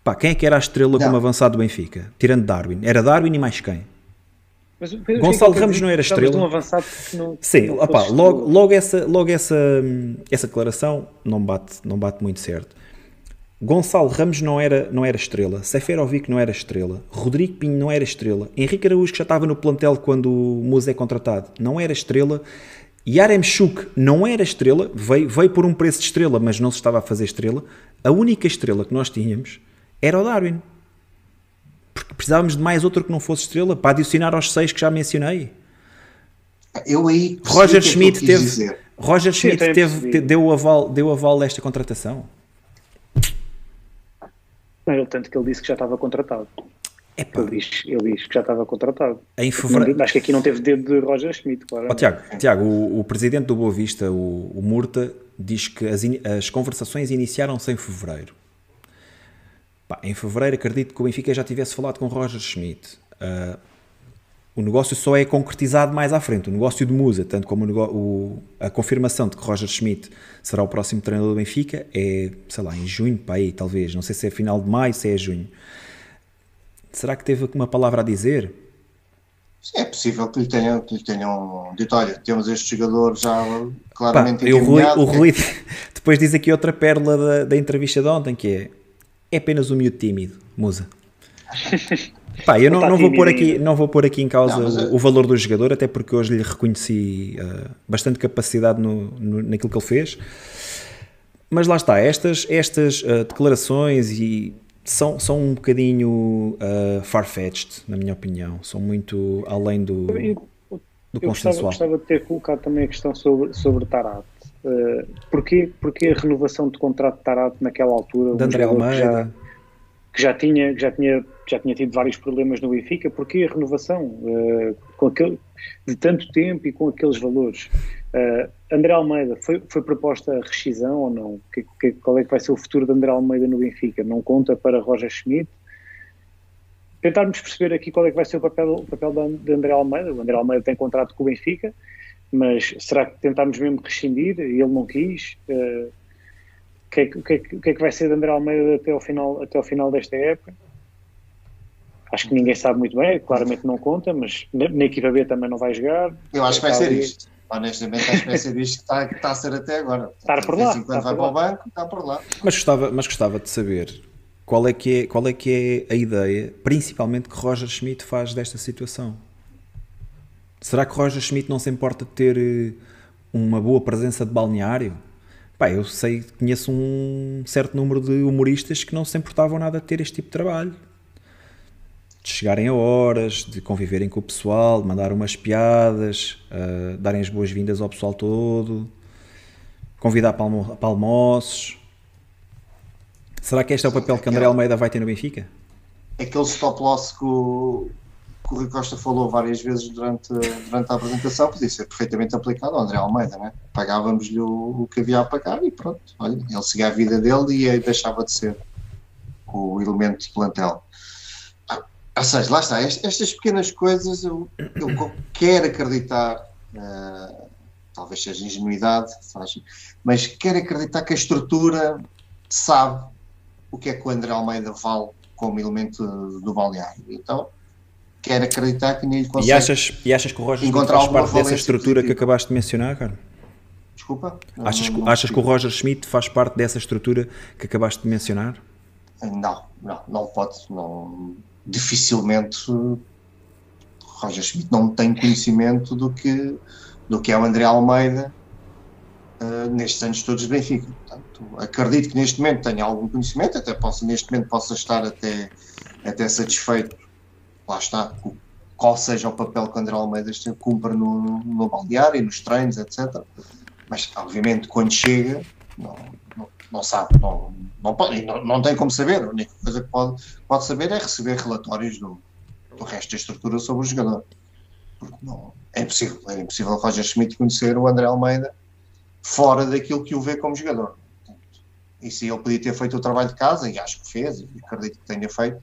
Pá, quem é que era a estrela não. como avançado do Benfica? Tirando Darwin. Era Darwin e mais quem? Mas, Gonçalo Ramos não era estrela. Um avançado que não, Sim, não opa, logo, logo, essa, logo essa, essa declaração não bate, não bate muito certo. Gonçalo Ramos não era, não era estrela, Seferovic não era estrela, Rodrigo Pinho não era estrela, Henrique Araújo que já estava no plantel quando o Musa é contratado, não era estrela, Yaremchuk não era estrela, veio, veio por um preço de estrela, mas não se estava a fazer estrela. A única estrela que nós tínhamos era o Darwin. Porque precisávamos de mais outro que não fosse estrela para adicionar aos seis que já mencionei. Eu aí Roger é Schmidt teve, Roger Schmidt teve, deu aval, deu o aval desta contratação. Não, tanto que ele disse que já estava contratado. Ele diz, ele diz que já estava contratado. Em fevereiro... Acho que aqui não teve dedo de Roger Schmidt, claro. Oh, Tiago, Tiago o, o, presidente do Boa Vista, o, o Murta, diz que as, as conversações iniciaram-se em fevereiro. Pá, em fevereiro acredito que o Benfica já tivesse falado com Roger Schmidt. Uh, o negócio só é concretizado mais à frente. O negócio de Musa, tanto como o, o, a confirmação de que Roger Schmidt será o próximo treinador do Benfica, é, sei lá, em junho, para aí, talvez. Não sei se é final de maio, se é junho. Será que teve uma palavra a dizer? É possível que lhe tenham, que lhe tenham dito: olha, temos este jogador já claramente Pá, o Rui, o Rui *laughs* depois diz aqui outra pérola da, da entrevista de ontem, que é é apenas um miúdo tímido, Musa. *laughs* Pá, eu não, não, vou pôr aqui, não vou pôr aqui em causa não, o, o, valor do jogador, até porque hoje lhe reconheci uh, bastante capacidade no, no, naquilo que ele fez. Mas lá está, estas, estas uh, declarações e são, são um bocadinho uh, far-fetched, na minha opinião. São muito além do, do eu consensual. Gostava, gostava de ter colocado também a questão sobre, sobre Tarat. Uh, porquê, porquê a renovação de contrato de Tarat naquela altura? De André Almeida que já tinha, já tinha, já tinha tido vários problemas no Benfica, porque a renovação uh, com aquele, de tanto tempo e com aqueles valores? Uh, André Almeida, foi, foi proposta a rescisão ou não? Que, que, qual é que vai ser o futuro de André Almeida no Benfica? Não conta para Roger Schmidt? Tentarmos perceber aqui qual é que vai ser o papel, o papel de André Almeida. O André Almeida tem contrato com o Benfica, mas será que tentámos mesmo rescindir e ele não quis? Uh, que é, o, que é, que é que vai ser de André Almeida até ao final, até ao final desta época? Acho que ninguém sabe muito bem, claramente não conta, mas na, na equipa B também não vai jogar. Eu acho que vai ser isto. Honestamente, acho que vai ser isto que está, que está a ser até agora. Estar por lá. Quando vai para o banco, está por lá. Mas gostava, mas gostava de saber qual é, que é, qual é que é a ideia, principalmente que Roger Schmidt faz desta situação. Será que Roger Schmidt não se importa de ter eh, uma boa presença de balneário? Pá, eu sei, conheço um certo número de humoristas que não se importavam nada de ter este tipo de trabalho. de chegarem a horas, de conviverem com o pessoal, de mandar umas piadas, uh, darem as boas-vindas ao pessoal todo, convidar para, almo para almoços. Será que este é o papel que André Almeida vai ter no Benfica? Aquele stop loss que o, que o Rui Costa falou várias vezes durante, durante a apresentação podia ser perfeitamente aplicado ao André Almeida, né? pagávamos-lhe o, o, que havia a pagar e pronto, olha, ele seguia a vida dele e deixava de ser o elemento de plantel. Ou seja, lá está, estas pequenas coisas eu, eu quero acreditar, uh, talvez seja ingenuidade, mas quero acreditar que a estrutura sabe o que é que o André Almeida vale como elemento do balneário. Então, quero acreditar que nem consegue e achas, e achas que o Roger Schmidt faz parte dessa estrutura positiva. que acabaste de mencionar, cara? Desculpa? Achas, não, não, achas que o Roger Schmidt faz parte dessa estrutura que acabaste de mencionar? Não, não, não pode. Não, dificilmente Roger Schmidt não tem conhecimento do que, do que é o André Almeida uh, nestes anos todos de Benfica. Portanto, acredito que neste momento tenha algum conhecimento, até posso, neste momento possa estar até, até satisfeito, lá está, qual seja o papel que o André Almeida cumpre no, no balneário nos treinos, etc. Mas, obviamente, quando chega, não, não, não sabe, não, não, pode, não, não tem como saber. A única coisa que pode, pode saber é receber relatórios do, do resto da estrutura sobre o jogador. Porque não, é impossível. É impossível o Roger Schmidt conhecer o André Almeida fora daquilo que o vê como jogador. E se ele podia ter feito o trabalho de casa, e acho que fez, e acredito que tenha feito,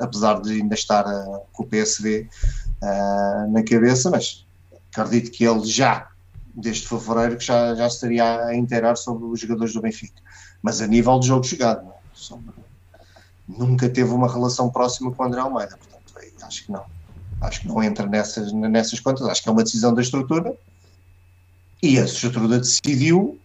apesar de ainda estar uh, com o PSV uh, eh, na cabeça, mas acredito que ele já, desde fevereiro, que já, já estaria a inteirar sobre os jogadores do Benfica. Mas a nível de jogo jogado, nunca teve uma relação próxima com o André Almeida, portanto, acho que não. Acho que não entra nessas, nessas contas, acho que é uma decisão da estrutura. E a estrutura decidiu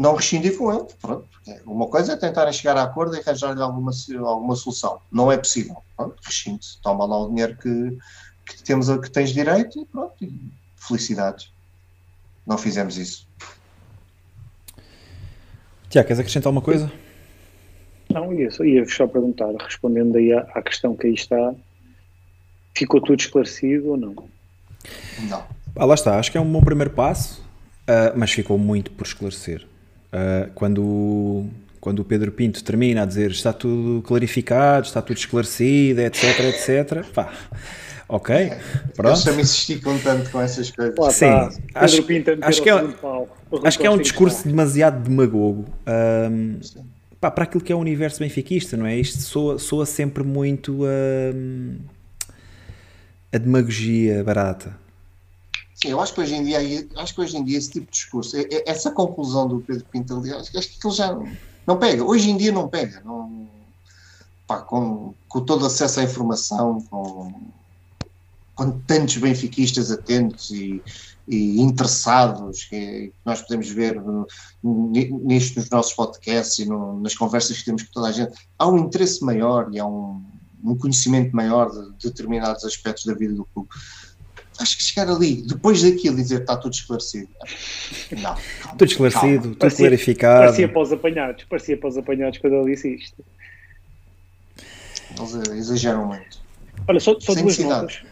não rescindir com ele. Pronto. Uma coisa é tentarem chegar a acordo e arranjar-lhe alguma, alguma solução. Não é possível. Pronto, rescinde toma lá o dinheiro que, que, temos, que tens direito e pronto. E felicidades. Não fizemos isso. Tiago, queres acrescentar alguma coisa? Não, ia, ia só perguntar, respondendo aí à, à, questão que aí está, ficou tudo esclarecido ou não? Não. Ah, lá está, acho que é um bom primeiro passo, uh, mas ficou muito por esclarecer. Uh, quando, quando o Pedro Pinto termina a dizer está tudo clarificado, está tudo esclarecido, etc, etc, pá, ok, pronto. Eles também se esticam tanto com essas coisas. Lá Sim, acho, acho que é, acho que é um discurso demasiado demagogo um, pá, para aquilo que é o universo benfiquista, não é? Isto soa, soa sempre muito um, a demagogia barata. Sim, eu acho que hoje em dia, acho que hoje em dia esse tipo de discurso, essa conclusão do Pedro Pinto ali, acho que ele já não, não pega. Hoje em dia não pega. Não, pá, com, com todo acesso à informação, com com tantos benfiquistas atentos e, e interessados que, nós podemos ver nisto nos nossos podcasts e no, nas conversas que temos com toda a gente, há um interesse maior e há um, um conhecimento maior de determinados aspectos da vida do clube. Acho que chegar ali, depois daquilo, dizer está tudo esclarecido. Não. Calma, tudo esclarecido, calma. tudo parecia, clarificado. Parecia para os apanhados, parecia para os apanhados quando ele disse isto. Eles exageram muito. Olha, só, só duas notas.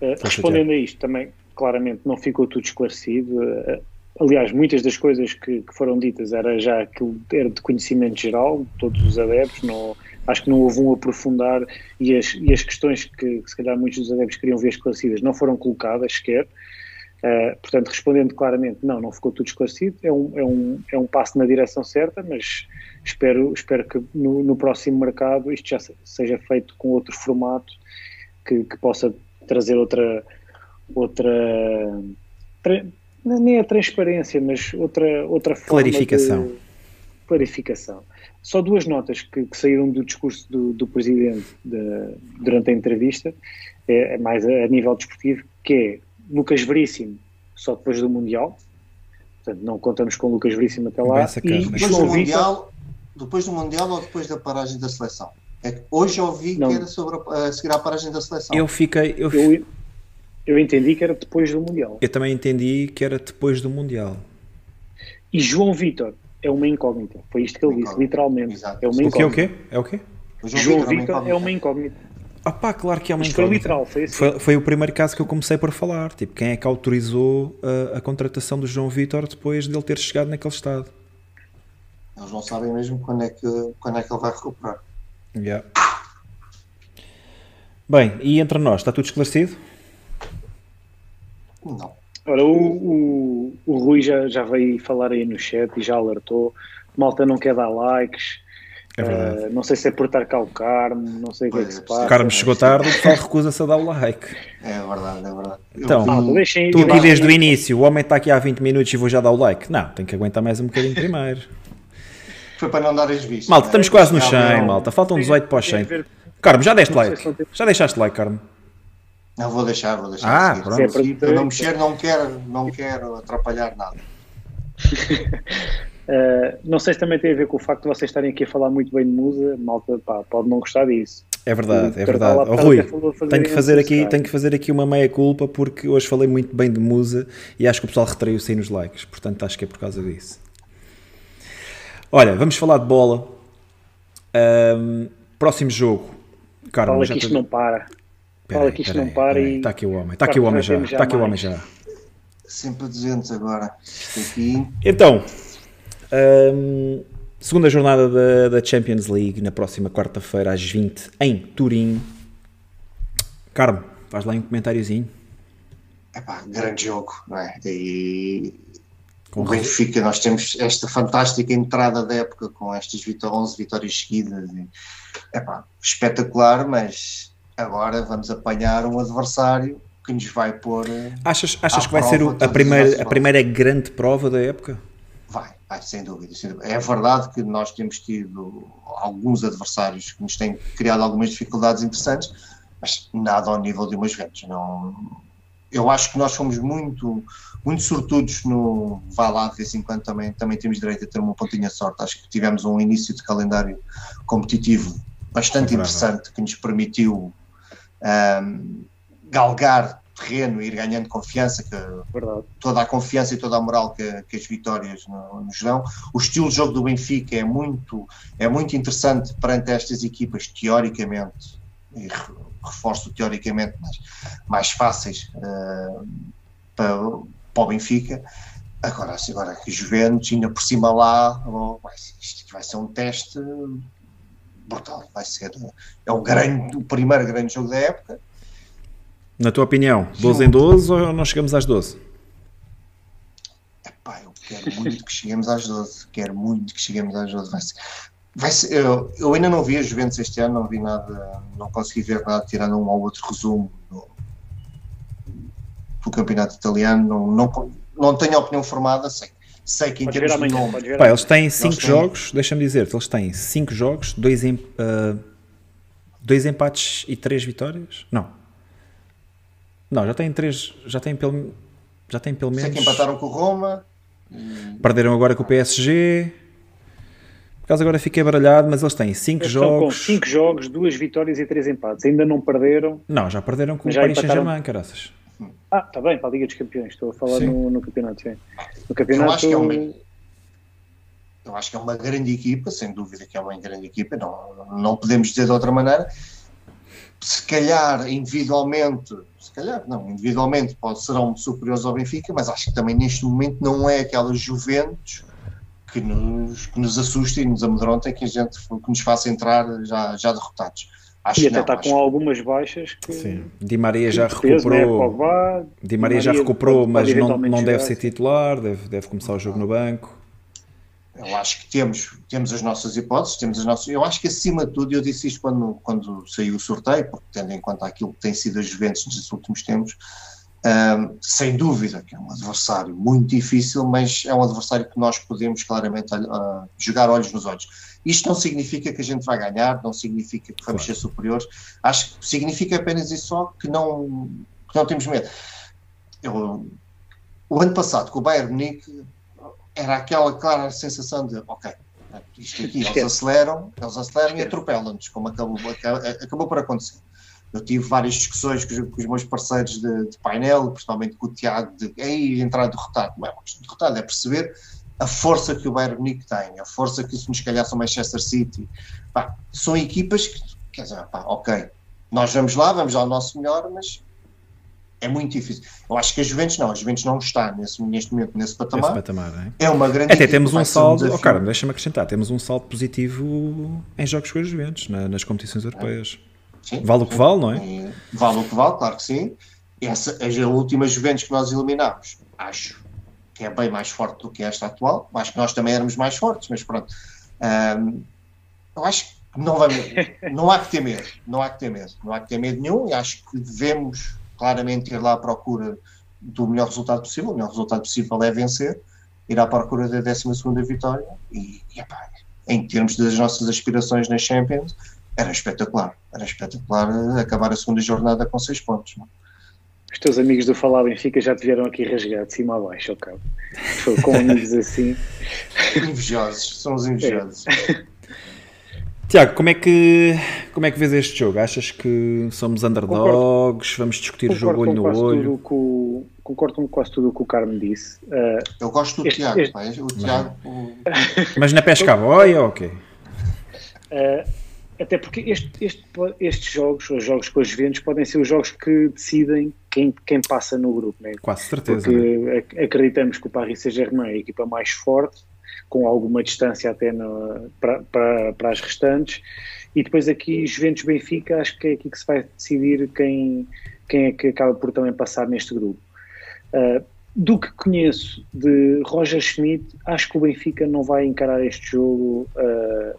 Eh, respondendo a isto também, claramente não ficou tudo esclarecido. Uh, aliás, muitas das coisas que, que, foram ditas era já aquilo era de conhecimento geral, todos os adeptos, não, acho que não houve um aprofundar e as, e as questões que, que, se calhar muitos dos adeptos queriam ver esclarecidas não foram colocadas sequer. Uh, portanto, respondendo claramente, não, não ficou tudo esclarecido, é um, é um, é um passo na direção certa, mas espero, espero que no, no próximo mercado isto já seja feito com outro formato que, que possa trazer outra outra nem a transparência, mas outra outra forma clarificação. De, clarificação. Só duas notas que, que saíram do discurso do, do presidente de, durante a entrevista, é, é mais a, a, nível desportivo, que é Lucas Veríssimo só depois do Mundial, portanto não contamos com Lucas Veríssimo até lá. E depois do, mundial, depois do Mundial ou depois da paragem da seleção? É hoje eu ouvi não. que era sobre a, a seguir à paragem da seleção. Eu fiquei. Eu, eu, eu, entendi que era depois do Mundial. Eu também entendi que era depois do Mundial. E João Vitor é uma incógnita. Foi isto que ele disse, literalmente. Exato. É uma incógnita. O quê? É o quê? O João, João Vitor é uma incógnita. Ah pá, claro que é uma Isto foi literal, foi assim. Foi, foi, o primeiro caso que eu comecei por falar. Tipo, quem é que autorizou a, a contratação do João Vitor depois dele ter chegado naquele estado? Eles não sabem mesmo quando é que, quando é que ele vai recuperar. Yeah. Bem, e entre nós, está tudo esclarecido? Não. Ora, o, o, o Rui já, já veio falar aí no chat e já alertou. Malta não quer dar likes. É verdade. Uh, não sei se é por estar cá o Carmo, não sei o que é que se passa. O Carmo chegou tarde, o pessoal recusa-se a dar o like. É verdade, é verdade. Então, Ah, tu aqui desde o início, o homem está aqui há 20 minutos e vou já dar o like. Não, tem que aguentar mais um bocadinho primeiro. Foi para não dar as vistas. Malta, né? estamos quase no Gabriel- 100, malta. Faltam 18 para os 100. Tem a ver- Carmo, já deste like? Já deixaste like, Carmo? Não, vou deixar, vou deixar. Ah, pronto. Se é para não mexer, não quero, não quero atrapalhar nada. Uh, *laughs* não sei se também tem a ver com o facto de vocês estarem aqui a falar muito bem de musa, malta pá, pode não gostar disso. É verdade, é verdade. Oh, Rui, tenho que fazer aqui, tenho que fazer aqui uma meia culpa porque hoje falei muito bem de Musa e acho que o pessoal retraiu-se aí nos likes, portanto acho que é por causa disso. Olha, vamos falar de bola. Ahm, próximo jogo. Carmo, Fala que isto te- não para. Fala que isto não para e. Está aqui o homem, está aqui o homem já, está aqui o homem já. Sempre 200 agora. Aqui. Então, hum, segunda jornada da, da Champions League na próxima quarta-feira às 20 em Turim. Carmo, faz lá um comentáriozinho. Epá, grande jogo, não é? E Com o Benfica, nós temos esta fantástica entrada da época com estas vitó 11 vitórias seguidas. E, epá, espetacular, mas agora vamos apanhar um adversário que nos vai pôr. eh, Achas, achas À que vai ser o- a, primeira, a primeira grande prova da época? Vai, vai, sem dúvida, sem dúvida. É verdade que nós temos tido alguns adversários que nos têm criado algumas dificuldades interessantes, mas nada ao nível de uma Juventus. Não, eu acho que nós fomos muito, muito sortudos no vá lá, de vez em quando também, também temos direito a ter uma pontinha de sorte. Acho que tivemos um início de calendário competitivo bastante Favorável. interessante que nos permitiu ahm, galgar terreno e ir ganhando confiança, que Verdade. toda a confiança e toda a moral que, que as vitórias no- nos dão. O estilo de jogo do Benfica é muito, é muito interessante perante estas equipas, teoricamente, e re- reforço teoricamente, mais, mais fáceis eh, para, para o Benfica. Agora, agora que Juventus, ainda por cima lá, oh, isto vai ser um teste brutal. Vai ser é o, grande, o primeiro grande jogo da época. Na tua opinião, 12 em 12 ou não chegamos às 12? Epá, eu quero muito que cheguemos às 12. Quero muito que cheguemos às 12. Vai ser, vai ser- eu, eu ainda não vi a Juventus este ano, não vi nada, não consegui ver nada, tirando um ou outro resumo do, do campeonato italiano. Não, não, não tenho opinião formada, sei, sei que em Podes ver termos de amanhã. nome. Pá, eles têm 5 têm- jogos, deixa-me dizer, eles têm 5 jogos, 2 dois empates e 3 vitórias? Não. Não, já têm 3, já têm pelo, já têm pelo Sei menos. que empataram com o Roma. Perderam agora com o PSG. Por acaso agora fiquei baralhado, mas eles têm 5 Eles estão com jogos. 5 jogos, 2 vitórias e 3 empates. Ainda não perderam. Não, já perderam com o Paris. Saint-Germain, caraças. Ah, está bem, para a Liga dos Campeões. Estou a falar no, no campeonato. Sim. No Eu campeonato. acho que é uma, eu acho que é uma grande equipa, sem dúvida que é uma grande equipa, não, não podemos dizer de outra maneira. Se calhar individualmente, se calhar não, individualmente pode, serão superiores ao Benfica, mas acho que também neste momento não é aquela Juventus que nos, que nos assusta e nos amedronta que, a gente, que nos faça entrar já, já derrotados. Acho E até não, está com algumas baixas que. Sim. Di Maria já né? recuperou. Pogba, Di Maria já recuperou, mas não, não deve ser titular, deve, deve começar o jogo no banco. Eu acho que temos, temos as nossas hipóteses, temos as nossas. Eu acho que acima de tudo, eu disse isto quando, quando saiu o sorteio, porque tendo em conta aquilo que tem sido a Juventus nos últimos tempos, sem dúvida que é um adversário muito difícil, mas é um adversário que nós podemos claramente ah, jogar olhos nos olhos. Isto não significa que a gente vai ganhar, não significa que vamos Claro. ser superiores, acho que significa apenas isso só que não, que não temos medo. Eu, o ano passado, com o Bayern Munique, era aquela clara sensação de, ok, isto aqui, eles aceleram, eles aceleram e atropelam-nos, como acabou, aca- acabou por acontecer. Eu tive várias discussões com os, com os meus parceiros de, de painel, principalmente com o Tiago, de aí entrar derrotado. Não é derrotado, é perceber a força que o Bayern Munique tem, a força que se nos calhasse o Manchester City. Pá, são equipas que, quer dizer, pá, ok, nós vamos lá, vamos ao nosso melhor, mas é muito difícil. Eu acho que a Juventus não, a Juventus não está nesse, neste momento nesse patamar. Esse patamar é? é? uma grande Até temos um saldo, um oh, cara, deixa-me acrescentar, temos um saldo positivo em jogos com a Juventus, na, nas competições europeias. Sim, vale o que vale, não é? Vale o que vale, claro que sim. Essa, a última Juventus que nós eliminámos, acho que é bem mais forte do que esta atual. Acho que nós também éramos mais fortes, mas pronto. Um, eu acho que não, vamos, *laughs* não há que ter medo, não há que ter medo, não há que ter medo nenhum e acho que devemos claramente ir lá à procura do melhor resultado possível. O melhor resultado possível é vencer, ir à procura da 12 vitória e, e epá, em termos das nossas aspirações na Champions, era espetacular. Era espetacular acabar a segunda jornada com seis pontos. Não? Os teus amigos do Falar Benfica já te vieram aqui rasgar de cima a baixo, ao cabo. Com amigos *laughs* assim. Invejosos, são os invejosos. É. *laughs* Tiago, como é, que, como é que vês este jogo? Achas que somos underdogs? Concordo, vamos discutir o jogo olho no olho? Com, concordo com quase tudo o que o Carmo disse. Uh, Eu gosto do este, Tiago, este... Pai, o Tiago. *laughs* Mas na pesca a boia ou okay? Uh, até porque este, este, estes jogos, os jogos com os Juventus, podem ser os jogos que decidem quem, quem passa no grupo. Né? Quase certeza. Porque né? acreditamos que o Paris Saint-Germain é a equipa mais forte, com alguma distância até no, para, para, para as restantes. E depois aqui, Juventus-Benfica, acho que é aqui que se vai decidir quem, quem é que acaba por também passar neste grupo. Uh, do que conheço de Roger Schmidt, acho que o Benfica não vai encarar este jogo uh,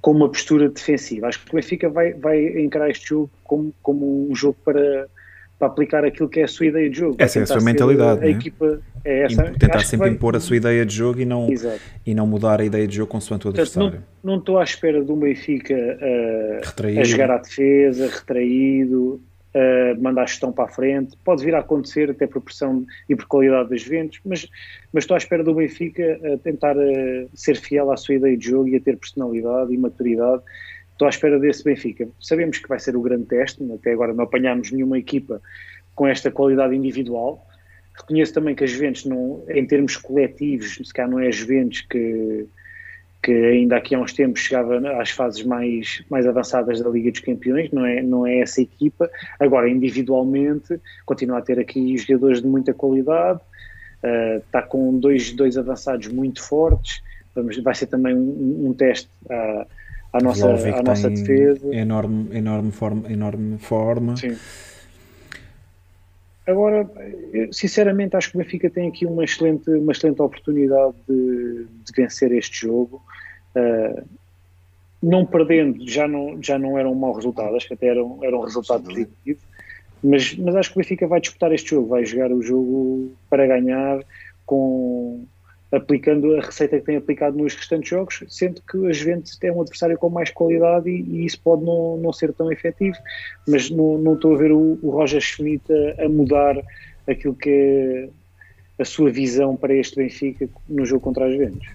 com uma postura defensiva. Acho que o Benfica vai, vai encarar este jogo como, como um jogo para, para aplicar aquilo que é a sua ideia de jogo. Essa é a sua mentalidade. A né? equipa é essa. Tentar sempre vai... impor a sua ideia de jogo e não, e não mudar a ideia de jogo consoante o adversário. Portanto, não, não estou à espera um Benfica uh, a jogar à defesa, retraído, uh, mandar a gestão para a frente. Pode vir a acontecer até por pressão e por qualidade dos ventos, mas, mas estou à espera do Benfica a tentar uh, ser fiel à sua ideia de jogo e a ter personalidade e maturidade. Estou à espera desse Benfica. Sabemos que vai ser o grande teste, até agora não apanhámos nenhuma equipa com esta qualidade individual. Reconheço também que as Juventus, não, em termos coletivos, se calhar não é a Juventus que, que ainda aqui há uns tempos chegava às fases mais, mais avançadas da Liga dos Campeões, não é, não é essa equipa. Agora, individualmente, continua a ter aqui jogadores de muita qualidade, uh, está com dois, dois avançados muito fortes, Vamos, vai ser também um, um teste à, à nossa, à nossa defesa. Enorme, enorme, forma, enorme forma. Sim. Agora, sinceramente, acho que o Benfica tem aqui uma excelente, uma excelente oportunidade de, de vencer este jogo. Uh, não perdendo, já não, já não era um mau resultado, acho que até era um, era um resultado positivo. Mas, mas acho que o Benfica vai disputar este jogo, vai jogar o jogo para ganhar com, aplicando a receita que tem aplicado nos restantes jogos, sendo que a Juventus tem um adversário com mais qualidade e, e isso pode não, não ser tão efetivo, mas não, não estou a ver o, o Roger Schmidt a, a, mudar aquilo que é a sua visão para este Benfica no jogo contra a Juventus.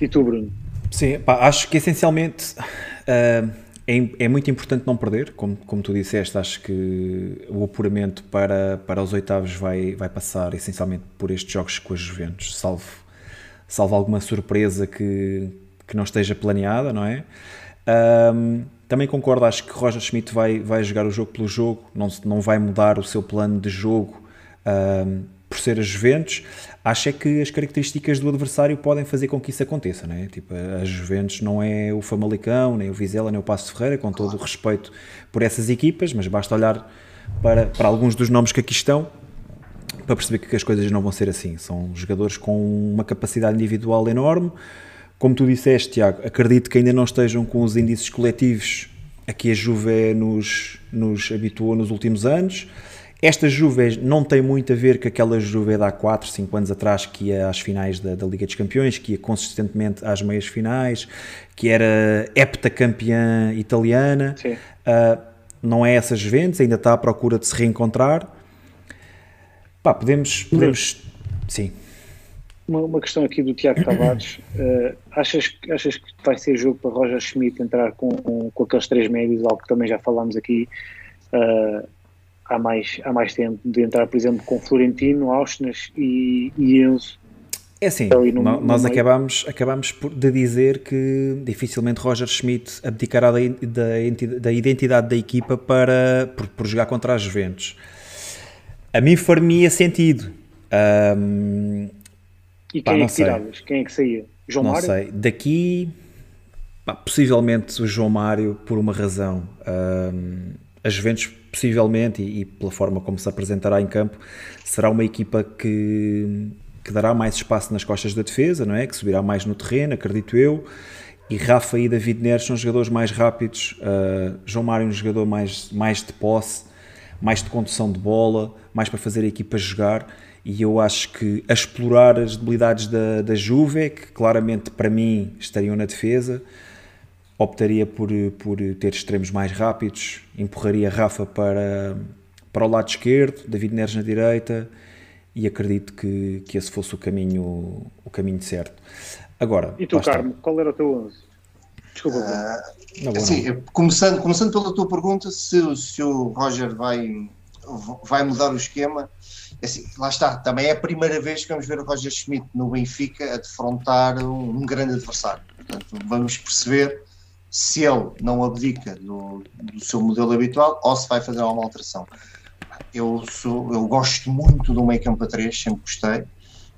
E tu, Bruno? Sim, pá, acho que essencialmente uh, é, é, muito importante não perder, como, como tu disseste, acho que o apuramento para, para os oitavos vai, vai passar essencialmente por estes jogos com as Juventus, salvo, salvo alguma surpresa que, que não esteja planeada, não é? Um, também concordo, acho que Roger Schmidt vai, vai jogar o jogo pelo jogo, não, não vai mudar o seu plano de jogo um, por ser as Juventus acho é que as características do adversário podem fazer com que isso aconteça, não é? Tipo, a Juventus não é o Famalicão, nem o Vizela, nem o Passo Ferreira, com todo o respeito por essas equipas, mas basta olhar para, para alguns dos nomes que aqui estão para perceber que as coisas não vão ser assim. São jogadores com uma capacidade individual enorme. Como tu disseste, Tiago, acredito que ainda não estejam com os índices coletivos a que a Juve nos, nos habituou nos últimos anos. Esta Juve não tem muito a ver com aquela Juve de há 4, 5 anos atrás que ia às finais da, da, Liga dos Campeões, que ia consistentemente às meias finais, que era heptacampeã italiana. Uh, não é essa Juventus, ainda está à procura de se reencontrar. Pá, podemos... podemos sim. Uma, uma, questão aqui do Tiago Tavares. Uh, achas, achas que vai ser jogo para Roger Schmidt entrar com, com, com aqueles três médios, algo que também já falámos aqui, uh, há mais, há mais tempo, de entrar, por exemplo, com Florentino, Auschwitz e, e Enzo. É assim, no, nós no acabamos, acabamos de dizer que dificilmente Roger Schmidt abdicará da, da, da identidade da equipa para, por, por, jogar contra as Juventus. A mim faria sentido. Um, e quem pá, é que tiravas? Quem é que saía? João não Mário? Não sei. Daqui, pá, possivelmente o João Mário, por uma razão. Um, as Juventus, possivelmente, e, e pela forma como se apresentará em campo, será uma equipa que que dará mais espaço nas costas da defesa, não é? Que subirá mais no terreno, acredito eu. E Rafa e David Neres são jogadores mais rápidos. Uh, João Mário é um jogador mais, mais de posse, mais de condução de bola, mais para fazer a equipa jogar. E eu acho que a explorar as debilidades da, da Juve, que claramente para mim estariam na defesa, optaria por, por ter extremos mais rápidos, empurraria Rafa para, para o lado esquerdo, David Neres na direita e acredito que, que esse fosse o caminho, o caminho certo. Agora, e tu, Carmo, qual era o teu 11? Desculpa. Uh, assim, começando, começando pela tua pergunta, se, se o Roger vai, vai mudar o esquema, é assim, lá está, também é a primeira vez que vamos ver o Roger Schmidt no Benfica a defrontar um, um grande adversário. Portanto, vamos perceber se ele não abdica do, do seu modelo habitual ou se vai fazer alguma alteração eu, sou, eu gosto muito do meio campo a 3, sempre gostei.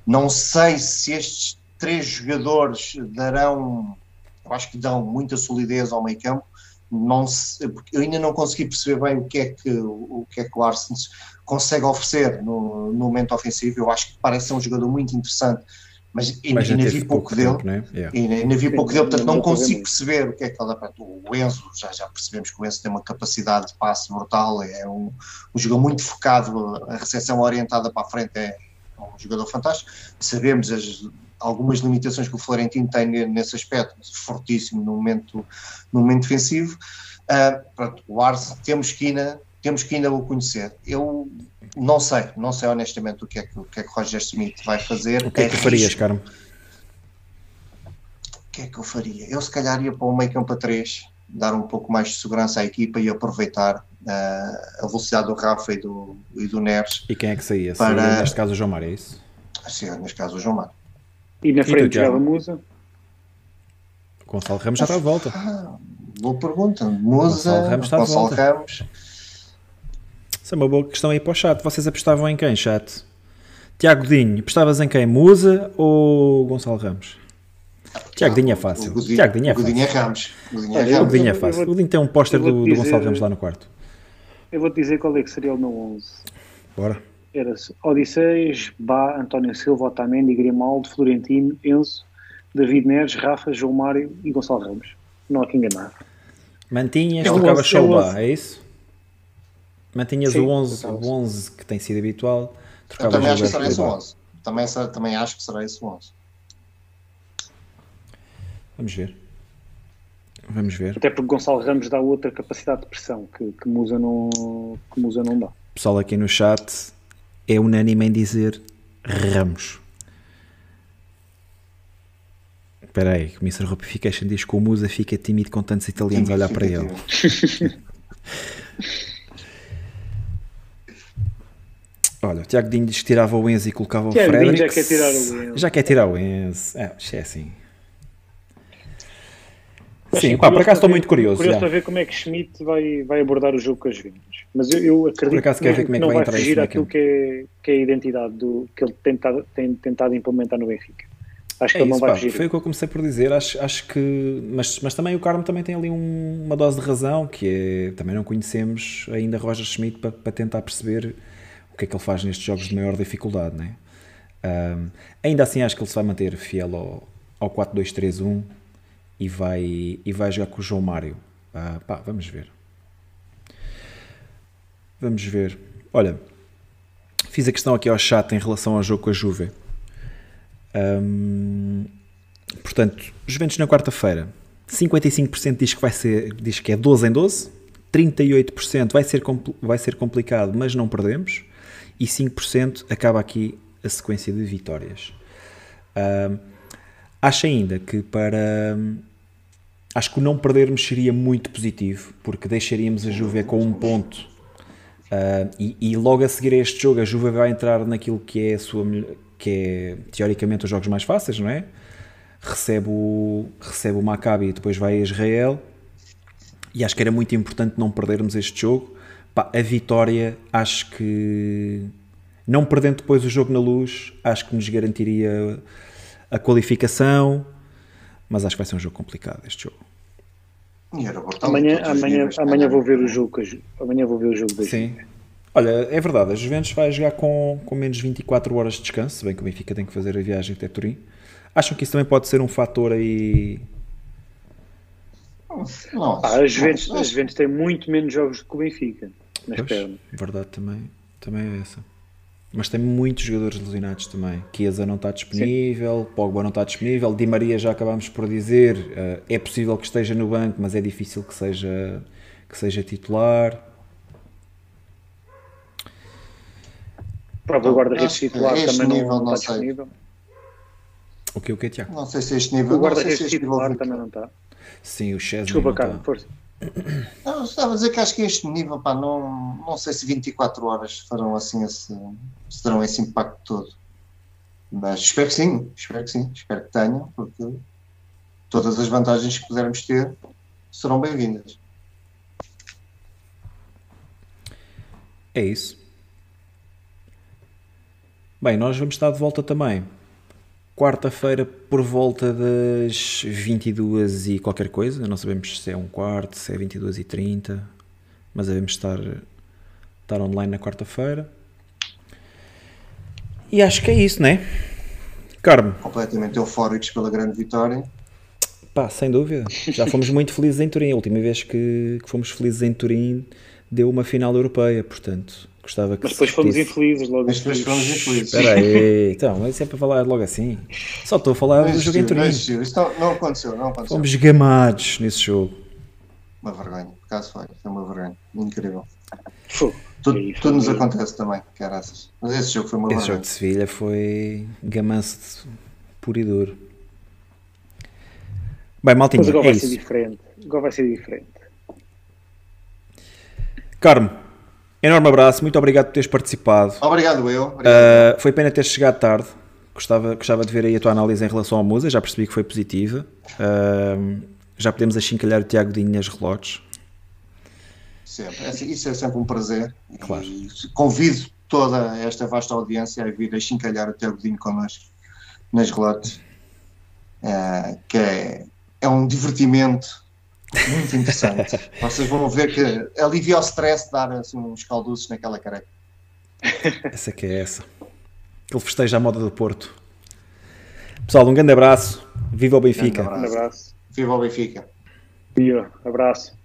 Não sei se estes três jogadores darão, eu acho que dão muita solidez ao meio campo. Não se, eu ainda não consegui perceber bem o que é que o, que é que o Arsenal consegue oferecer no, no momento ofensivo. Eu acho que parece ser um jogador muito interessante mas ainda, ainda vi pouco, pouco dele, tempo, né? yeah. ainda, ainda vi pouco dele, portanto não consigo perceber o que é que ele O Enzo, já, já percebemos que o Enzo tem uma capacidade de passe brutal, é um, um jogador muito focado, a recepção orientada para a frente é um jogador fantástico. Sabemos as, algumas limitações que o Florentino tem nesse aspecto, fortíssimo no momento, no momento defensivo. Uh, pronto, o Arce temos que ainda, temos que ainda o conhecer. Eu não sei, não sei honestamente o que é que o que é que Roger Smith vai fazer. O que é, que farias, Carmo? O que é que eu faria? Eu se calhar ia para um meio campo a 3, dar um pouco mais de segurança à equipa e aproveitar uh, a velocidade do Rafa e do, e do Neres. E quem é que saía? Para... Saía, neste caso o João Mário, é isso? Sim, neste caso o João Mário. E na frente jogava Musa? Gonçalo Ramos já está de volta. Ah, boa pergunta. Musa, Gonçalo Ramos. Está Gonçalo de volta. Ramos isso é uma boa questão aí para o chat. Vocês apostavam em quem, chat? Tiago Dinho, apostavas em quem? Musa ou Gonçalo Ramos? Tiago Dinho é fácil. O Tiago Dinho é fácil. O Dinho é Ramos. O Dinho é, Ramos. O Dinho é fácil. O Dinho tem um póster do, do, Gonçalo Ramos lá no quarto. Eu vou-te dizer qual é que seria o meu 11. Bora. Era Odisseis, Bá, António Silva, Otamendi, Grimaldo, Florentino, Enzo, David Neres, Rafa, João Mário e Gonçalo Ramos. Não há que enganar. Mantinhas, tocava só o Bá, é isso? Mantinhas Sim, o 11, o 11 que tem sido habitual. Eu também acho que será esse 11. Também, também acho que será esse 11. Vamos ver. Vamos ver. Até porque Gonçalo Ramos dá outra capacidade de pressão que, que, Musa, não, que Musa não dá. pessoal aqui no chat é unânime em dizer Ramos. Espera aí, o Mr. Rupification diz que o Musa fica tímido com tantos italianos a olhar para ele. *laughs* *laughs* Olha, o Tiago Dinho diz que tirava o Enzo e colocava o Frederick. já quer tirar o Enzo. Já quer tirar o Enzo. É, é assim. Sim, pá, por acaso estou muito curioso. Curioso para ver como é que Schmidt vai, vai abordar o jogo com as Juventus. Mas eu, eu acredito acaso, que, ver como é que não vai, vai fugir àquilo que é, que é a identidade do, que ele tentado, tem tentado implementar no Benfica. Acho que é ele isso, não vai pá, fugir. Foi o que eu comecei por dizer. Acho, acho que. Mas, mas também o Carmo também tem ali um, uma dose de razão, que é. Também não conhecemos ainda Roger Schmidt para, para tentar perceber que é que ele faz nestes jogos de maior dificuldade, né? Um, ainda assim acho que ele se vai manter fiel ao, ao 4-2-3-1 e vai, e vai jogar com o João Mário. Uh, pá, vamos ver. Vamos ver. Olha, fiz a questão aqui ao chat em relação ao jogo com a Juve. Um, portanto, Juventus na quarta-feira, 55% diz que vai ser, diz que é 12 em 12, 38% vai ser, vai ser complicado, mas não perdemos e 5% acaba aqui a sequência de vitórias. Uh, acho ainda que para. Acho que o não perdermos seria muito positivo, porque deixaríamos a Juve com um ponto. Uh, e, e, logo a seguir a este jogo, a Juve vai entrar naquilo que é sua, que é teoricamente os jogos mais fáceis, não é? Recebe o, recebe o Maccabi e depois vai a Israel. E acho que era muito importante não perdermos este jogo. Pá, a vitória, acho que não perdendo depois o jogo na luz, acho que nos garantiria a qualificação. Mas acho que vai ser um jogo complicado este jogo. Amanhã, amanhã, amanhã vou ver o jogo. Amanhã vou ver o jogo Sim. Olha, é verdade, a Juventus vai jogar com, com menos 24 horas de descanso, se bem que o Benfica tem que fazer a viagem até Turim. Acham que isso também pode ser um fator aí? Nossa, ah, a, Juventus, a Juventus tem muito menos jogos do que o Benfica nas pois, pernas. Verdade também, também é essa. Mas tem muitos jogadores lesionados também. Chiesa não está disponível, Sim. Pogba não está disponível, Di Maria já acabámos por dizer, uh, é possível que esteja no banco, mas é difícil que seja, que seja titular. O próprio guarda-redes titular também não, não, não está disponível. O que, o que, Tiago? Não sei se este nível. O guarda-redes titular também não está. Sim, o Chesney Desculpa, Carlos, força. Estava a dizer que acho que este nível, pá, não, não sei se 24 horas farão assim esse, se terão esse impacto todo. Mas espero que sim, espero que sim, espero que tenham, porque todas as vantagens que pudermos ter serão bem-vindas. É isso. Bem, nós vamos estar de volta também quarta-feira por volta das 22 e qualquer coisa, não sabemos se é um quarto, se é 22 e 30, mas devemos estar, estar online na quarta-feira. E acho que é isso, né? Carmo. Completamente eufóricos pela grande vitória. Pá, sem dúvida. Já fomos *laughs* muito felizes em Turim. A última vez que, que fomos felizes em Turim deu uma final europeia, portanto Gostava que mas depois fomos infelizes logo. Mas depois fomos infelizes. Espera *laughs* aí, então, mas é para falar logo assim. Só estou a falar do jogo em Turim. Isso não, não, aconteceu, não aconteceu. Fomos gamados nesse jogo. Uma vergonha, por caso foi, foi uma vergonha. Incrível. Tudo, tudo nos acontece também, caraças. Mas esse jogo foi uma Esse jogo de Sevilha foi gamanço puro e duro. Bem, maltinho, Mas agora é vai isso. ser diferente. Agora vai ser diferente. Carmo, Enorme abraço, muito obrigado por teres participado. Obrigado eu. Obrigado. Uh, foi pena teres chegado tarde. Gostava, gostava de ver aí a tua análise em relação ao Musa, já percebi que foi positiva. Uh, já podemos achincalhar o Tiago Dinho nas relotes. Sempre. É isso é sempre um prazer. Claro. E convido toda esta vasta audiência a vir achincalhar o Tiago Dinho connosco nas relotes. Uh, que é, é um divertimento muito interessante. *laughs* Vocês vão ver que alivia o stress dar assim, uns calduços naquela careca. Essa que é essa. Ele festeja a moda do Porto. Pessoal, um grande abraço. Viva o Benfica. Um grande abraço. Viva o Benfica. Viva. Abraço.